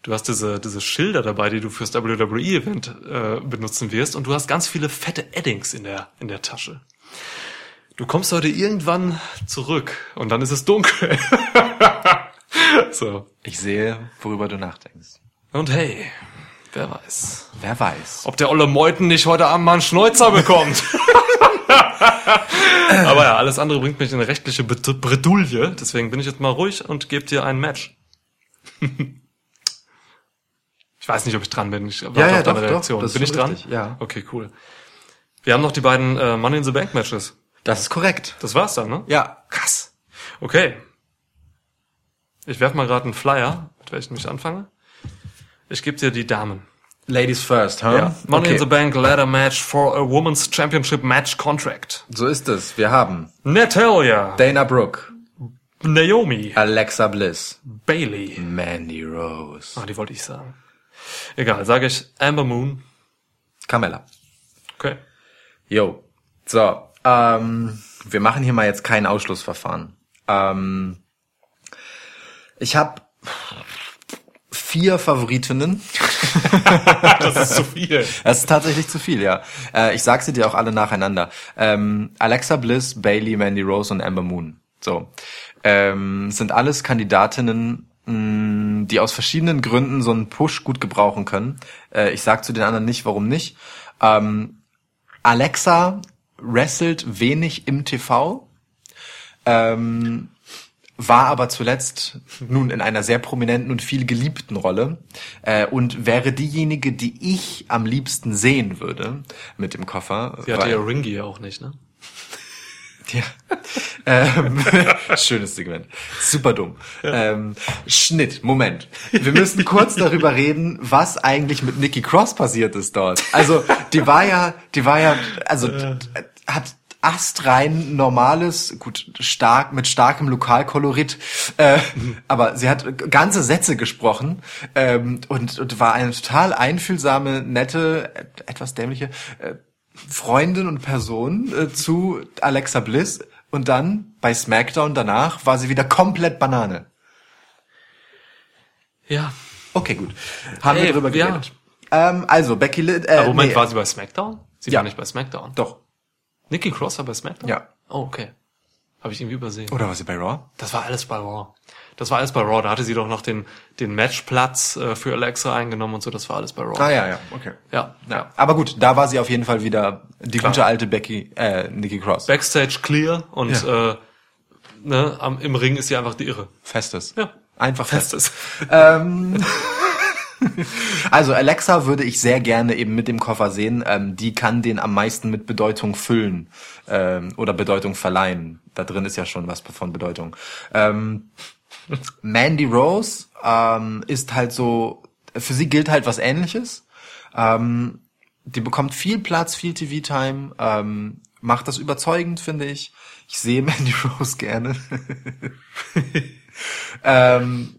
[SPEAKER 1] du hast diese, diese Schilder dabei, die du fürs WWE-Event äh, benutzen wirst und du hast ganz viele fette Eddings in der, in der Tasche. Du kommst heute irgendwann zurück und dann ist es dunkel. so.
[SPEAKER 4] Ich sehe, worüber du nachdenkst.
[SPEAKER 1] Und hey, wer weiß,
[SPEAKER 4] Wer weiß.
[SPEAKER 1] ob der Olle Meuten nicht heute Abend mal einen Schnäuzer bekommt. Aber ja, alles andere bringt mich in eine rechtliche Bredouille. Deswegen bin ich jetzt mal ruhig und gebe dir ein Match. ich weiß nicht, ob ich dran bin. Ich warte
[SPEAKER 4] Ja, ja,
[SPEAKER 1] auf deine
[SPEAKER 4] doch, doch,
[SPEAKER 1] Reaktion.
[SPEAKER 4] ist
[SPEAKER 1] bin ich dran?
[SPEAKER 4] richtig, ja.
[SPEAKER 1] Okay, cool. Wir haben noch die beiden äh, Money in the Bank Matches.
[SPEAKER 4] Das ist korrekt.
[SPEAKER 1] Das war's dann, ne?
[SPEAKER 4] Ja.
[SPEAKER 1] Krass. Okay. Ich werf mal gerade einen Flyer, mit welchem ich anfange. Ich gebe dir die Damen.
[SPEAKER 4] Ladies first, huh?
[SPEAKER 1] Ja. Money
[SPEAKER 4] okay.
[SPEAKER 1] in the Bank Ladder Match for a Women's Championship Match Contract.
[SPEAKER 4] So ist es. Wir haben
[SPEAKER 1] Natalia,
[SPEAKER 4] Dana Brooke,
[SPEAKER 1] Naomi,
[SPEAKER 4] Alexa Bliss,
[SPEAKER 1] Bailey.
[SPEAKER 4] Mandy Rose,
[SPEAKER 1] Ah, die wollte ich sagen. Egal, sage ich Amber Moon.
[SPEAKER 4] Carmella.
[SPEAKER 1] Okay.
[SPEAKER 4] Jo. So, ähm, wir machen hier mal jetzt kein Ausschlussverfahren. Ähm, ich habe vier Favoritinnen.
[SPEAKER 1] Das ist zu viel.
[SPEAKER 4] Das ist tatsächlich zu viel, ja. Äh, ich sag sie dir auch alle nacheinander. Ähm, Alexa Bliss, Bailey, Mandy Rose und Amber Moon. So. Ähm, sind alles Kandidatinnen, mh, die aus verschiedenen Gründen so einen Push gut gebrauchen können. Äh, ich sag zu den anderen nicht, warum nicht. Ähm, Alexa wrestelt wenig im TV. Ähm, war aber zuletzt nun in einer sehr prominenten und viel geliebten Rolle äh, und wäre diejenige, die ich am liebsten sehen würde mit dem Koffer.
[SPEAKER 1] Sie hatte
[SPEAKER 4] weil-
[SPEAKER 1] ja Ringy auch nicht, ne?
[SPEAKER 4] Ja. ähm, schönes Segment. Super dumm. Ähm, Schnitt, Moment. Wir müssen kurz darüber reden, was eigentlich mit Nikki Cross passiert ist dort. Also, die war ja, die war ja, also hat astrein normales, gut, stark, mit starkem Lokalkolorit, äh, aber sie hat ganze Sätze gesprochen ähm, und, und war eine total einfühlsame, nette, et- etwas dämliche äh, Freundin und Person äh, zu Alexa Bliss und dann bei SmackDown danach war sie wieder komplett Banane.
[SPEAKER 1] Ja.
[SPEAKER 4] Okay, gut. Haben
[SPEAKER 1] Ey,
[SPEAKER 4] wir drüber
[SPEAKER 1] ja.
[SPEAKER 4] geredet. Ähm, also, Becky Lynch, äh,
[SPEAKER 1] Aber Moment,
[SPEAKER 4] nee,
[SPEAKER 1] war sie bei SmackDown? Sie
[SPEAKER 4] Ja.
[SPEAKER 1] war nicht bei SmackDown.
[SPEAKER 4] Doch.
[SPEAKER 1] Nikki Cross war bei SmackDown?
[SPEAKER 4] Ja.
[SPEAKER 1] Oh, okay. Habe ich irgendwie übersehen.
[SPEAKER 4] Oder war sie bei Raw?
[SPEAKER 1] Das war alles bei Raw. Das war alles bei Raw. Da hatte sie doch noch den, den Matchplatz äh, für Alexa eingenommen und so. Das war alles bei Raw.
[SPEAKER 4] Ah ja, ja, okay.
[SPEAKER 1] Ja.
[SPEAKER 4] Ja. Aber gut, da war sie auf jeden Fall wieder die
[SPEAKER 1] Klar.
[SPEAKER 4] gute alte Becky, äh, Nikki Cross.
[SPEAKER 1] Backstage clear und
[SPEAKER 4] Ja.
[SPEAKER 1] äh, ne, am, im Ring ist sie einfach die Irre.
[SPEAKER 4] Festes.
[SPEAKER 1] Ja.
[SPEAKER 4] Einfach festes.
[SPEAKER 1] Festes.
[SPEAKER 4] Ähm, also Alexa würde ich sehr gerne eben mit dem Koffer sehen. Ähm, die kann den am meisten mit Bedeutung füllen ähm, oder Bedeutung verleihen. Da drin ist ja schon was von Bedeutung. Ähm, Mandy Rose ähm, ist halt so, für sie gilt halt was ähnliches. Ähm, die bekommt viel Platz, viel TV-Time, ähm, macht das überzeugend, finde ich. Ich sehe Mandy Rose gerne. ähm,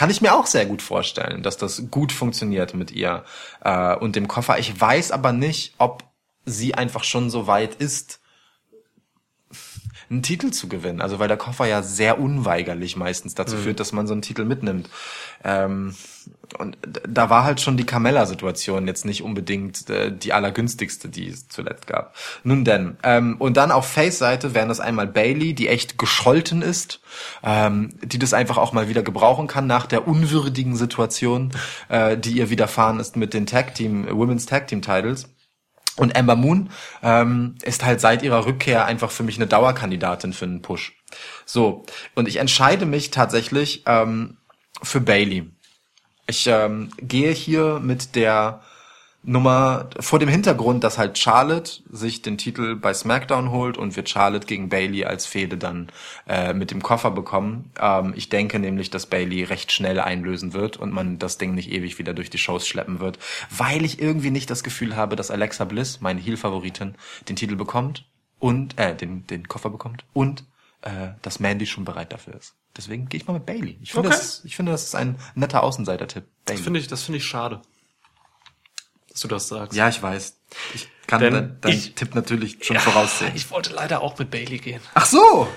[SPEAKER 4] kann ich mir auch sehr gut vorstellen, dass das gut funktioniert mit ihr äh, und dem Koffer. Ich weiß aber nicht, ob sie einfach schon so weit ist, einen Titel zu gewinnen. Also weil der Koffer ja sehr unweigerlich meistens dazu führt, dass man so einen Titel mitnimmt. Ähm, und da war halt schon die Carmella-Situation jetzt nicht unbedingt äh, die allergünstigste, die es zuletzt gab. Nun denn. Ähm, und dann auf Face-Seite wären das einmal Bailey, die echt gescholten ist, ähm, die das einfach auch mal wieder gebrauchen kann nach der unwürdigen Situation, äh, die ihr widerfahren ist mit den Tag Team, Women's Tag Team Titles. Und Ember Moon ähm, ist halt seit ihrer Rückkehr einfach für mich eine Dauerkandidatin für einen Push. So, und ich entscheide mich tatsächlich ähm, für Bailey. Ich ähm, gehe hier mit der Nummer vor dem Hintergrund, dass halt Charlotte sich den Titel bei SmackDown holt und wird Charlotte gegen Bailey als Fehde dann äh, mit dem Koffer bekommen. Ähm, ich denke nämlich, dass Bailey recht schnell einlösen wird und man das Ding nicht ewig wieder durch die Shows schleppen wird, weil ich irgendwie nicht das Gefühl habe, dass Alexa Bliss, meine Heel-Favoritin, den Titel bekommt und äh, den den Koffer bekommt und äh, dass Mandy schon bereit dafür ist. Deswegen gehe ich mal mit Bailey. Ich finde,
[SPEAKER 1] Okay.
[SPEAKER 4] das, ist- ich finde, das ist ein netter Außenseiter-Tipp.
[SPEAKER 1] Das finde ich, das finde ich schade. Dass du das sagst.
[SPEAKER 4] Ja, ich weiß. Ich kann
[SPEAKER 1] Denn
[SPEAKER 4] deinen dein Tipp natürlich schon
[SPEAKER 1] Ja,
[SPEAKER 4] voraussehen.
[SPEAKER 1] Ich wollte leider auch mit Bailey gehen.
[SPEAKER 4] Ach so!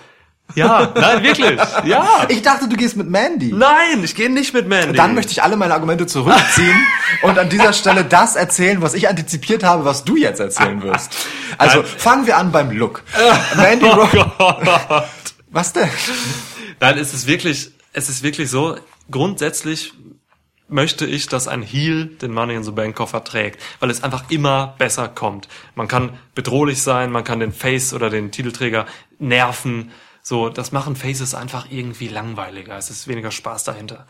[SPEAKER 1] Ja, nein, wirklich. Ja.
[SPEAKER 4] Ich dachte, du gehst mit Mandy.
[SPEAKER 1] Nein, ich gehe nicht mit Mandy.
[SPEAKER 4] Dann möchte ich alle meine Argumente zurückziehen und an dieser Stelle das erzählen, was ich antizipiert habe, was du jetzt erzählen wirst. Also fangen wir an beim Look. Mandy
[SPEAKER 1] Oh. Gott.
[SPEAKER 4] Was denn?
[SPEAKER 1] Nein, es ist wirklich, es ist wirklich so, grundsätzlich möchte ich, dass ein Heel den Money in the Bank Koffer trägt, weil es einfach immer besser kommt. Man kann bedrohlich sein, man kann den Face oder den Titelträger nerven. So, das machen Faces einfach irgendwie langweiliger. Es ist weniger Spaß dahinter.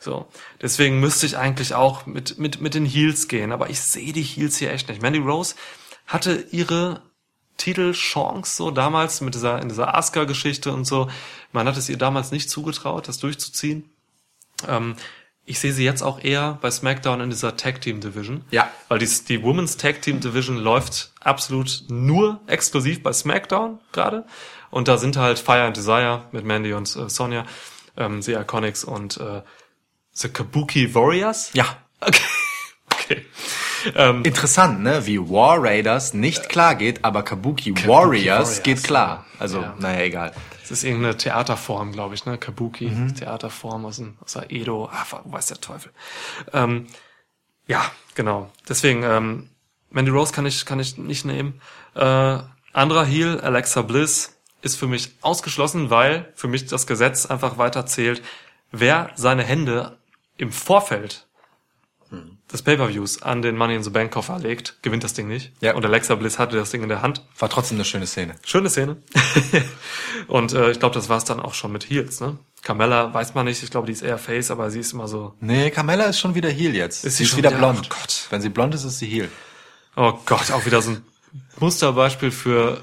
[SPEAKER 1] So, deswegen müsste ich eigentlich auch mit mit mit den Heels gehen, aber ich sehe die Heels hier echt nicht. Mandy Rose hatte ihre Titelchance so damals mit dieser in dieser Asuka-Geschichte und so. Man hat es ihr damals nicht zugetraut, das durchzuziehen. Ähm, ich sehe sie jetzt auch eher bei SmackDown in dieser Tag Team Division.
[SPEAKER 4] Ja.
[SPEAKER 1] Weil die, die Women's Tag Team Division läuft absolut nur exklusiv bei SmackDown gerade. Und da sind halt Fire and Desire mit Mandy und äh, Sonja, ähm, The Iconics und äh, The Kabuki Warriors.
[SPEAKER 4] Ja.
[SPEAKER 1] Okay. Okay. Ähm,
[SPEAKER 4] Interessant, ne? Wie War Raiders nicht klar geht, aber Kabuki, Warriors,
[SPEAKER 1] Warriors,
[SPEAKER 4] geht klar. Also,
[SPEAKER 1] Ja.
[SPEAKER 4] naja, egal.
[SPEAKER 1] Es ist irgendeine Theaterform, glaube ich, ne? Kabuki,
[SPEAKER 4] Mhm.
[SPEAKER 1] Theaterform aus, dem, aus der Edo, ah, weiß der Teufel. Ähm, ja, genau. Deswegen, ähm, Mandy Rose kann ich, kann ich nicht nehmen. Äh, anderer Heel, Alexa Bliss, ist für mich ausgeschlossen, weil für mich das Gesetz einfach weiter zählt. Wer seine Hände im Vorfeld des Pay-Per-Views an den Money in the Bank Koffer legt, gewinnt das Ding nicht.
[SPEAKER 4] Ja.
[SPEAKER 1] Und Alexa Bliss hatte das Ding in der Hand.
[SPEAKER 4] War trotzdem eine schöne Szene.
[SPEAKER 1] Schöne Szene. und äh, ich glaube, das war's dann auch schon mit Heels. Ne? Carmella weiß man nicht, ich glaube, die ist eher Face, aber sie ist immer so,
[SPEAKER 4] Nee, Carmella ist schon wieder Heel jetzt.
[SPEAKER 1] Ist
[SPEAKER 4] sie
[SPEAKER 1] sie
[SPEAKER 4] ist
[SPEAKER 1] schon
[SPEAKER 4] wieder
[SPEAKER 1] wieder?
[SPEAKER 4] blond.
[SPEAKER 1] Oh Gott.
[SPEAKER 4] Wenn sie blond ist, ist sie Heel.
[SPEAKER 1] oh Gott, auch wieder so ein Musterbeispiel für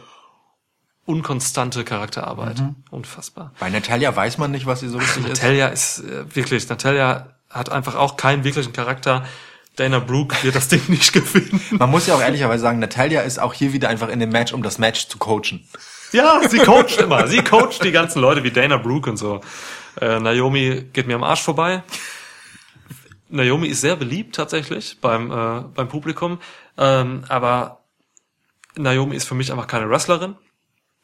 [SPEAKER 1] unkonstante Charakterarbeit. Unfassbar.
[SPEAKER 4] Bei Natalia weiß man nicht, was sie so richtig ist.
[SPEAKER 1] Natalia ist äh, wirklich, Natalia hat einfach auch keinen wirklichen Charakter. Dana Brooke wird das Ding nicht gewinnen.
[SPEAKER 4] Man muss ja auch ehrlicherweise sagen, Natalia ist auch hier wieder einfach in dem Match, um das Match zu coachen.
[SPEAKER 1] Ja, sie coacht immer. Sie coacht die ganzen Leute wie Dana Brooke und so. Äh, Naomi geht mir am Arsch vorbei. Naomi ist sehr beliebt tatsächlich beim, äh, beim Publikum. Ähm, aber Naomi ist für mich einfach keine Wrestlerin.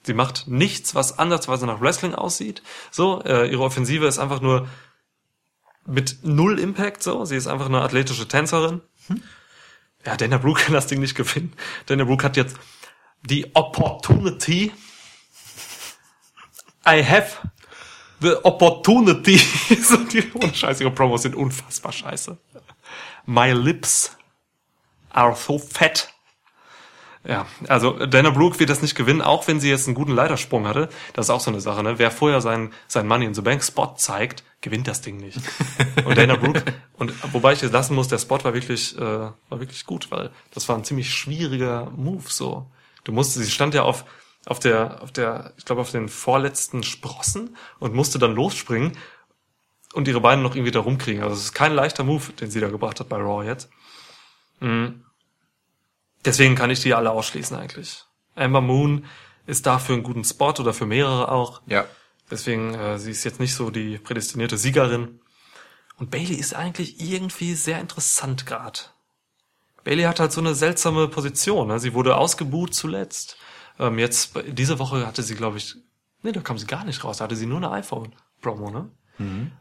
[SPEAKER 1] Sie macht nichts, was ansatzweise nach Wrestling aussieht. So, äh, ihre Offensive ist einfach nur mit null Impact. So, sie ist einfach eine athletische Tänzerin. Ja, Dana Brooke kann das Ding nicht gewinnen. Dana Brooke hat jetzt die Opportunity. I have the opportunity. so die ohne Scheiß, ihre Promos sind unfassbar scheiße. My lips are so fat. Ja, also Dana Brooke wird das nicht gewinnen, auch wenn sie jetzt einen guten Leitersprung hatte. Das ist auch so eine Sache, ne? Wer vorher sein, sein Money in the Bank Spot zeigt, gewinnt das Ding nicht. Und Dana Brooke, und wobei ich jetzt lassen muss, der Spot war wirklich, äh, war wirklich gut, weil das war ein ziemlich schwieriger Move, so. Du musstest, sie stand ja auf, auf der, auf der, ich glaube, auf den vorletzten Sprossen und musste dann losspringen und ihre Beine noch irgendwie da rumkriegen. Also es ist kein leichter Move, den sie da gebracht hat bei Raw jetzt. Mhm. Deswegen kann ich die alle ausschließen eigentlich. Amber Moon ist da für einen guten Spot oder für mehrere auch.
[SPEAKER 4] Ja.
[SPEAKER 1] Deswegen, äh, sie ist jetzt nicht so die prädestinierte Siegerin. Und Bailey ist eigentlich irgendwie sehr interessant gerade. Bailey hat halt so eine seltsame Position. Ne? Sie wurde ausgebuht zuletzt. Ähm, jetzt, diese Woche hatte sie, glaube ich, nee, da kam sie gar nicht raus. Da hatte sie nur eine iPhone-Promo, ne?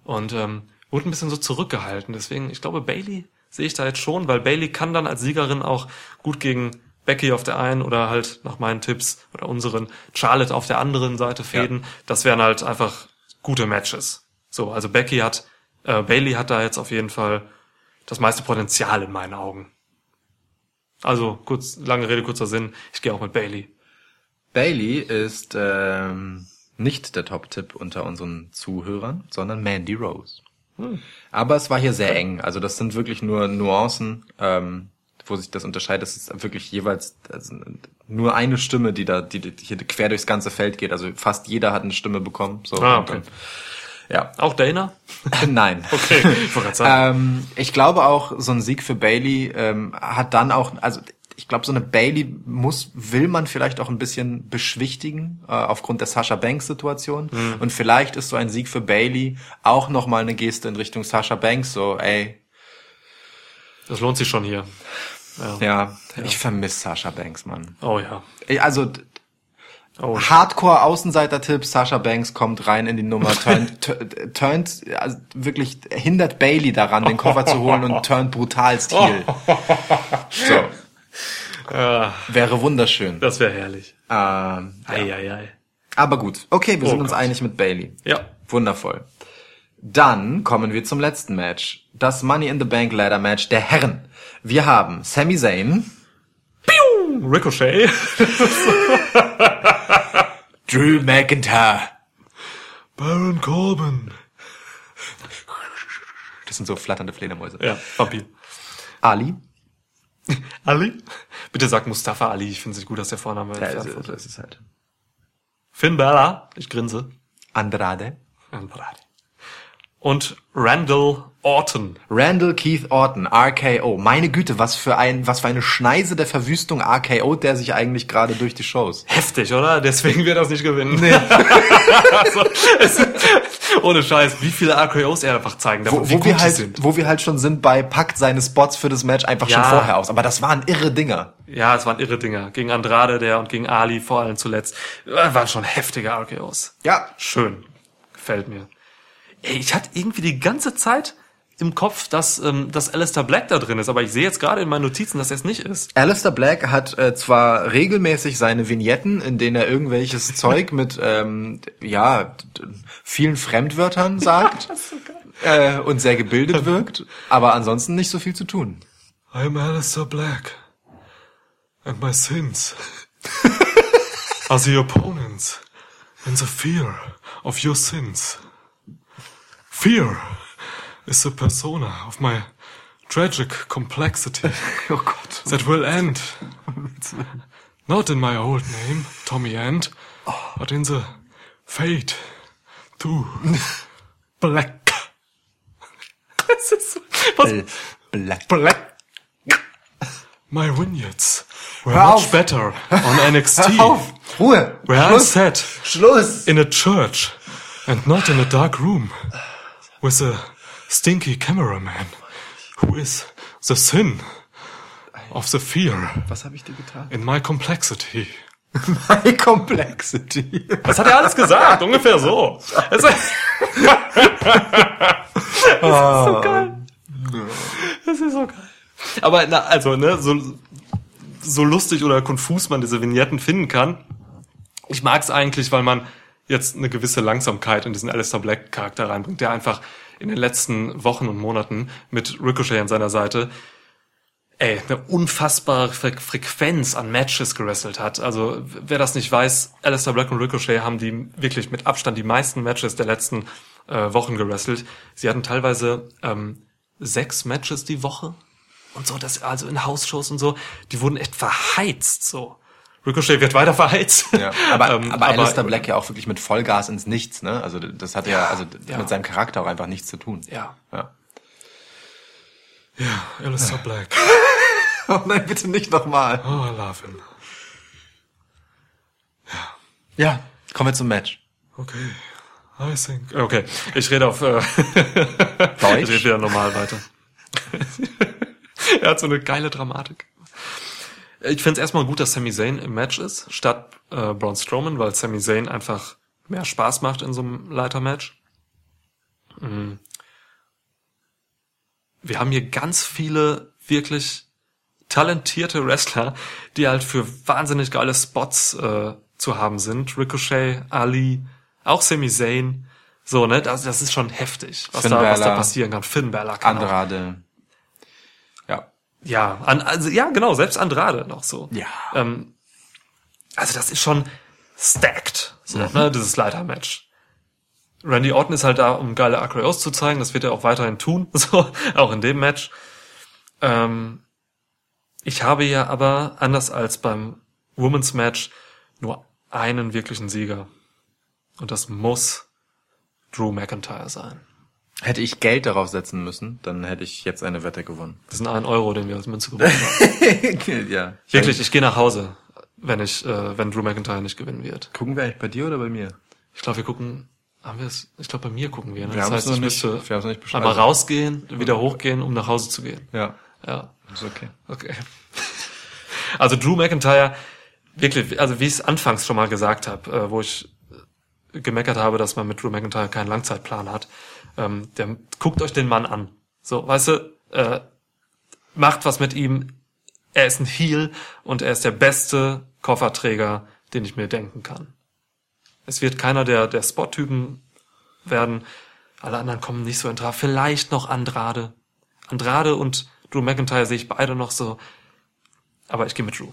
[SPEAKER 1] Und ähm, wurde ein bisschen so zurückgehalten. Deswegen, ich glaube, Bailey sehe ich da jetzt schon, weil Bailey kann dann als Siegerin auch gut gegen Becky auf der einen oder halt nach meinen Tipps oder unseren Charlotte auf der anderen Seite fäden. Das wären halt einfach gute Matches. So, also Becky hat, äh, Bailey hat da jetzt auf jeden Fall das meiste Potenzial in meinen Augen. Also kurz, lange Rede, kurzer Sinn. Ich gehe auch mit Bailey.
[SPEAKER 4] Bailey ist ähm, nicht der Top-Tipp unter unseren Zuhörern, sondern Mandy Rose. Aber es war hier sehr eng. Also das sind wirklich nur Nuancen, ähm, wo sich das unterscheidet. Es ist wirklich jeweils also nur eine Stimme, die da, die, die hier quer durchs ganze Feld geht. Also fast jeder hat eine Stimme bekommen. So,
[SPEAKER 1] Ah, okay.
[SPEAKER 4] dann-
[SPEAKER 1] Auch Dana?
[SPEAKER 4] ja. Nein.
[SPEAKER 1] Okay, ich.
[SPEAKER 4] Ähm, ich glaube auch, so ein Sieg für Bailey ähm, hat dann auch, also ich glaube, so eine Bailey muss, will man vielleicht auch ein bisschen beschwichtigen äh, aufgrund der Sasha Banks Situation. Und vielleicht ist so ein Sieg für Bailey auch noch mal eine Geste in Richtung Sasha Banks. So, ey,
[SPEAKER 1] Das lohnt sich schon hier. Ja.
[SPEAKER 4] ja, ich vermisse Sasha Banks, Mann.
[SPEAKER 1] Oh ja.
[SPEAKER 4] Also
[SPEAKER 1] Oh,
[SPEAKER 4] Hardcore Außenseiter-Tipp, Sasha Banks kommt rein in die Nummer, turnt, turnt also wirklich hindert Bailey daran, den Koffer zu holen und turnt brutalst heel. So. Wäre wunderschön.
[SPEAKER 1] das wäre herrlich.
[SPEAKER 4] Ähm,
[SPEAKER 1] Ei, ei, ei.
[SPEAKER 4] aber gut. Okay, wir
[SPEAKER 1] Oh
[SPEAKER 4] sind uns
[SPEAKER 1] Gott.
[SPEAKER 4] einig mit Bailey.
[SPEAKER 1] Ja.
[SPEAKER 4] Wundervoll. Dann kommen wir zum letzten Match. Das Money in the Bank Ladder Match der Herren. Wir haben Sami Zayn,
[SPEAKER 1] Ricochet.
[SPEAKER 4] Drew McIntyre.
[SPEAKER 1] Baron Corbin.
[SPEAKER 4] Das sind so flatternde Fledermäuse.
[SPEAKER 1] Ja, Vampir.
[SPEAKER 4] Ali.
[SPEAKER 1] Ali? Bitte sag Mustafa Ali. Ich finde es nicht gut, dass der Vorname
[SPEAKER 4] Ja,
[SPEAKER 1] entfernt wurde.
[SPEAKER 4] so ist es halt.
[SPEAKER 1] Finn Balor. Ich grinse.
[SPEAKER 4] Andrade.
[SPEAKER 1] Andrade. Und Randall Orton.
[SPEAKER 4] Randall Keith Orton, RKO. Meine Güte, was für ein, was für eine Schneise der Verwüstung RKO, der sich eigentlich gerade durch die Shows.
[SPEAKER 1] Heftig, oder? Deswegen wird er das nicht gewinnen. also, es, ohne Scheiß, wie viele RKOs er einfach zeigen darf
[SPEAKER 4] Wo, wo wir halt,
[SPEAKER 1] sind.
[SPEAKER 4] wo wir halt schon sind bei packt seine Spots für das Match einfach schon
[SPEAKER 1] Ja.
[SPEAKER 4] vorher aus. Aber das waren irre Dinger.
[SPEAKER 1] Ja, es waren irre Dinger. Gegen Andrade, der und gegen Ali vor allem zuletzt. Äh, Waren schon heftige RKOs.
[SPEAKER 4] Ja.
[SPEAKER 1] Schön. Gefällt mir. Ey, ich hatte irgendwie die ganze Zeit im Kopf, dass, ähm, dass Alistair Black da drin ist, aber ich sehe jetzt gerade in meinen Notizen, dass er es nicht ist.
[SPEAKER 4] Alistair Black hat äh, zwar regelmäßig seine Vignetten, in denen er irgendwelches Zeug mit ähm, ja vielen Fremdwörtern sagt äh, und sehr gebildet wirkt, aber ansonsten nicht so viel zu tun.
[SPEAKER 1] I am Alistair Black, and my sins are the opponents and the fear of your sins. Fear is the persona of my tragic complexity
[SPEAKER 4] Oh Gott.
[SPEAKER 1] that will end not in my old name, Tommy End, oh. but in the fate to Black. Ist so, was,
[SPEAKER 4] Black.
[SPEAKER 1] Black. My vignettes were
[SPEAKER 4] Hör
[SPEAKER 1] much
[SPEAKER 4] auf.
[SPEAKER 1] better on NXT,
[SPEAKER 4] Auf! Ruhe!
[SPEAKER 1] where I sat
[SPEAKER 4] Schluss!
[SPEAKER 1] in a church and not in a dark room with a stinky cameraman who is the sin of the fear
[SPEAKER 4] Was habe ich dir getan?
[SPEAKER 1] in my complexity.
[SPEAKER 4] My Complexity.
[SPEAKER 1] Das hat er alles gesagt, ungefähr so. Es ist, das ist so geil. Das ist so geil. Aber na, also, ne, so, so lustig oder konfus man diese Vignetten finden kann. Ich mag es eigentlich, weil man jetzt eine gewisse Langsamkeit in diesen Alistair Black Charakter reinbringt, der einfach in den letzten Wochen und Monaten mit Ricochet an seiner Seite ey, eine unfassbare Fre Frequenz an Matches gewrestelt hat. Also wer das nicht weiß, Alistair Black und Ricochet haben die wirklich mit Abstand die meisten Matches der letzten äh, Wochen gewrestelt. Sie hatten teilweise ähm, sechs Matches die Woche und so, das also in Hausshows und so, die wurden echt verheizt so. Ricochet wird weiter verheizt.
[SPEAKER 4] Ja, aber,
[SPEAKER 1] Ähm,
[SPEAKER 4] aber Alistair Black ja auch wirklich mit Vollgas ins Nichts, ne? Also das hat ja, also
[SPEAKER 1] ja.
[SPEAKER 4] mit seinem Charakter auch einfach nichts zu tun.
[SPEAKER 1] Ja.
[SPEAKER 4] Ja.
[SPEAKER 1] Ja, Alistair Black.
[SPEAKER 4] Oh nein, bitte nicht nochmal.
[SPEAKER 1] Oh, I love him.
[SPEAKER 4] Ja, kommen wir zum Match.
[SPEAKER 1] Okay. I think. Okay, ich rede auf. Äh,
[SPEAKER 4] Deutsch?
[SPEAKER 1] ich rede wieder normal weiter. er hat so eine geile Dramatik. Ich finde es erstmal gut, dass Sami Zayn im Match ist, statt äh, Braun Strowman, weil Sami Zayn einfach mehr Spaß macht in so einem Leitermatch. Mhm. Wir haben hier ganz viele wirklich talentierte Wrestler, die halt für wahnsinnig geile Spots äh, zu haben sind. Ricochet, Ali, auch Sami Zayn. So, ne, das, das ist schon heftig, was
[SPEAKER 4] Finn
[SPEAKER 1] da, was da passieren kann. Finn Balor kann auch.
[SPEAKER 4] Andrade. Ja.
[SPEAKER 1] Ja, an, also, ja, genau, selbst Andrade noch so.
[SPEAKER 4] Ja.
[SPEAKER 1] Ähm, also das ist schon stacked, so, ne, dieses Leitermatch. Randy Orton ist halt da, um geile Acroyos zu zeigen, das wird er auch weiterhin tun, so, auch in dem Match. Ähm, ich habe ja aber, anders als beim Women's Match, nur einen wirklichen Sieger. Und das muss Drew McIntyre sein.
[SPEAKER 4] Hätte ich Geld darauf setzen müssen, dann hätte ich jetzt eine Wette gewonnen.
[SPEAKER 1] Das sind ein Euro, den wir als Münze gewonnen haben.
[SPEAKER 4] ja.
[SPEAKER 1] Wirklich, ich gehe nach Hause, wenn ich, äh, wenn Drew McIntyre nicht gewinnen wird.
[SPEAKER 4] Gucken wir eigentlich bei dir oder bei mir?
[SPEAKER 1] Ich glaube, wir gucken, haben wir es? Ich glaube, bei mir gucken wir. Ne?
[SPEAKER 4] Wir
[SPEAKER 1] das
[SPEAKER 4] haben
[SPEAKER 1] heißt, ich
[SPEAKER 4] nicht-
[SPEAKER 1] müsste
[SPEAKER 4] wir haben es noch nicht
[SPEAKER 1] einmal rausgehen, wieder hochgehen, um nach Hause zu gehen.
[SPEAKER 4] Ja.
[SPEAKER 1] Ja,
[SPEAKER 4] Ist okay.
[SPEAKER 1] okay. Also Drew McIntyre, wirklich, also wie ich es anfangs schon mal gesagt habe, äh, wo ich gemeckert habe, dass man mit Drew McIntyre keinen Langzeitplan hat, ähm, der guckt euch den Mann an. So, weißt du, äh, macht was mit ihm. Er ist ein Heel und er ist der beste Kofferträger, den ich mir denken kann. Es wird keiner der, der Spot-Typen werden. Alle anderen kommen nicht so in Traf. Vielleicht noch Andrade. Andrade und Drew McIntyre sehe ich beide noch so. Aber ich gehe mit Drew.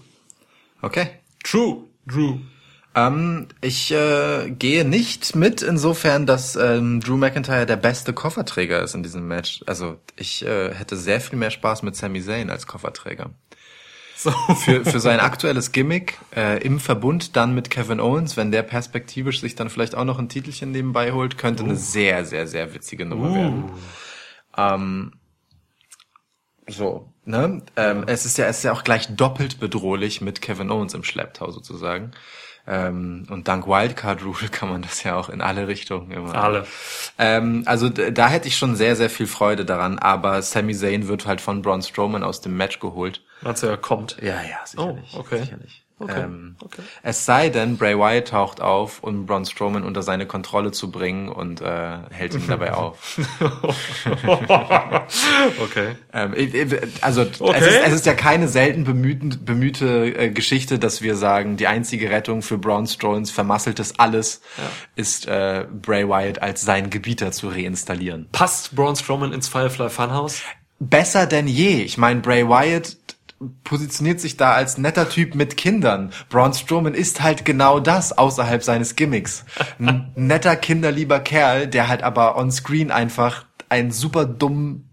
[SPEAKER 4] Okay.
[SPEAKER 1] True. Drew.
[SPEAKER 4] Ähm, ich äh, gehe nicht mit insofern, dass ähm, Drew McIntyre der beste Kofferträger ist in diesem Match. Also ich äh, hätte sehr viel mehr Spaß mit Sami Zayn als Kofferträger.
[SPEAKER 1] So.
[SPEAKER 4] Für, für sein aktuelles Gimmick äh, im Verbund dann mit Kevin Owens, wenn der perspektivisch sich dann vielleicht auch noch ein Titelchen nebenbei holt, könnte eine sehr, sehr, sehr witzige Nummer werden. Ähm, so, ne? Ähm, es ist ja, es ist ja auch gleich doppelt bedrohlich mit Kevin Owens im Schlepptau sozusagen. Ähm, und dank Wildcard Rule kann man das ja auch in alle Richtungen immer.
[SPEAKER 1] Alle.
[SPEAKER 4] Ähm, also da hätte ich schon sehr, sehr viel Freude daran, aber Sami Zayn wird halt von Braun Strowman aus dem Match geholt.
[SPEAKER 1] Meinst du, er kommt?
[SPEAKER 4] Ja, ja, sicherlich.
[SPEAKER 1] Oh, okay.
[SPEAKER 4] Sicherlich.
[SPEAKER 1] Okay,
[SPEAKER 4] Ähm,
[SPEAKER 1] okay.
[SPEAKER 4] Es sei denn, Bray Wyatt taucht auf, um Braun Strowman unter seine Kontrolle zu bringen und äh, hält ihn dabei auf.
[SPEAKER 1] okay.
[SPEAKER 4] Ähm, also
[SPEAKER 1] Okay.
[SPEAKER 4] es, ist, es ist ja keine selten bemühten, bemühte äh, Geschichte, dass wir sagen, die einzige Rettung für Braun Strowmans vermasseltes Alles ist äh, Bray Wyatt als sein Gebieter zu reinstallieren.
[SPEAKER 1] Passt Braun Strowman ins Firefly Funhouse?
[SPEAKER 4] besser denn je. Ich meine, Bray Wyatt positioniert sich da als netter Typ mit Kindern. Braun Strowman ist halt genau das außerhalb seines Gimmicks. Ein netter, kinderlieber Kerl, der halt aber on screen einfach ein super dumm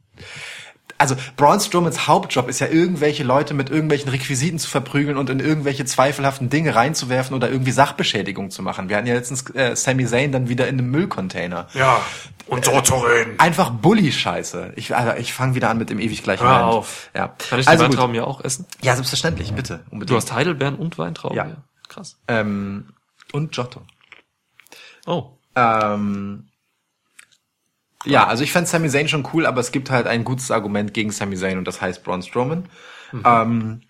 [SPEAKER 4] also Braun Strowmans Hauptjob ist ja irgendwelche Leute mit irgendwelchen Requisiten zu verprügeln und in irgendwelche zweifelhaften Dinge reinzuwerfen oder irgendwie Sachbeschädigung zu machen. Wir hatten ja letztens äh, Sami Zayn dann wieder in einem Müllcontainer.
[SPEAKER 1] Ja. Und so zu reden.
[SPEAKER 4] Einfach Bully-Scheiße. Ich, also ich fange wieder an mit dem ewig gleichen
[SPEAKER 1] Hör auf.
[SPEAKER 4] Ja.
[SPEAKER 1] Kann ich die
[SPEAKER 4] also gut.
[SPEAKER 1] Weintrauben ja auch essen?
[SPEAKER 4] Ja, selbstverständlich, bitte. Unbedingt.
[SPEAKER 1] Du hast Heidelbeeren und Weintrauben.
[SPEAKER 4] Ja.
[SPEAKER 1] Krass.
[SPEAKER 4] ähm, und Giotto.
[SPEAKER 1] Oh.
[SPEAKER 4] Ähm, ja, also ich fände Sami Zayn schon cool, aber es gibt halt ein gutes Argument gegen Sami Zayn und das heißt Braun Strowman. Ähm,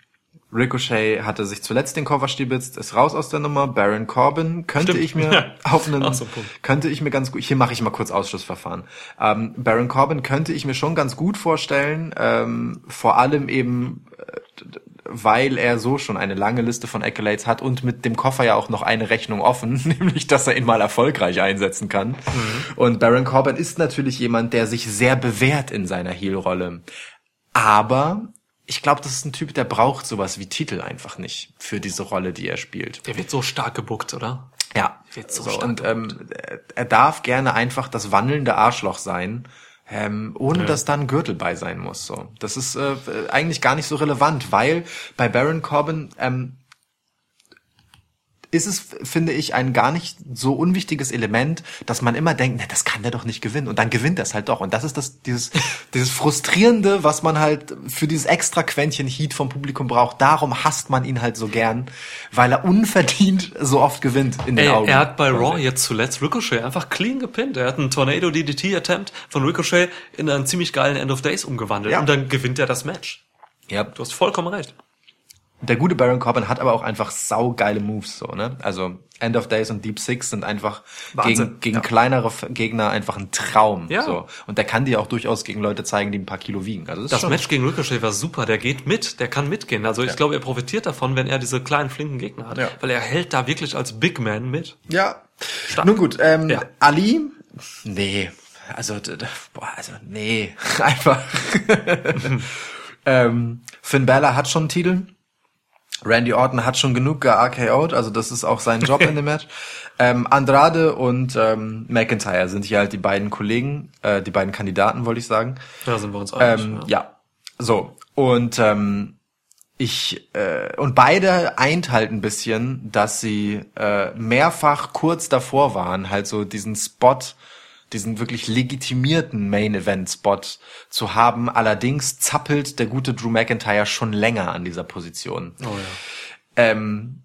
[SPEAKER 4] Ricochet hatte sich zuletzt den Koffer stibitzt, ist raus aus der Nummer. Baron Corbin könnte
[SPEAKER 1] Stimmt.
[SPEAKER 4] ich mir
[SPEAKER 1] Ja.
[SPEAKER 4] auf einen,
[SPEAKER 1] so
[SPEAKER 4] könnte ich mir ganz gut, hier mache ich mal kurz Ausschlussverfahren. Ähm, Baron Corbin könnte ich mir schon ganz gut vorstellen, ähm, vor allem eben, weil er so schon eine lange Liste von Accolades hat und mit dem Koffer ja auch noch eine Rechnung offen, nämlich, dass er ihn mal erfolgreich einsetzen kann.
[SPEAKER 1] Mhm.
[SPEAKER 4] Und Baron Corbin ist natürlich jemand, der sich sehr bewährt in seiner Heel-Rolle. Aber ich glaube, das ist ein Typ, der braucht sowas wie Titel einfach nicht für diese Rolle, die er spielt.
[SPEAKER 1] Der wird so stark gebuckt, oder?
[SPEAKER 4] Ja,
[SPEAKER 1] Wird so
[SPEAKER 4] so,
[SPEAKER 1] stark
[SPEAKER 4] und ähm, er darf gerne einfach das wandelnde Arschloch sein, ähm, ohne dass da ein Gürtel bei sein muss. So, das ist äh, eigentlich gar nicht so relevant, weil bei Baron Corbin ähm, ist es, finde ich, ein gar nicht so unwichtiges Element, dass man immer denkt, na, das kann der doch nicht gewinnen. Und dann gewinnt er es halt doch. Und das ist das, dieses, dieses Frustrierende, was man halt für dieses extra Quäntchen Heat vom Publikum braucht. Darum hasst man ihn halt so gern, weil er unverdient so oft gewinnt in den
[SPEAKER 1] Ey,
[SPEAKER 4] Augen.
[SPEAKER 1] er hat bei Raw jetzt zuletzt Ricochet einfach clean gepinnt. Er hat einen Tornado DDT Attempt von Ricochet in einen ziemlich geilen End of Days umgewandelt
[SPEAKER 4] Ja.
[SPEAKER 1] und dann gewinnt er das Match.
[SPEAKER 4] ja.
[SPEAKER 1] Du hast vollkommen recht.
[SPEAKER 4] Der gute Baron Corbin hat aber auch einfach saugeile Moves, so, ne? Also, End of Days und Deep Six sind einfach
[SPEAKER 1] Wahnsinn,
[SPEAKER 4] gegen, gegen
[SPEAKER 1] ja.
[SPEAKER 4] kleinere Gegner einfach ein Traum,
[SPEAKER 1] Ja.
[SPEAKER 4] so. Und der kann dir auch durchaus gegen Leute zeigen, die ein paar Kilo wiegen. Also, das,
[SPEAKER 1] Das Match gegen Ricochet war super, der geht mit, der kann mitgehen. Also ich glaube, er profitiert davon, wenn er diese kleinen, flinken Gegner hat.
[SPEAKER 4] Ja.
[SPEAKER 1] Weil er hält da wirklich als Big Man mit.
[SPEAKER 4] Ja.
[SPEAKER 1] Stark.
[SPEAKER 4] Nun gut, ähm,
[SPEAKER 1] Ja.
[SPEAKER 4] Ali, nee, also, boah, also, nee, einfach. ähm, Finn Balor hat schon einen Titel. Randy Orton hat schon genug ge-RKO'd, also das ist auch sein Job in dem Match. Ähm, Andrade und ähm, McIntyre sind hier halt die beiden Kollegen, äh, die beiden Kandidaten, wollte ich sagen.
[SPEAKER 1] Da sind wir uns einig.
[SPEAKER 4] Ähm, ja, so. Und ähm, ich äh, und beide eint halt ein bisschen, dass sie äh, mehrfach kurz davor waren, halt so diesen Spot, diesen wirklich legitimierten Main Event Spot zu haben. Allerdings zappelt der gute Drew McIntyre schon länger an dieser Position.
[SPEAKER 1] Oh ja.
[SPEAKER 4] Ähm,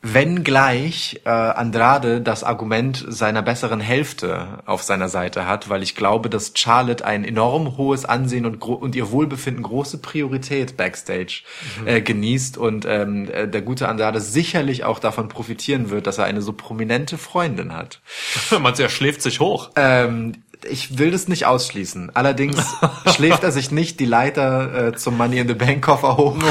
[SPEAKER 4] wenngleich äh, Andrade das Argument seiner besseren Hälfte auf seiner Seite hat, weil ich glaube, dass Charlotte ein enorm hohes Ansehen und, gro und ihr Wohlbefinden große Priorität backstage äh, genießt und ähm, äh, der gute Andrade sicherlich auch davon profitieren wird, dass er eine so prominente Freundin hat.
[SPEAKER 1] Meinst du, er schläft sich hoch?
[SPEAKER 4] Ähm, ich will das nicht ausschließen. Allerdings schläft er sich nicht die Leiter äh, zum Money in the Bank Koffer hoch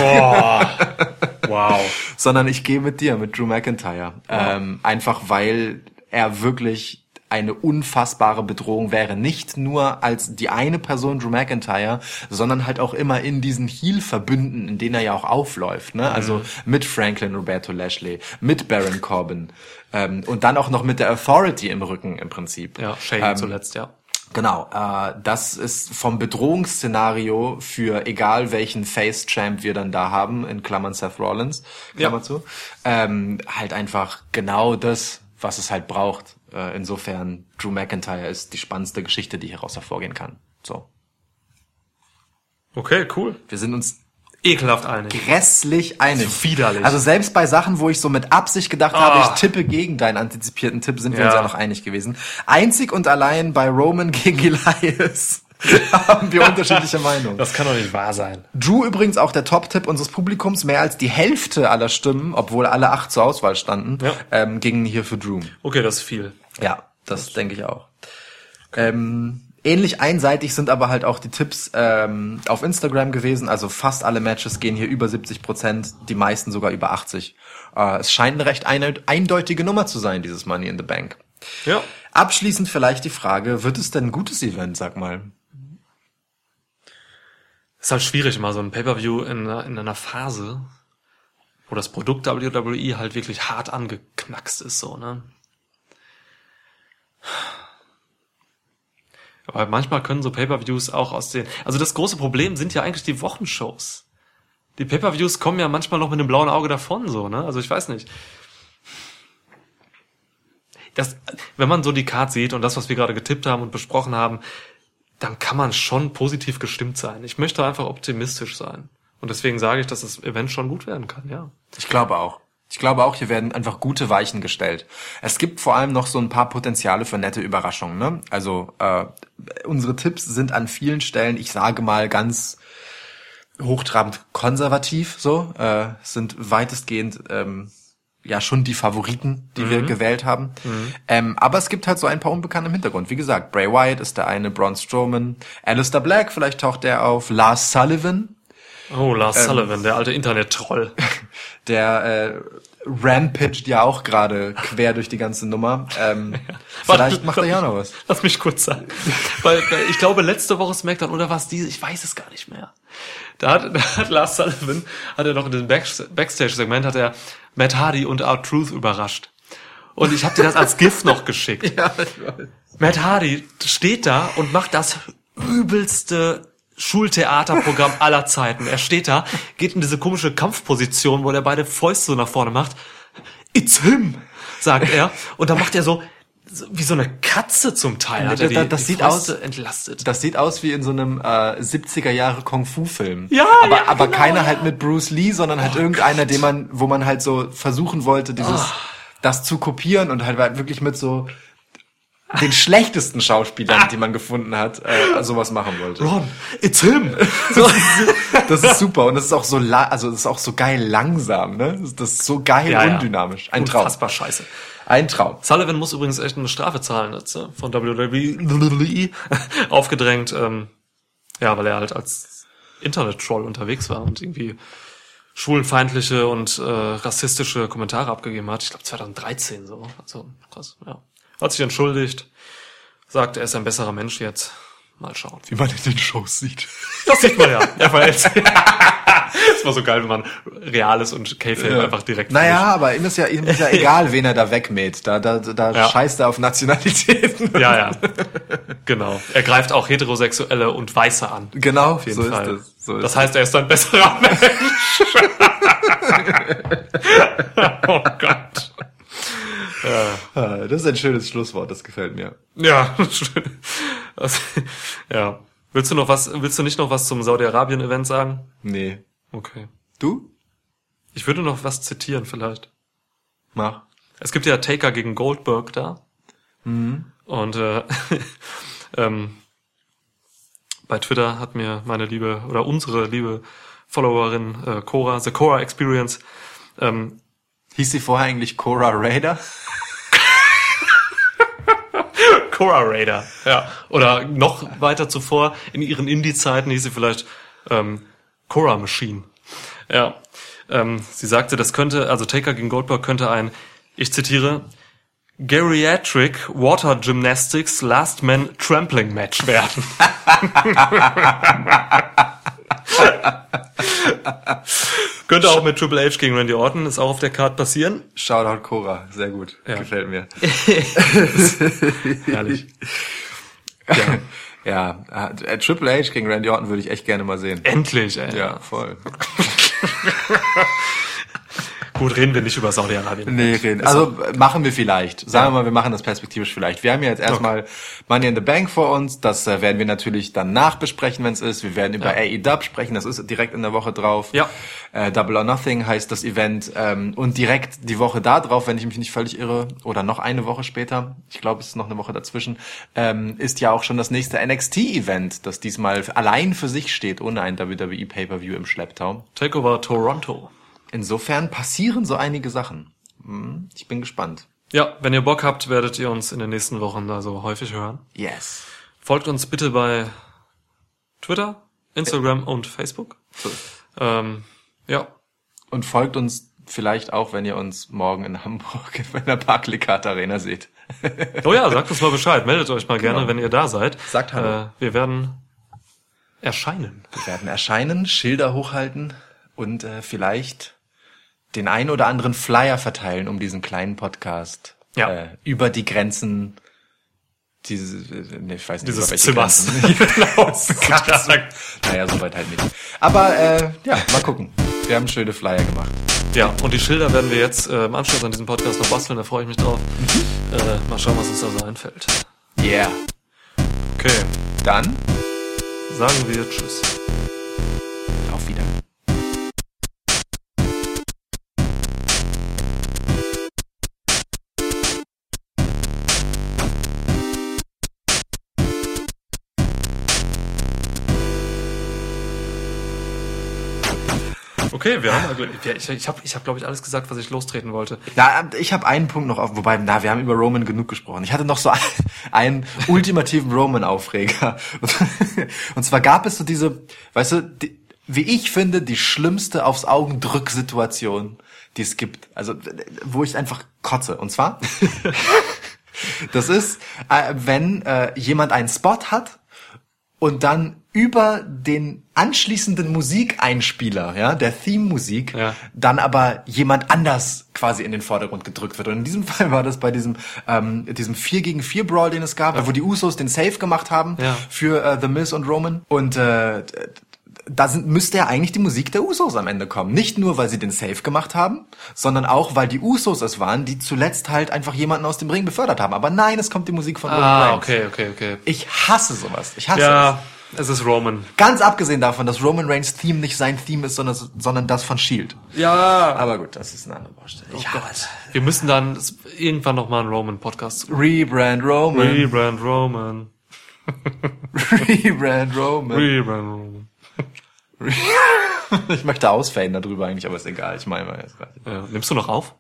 [SPEAKER 1] Wow.
[SPEAKER 4] sondern ich gehe mit dir, mit Drew McIntyre. Ähm, einfach weil er wirklich eine unfassbare Bedrohung wäre. Nicht nur als die eine Person Drew McIntyre, sondern halt auch immer in diesen Heel-Verbünden, in denen er ja auch aufläuft. Ne? Also mit Franklin Roberto Lashley, mit Baron Corbin ähm, und dann auch noch mit der Authority im Rücken im Prinzip.
[SPEAKER 1] Ja, Shane
[SPEAKER 4] Ähm,
[SPEAKER 1] zuletzt, ja.
[SPEAKER 4] Genau, äh, das ist vom Bedrohungsszenario für egal welchen Face-Champ wir dann da haben, in Klammern Seth Rollins, Klammer
[SPEAKER 1] Ja.
[SPEAKER 4] zu, ähm, halt einfach genau das, was es halt braucht. Äh, insofern, Drew McIntyre ist die spannendste Geschichte, die hieraus hervorgehen kann. So,
[SPEAKER 1] Okay, cool.
[SPEAKER 4] wir sind uns
[SPEAKER 1] Ekelhaft einig.
[SPEAKER 4] grässlich einig.
[SPEAKER 1] So widerlich.
[SPEAKER 4] Also selbst bei Sachen, wo ich so mit Absicht gedacht
[SPEAKER 1] Ah.
[SPEAKER 4] habe, ich tippe gegen deinen antizipierten Tipp, sind wir uns
[SPEAKER 1] Ja.
[SPEAKER 4] noch einig gewesen. Einzig und allein bei Roman gegen Elias haben wir unterschiedliche Meinungen.
[SPEAKER 1] Das kann doch nicht wahr sein.
[SPEAKER 4] Drew übrigens auch der Top-Tipp unseres Publikums. Mehr als die Hälfte aller Stimmen, obwohl alle acht zur Auswahl standen,
[SPEAKER 1] Ja.
[SPEAKER 4] ähm, gingen hier für Drew.
[SPEAKER 1] Okay, das ist viel.
[SPEAKER 4] Ja, das denke ich auch. Ähm, ähnlich einseitig sind aber halt auch die Tipps ähm, auf Instagram gewesen. Also fast alle Matches gehen hier über 70 Prozent, die meisten sogar über 80. Äh, es scheint eine recht eine, eindeutige Nummer zu sein, dieses Money in the Bank.
[SPEAKER 1] Ja.
[SPEAKER 4] Abschließend vielleicht die Frage, wird es denn ein gutes Event, sag mal?
[SPEAKER 1] Ist halt schwierig, mal so ein Pay-Per-View in, in einer Phase, wo das Produkt WWE halt wirklich hart angeknackst ist, so, ne? Aber manchmal können so Pay-Per-Views auch aus den, also das große Problem sind ja eigentlich die Wochenshows. Die Pay-Per-Views kommen ja manchmal noch mit einem blauen Auge davon, so, ne? Also ich weiß nicht. Das, wenn man so die Card sieht und das, was wir gerade getippt haben und besprochen haben, dann kann man schon positiv gestimmt sein. Ich möchte einfach optimistisch sein. Und deswegen sage ich, dass das Event schon gut werden kann, ja.
[SPEAKER 4] Ich glaube auch. Ich glaube auch, hier werden einfach gute Weichen gestellt. Es gibt vor allem noch so ein paar Potenziale für nette Überraschungen. Ne? Also äh, unsere Tipps sind an vielen Stellen, ich sage mal ganz hochtrabend konservativ, so äh, sind weitestgehend ähm, ja schon die Favoriten, die wir gewählt haben. Ähm, aber es gibt halt so ein paar Unbekannte im Hintergrund. Wie gesagt, Bray Wyatt ist der eine, Braun Strowman, Alistair Black, vielleicht taucht der auf, Lars Sullivan,
[SPEAKER 1] Oh, Lars Sullivan, der alte Internet-Troll.
[SPEAKER 4] der äh, rampaged ja auch gerade quer durch die ganze Nummer. Ähm, vielleicht macht er ja noch was.
[SPEAKER 1] Lass mich kurz sagen. weil, weil ich glaube, letzte Woche Smackdown oder was diese, ich weiß es gar nicht mehr. Da hat, da hat Lars Sullivan, hat er noch in dem Back, Backstage-Segment, hat er Matt Hardy und R-Truth überrascht. Und ich habe dir das als GIF noch geschickt.
[SPEAKER 4] Ja, ich weiß.
[SPEAKER 1] Matt Hardy steht da und macht das übelste Schultheaterprogramm aller Zeiten. Er steht da, geht in diese komische Kampfposition, wo er beide Fäuste so nach vorne macht. It's him, sagt er. Und dann macht er so, wie so eine Katze zum Teil. Hat er die,
[SPEAKER 4] Das- das
[SPEAKER 1] die
[SPEAKER 4] sieht
[SPEAKER 1] Fäuste
[SPEAKER 4] aus-
[SPEAKER 1] entlastet.
[SPEAKER 4] Das sieht aus wie in so einem äh, 70er Jahre Kung Fu Film.
[SPEAKER 1] Ja,
[SPEAKER 4] aber,
[SPEAKER 1] ja,
[SPEAKER 4] aber
[SPEAKER 1] genau,
[SPEAKER 4] keiner
[SPEAKER 1] ja.
[SPEAKER 4] halt mit Bruce Lee, sondern halt irgendeiner, den man, wo man halt so versuchen wollte, dieses, das zu kopieren und halt wirklich mit so den schlechtesten Schauspielern, die man gefunden hat, äh, sowas machen wollte.
[SPEAKER 1] Ron, it's him. So.
[SPEAKER 4] Das ist super und das ist auch so, la also das ist auch so geil langsam, ne? Das ist so geil
[SPEAKER 1] Ja,
[SPEAKER 4] undynamisch. Ein Traum.
[SPEAKER 1] Unfassbar scheiße.
[SPEAKER 4] Ein Traum.
[SPEAKER 1] Sullivan muss übrigens echt eine Strafe zahlen jetzt äh, von WWE aufgedrängt, ähm, ja, weil er halt als Internet-Troll unterwegs war und irgendwie schwulenfeindliche und äh, rassistische Kommentare abgegeben hat. Ich glaube 2013 so. Also krass, ja. Hat sich entschuldigt, sagt, er ist ein besserer Mensch jetzt. Mal schauen.
[SPEAKER 4] Wie man in den Shows sieht.
[SPEAKER 1] Das sieht man ja. Er verhält sich. Das war so geil, wenn man Reales und K-Fape einfach direkt
[SPEAKER 4] Naja, aber ihm ist ja, ihm ist ja egal, wen er da wegmäht. Da, da, da
[SPEAKER 1] Ja.
[SPEAKER 4] scheißt er auf Nationalitäten.
[SPEAKER 1] Ja, ja. Genau. Er greift auch Heterosexuelle und Weiße an.
[SPEAKER 4] Genau,
[SPEAKER 1] Auf jeden
[SPEAKER 4] so
[SPEAKER 1] Fall.
[SPEAKER 4] ist es. So ist
[SPEAKER 1] das heißt, er ist ein besserer Mensch. oh Gott.
[SPEAKER 4] Es. Ah, Das ist ein schönes Schlusswort, das gefällt mir.
[SPEAKER 1] Ja, schön. Also, ja. Willst du noch was, willst du nicht noch was zum Saudi-Arabien-Event sagen?
[SPEAKER 4] Nee.
[SPEAKER 1] Okay.
[SPEAKER 4] Du?
[SPEAKER 1] Ich würde noch was zitieren vielleicht.
[SPEAKER 4] Mach.
[SPEAKER 1] Es gibt ja Taker gegen Goldberg da.
[SPEAKER 4] Mhm.
[SPEAKER 1] Und äh, ähm, bei Twitter hat mir meine liebe oder unsere liebe Followerin äh, Cora, The Cora Experience, ähm,
[SPEAKER 4] Hieß sie vorher eigentlich Cora Raider?
[SPEAKER 1] Cora Raider, ja. Oder noch weiter zuvor, in ihren Indie-Zeiten hieß sie vielleicht ähm, Cora Machine. Ja. Ähm, sie sagte, das könnte, also Taker gegen Goldberg könnte ein, ich zitiere, Geriatric Water Gymnastics Last Man Trampling Match werden. könnte auch mit Triple H gegen Randy Orton, ist auch auf der Card passieren.
[SPEAKER 4] Shoutout Cora, sehr gut.
[SPEAKER 1] Ja.
[SPEAKER 4] Gefällt mir.
[SPEAKER 1] Herrlich.
[SPEAKER 4] Ja, äh, Triple H gegen Randy Orton würde ich echt gerne mal sehen.
[SPEAKER 1] Endlich, ey.
[SPEAKER 4] Ja, voll.
[SPEAKER 1] Gut, reden wir nicht über Saudi-Arabien.
[SPEAKER 4] Nee, reden. Also machen wir vielleicht. Sagen wir mal, wir machen das perspektivisch vielleicht. Wir haben ja jetzt erstmal Money in the Bank vor uns. Das äh, werden wir natürlich dann nachbesprechen, wenn es ist. Wir werden über AEW sprechen. Das ist direkt in der Woche drauf.
[SPEAKER 1] Ja.
[SPEAKER 4] Äh, Double or Nothing heißt das Event. Ähm, und direkt die Woche da drauf, wenn ich mich nicht völlig irre, oder noch eine Woche später, ich glaube, es ist noch eine Woche dazwischen, ähm, ist ja auch schon das nächste NXT-Event, das diesmal allein für sich steht, ohne ein WWE Pay-Per-View im Schlepptau.
[SPEAKER 1] Takeover Toronto.
[SPEAKER 4] Insofern passieren so einige Sachen. Hm, Ich bin gespannt.
[SPEAKER 1] Ja, wenn ihr Bock habt, werdet ihr uns in den nächsten Wochen also häufig hören.
[SPEAKER 4] Yes.
[SPEAKER 1] Folgt uns bitte bei Twitter, Instagram und Facebook.
[SPEAKER 4] So.
[SPEAKER 1] Ähm, ja,
[SPEAKER 4] Und folgt uns vielleicht auch, wenn ihr uns morgen in Hamburg in der Barclaycard Arena seht.
[SPEAKER 1] oh ja, sagt uns mal Bescheid. Meldet euch mal gerne,
[SPEAKER 4] Genau.
[SPEAKER 1] wenn ihr da seid.
[SPEAKER 4] Sagt Hallo.
[SPEAKER 1] Äh, wir werden erscheinen.
[SPEAKER 4] Wir werden erscheinen, Schilder hochhalten und äh, vielleicht den ein oder anderen Flyer verteilen, um diesen kleinen Podcast
[SPEAKER 1] Ja.
[SPEAKER 4] äh, über die Grenzen diese, äh, nee, ich weiß nicht,
[SPEAKER 1] Dieses Zimmers. Genau.
[SPEAKER 4] Naja, soweit halt nicht. Aber äh, ja, mal gucken. Wir haben schöne Flyer gemacht.
[SPEAKER 1] Ja, und die Schilder werden wir jetzt äh, im Anschluss an diesen Podcast noch basteln, da freue ich mich drauf. Äh, mal schauen, was uns da so einfällt.
[SPEAKER 4] Yeah.
[SPEAKER 1] Okay,
[SPEAKER 4] Dann
[SPEAKER 1] sagen wir Tschüss. Okay, wir haben, ja, ich, ich habe, ich hab, glaube ich, alles gesagt, was ich lostreten wollte.
[SPEAKER 4] Na, ich habe einen Punkt noch auf, wobei, na, wir haben über Roman genug gesprochen. Ich hatte noch so einen ultimativen Roman-Aufreger. Und zwar gab es so diese, weißt du, die, wie ich finde, die schlimmste aufs Augendrück-Situation, die es gibt. Also, wo ich einfach kotze. Und zwar, das ist, äh, wenn äh, jemand einen Spot hat und dann über den anschließenden Musikeinspieler, ja, der Theme-Musik,
[SPEAKER 1] Ja.
[SPEAKER 4] dann aber jemand anders quasi in den Vordergrund gedrückt wird. Und in diesem Fall war das bei diesem ähm, diesem 4 gegen 4 Brawl, den es gab, wo die Usos den Save gemacht haben
[SPEAKER 1] Ja.
[SPEAKER 4] für äh, The Miz und Roman. Und äh, da sind, müsste ja eigentlich die Musik der Usos am Ende kommen. Nicht nur, weil sie den Save gemacht haben, sondern auch, weil die Usos es waren, die zuletzt halt einfach jemanden aus dem Ring befördert haben. Aber nein, es kommt die Musik von Roman
[SPEAKER 1] Ah,
[SPEAKER 4] Reigns.
[SPEAKER 1] okay, okay, okay.
[SPEAKER 4] Ich hasse sowas. Ich hasse.
[SPEAKER 1] Ja, es ist Roman.
[SPEAKER 4] Ganz abgesehen davon, dass Roman Reigns Theme nicht sein Theme ist, sondern, sondern das von Shield.
[SPEAKER 1] Ja.
[SPEAKER 4] Aber gut, das ist eine andere Baustelle. Ich hasse es.
[SPEAKER 1] Wir müssen dann irgendwann noch mal einen Roman-Podcast.
[SPEAKER 4] Rebrand Roman.
[SPEAKER 1] Rebrand Roman.
[SPEAKER 4] Rebrand Roman.
[SPEAKER 1] Rebrand Roman.
[SPEAKER 4] ich möchte ausfaden darüber eigentlich, aber ist egal. Ich meine mal jetzt gleich.
[SPEAKER 1] Ja. Nimmst du noch auf?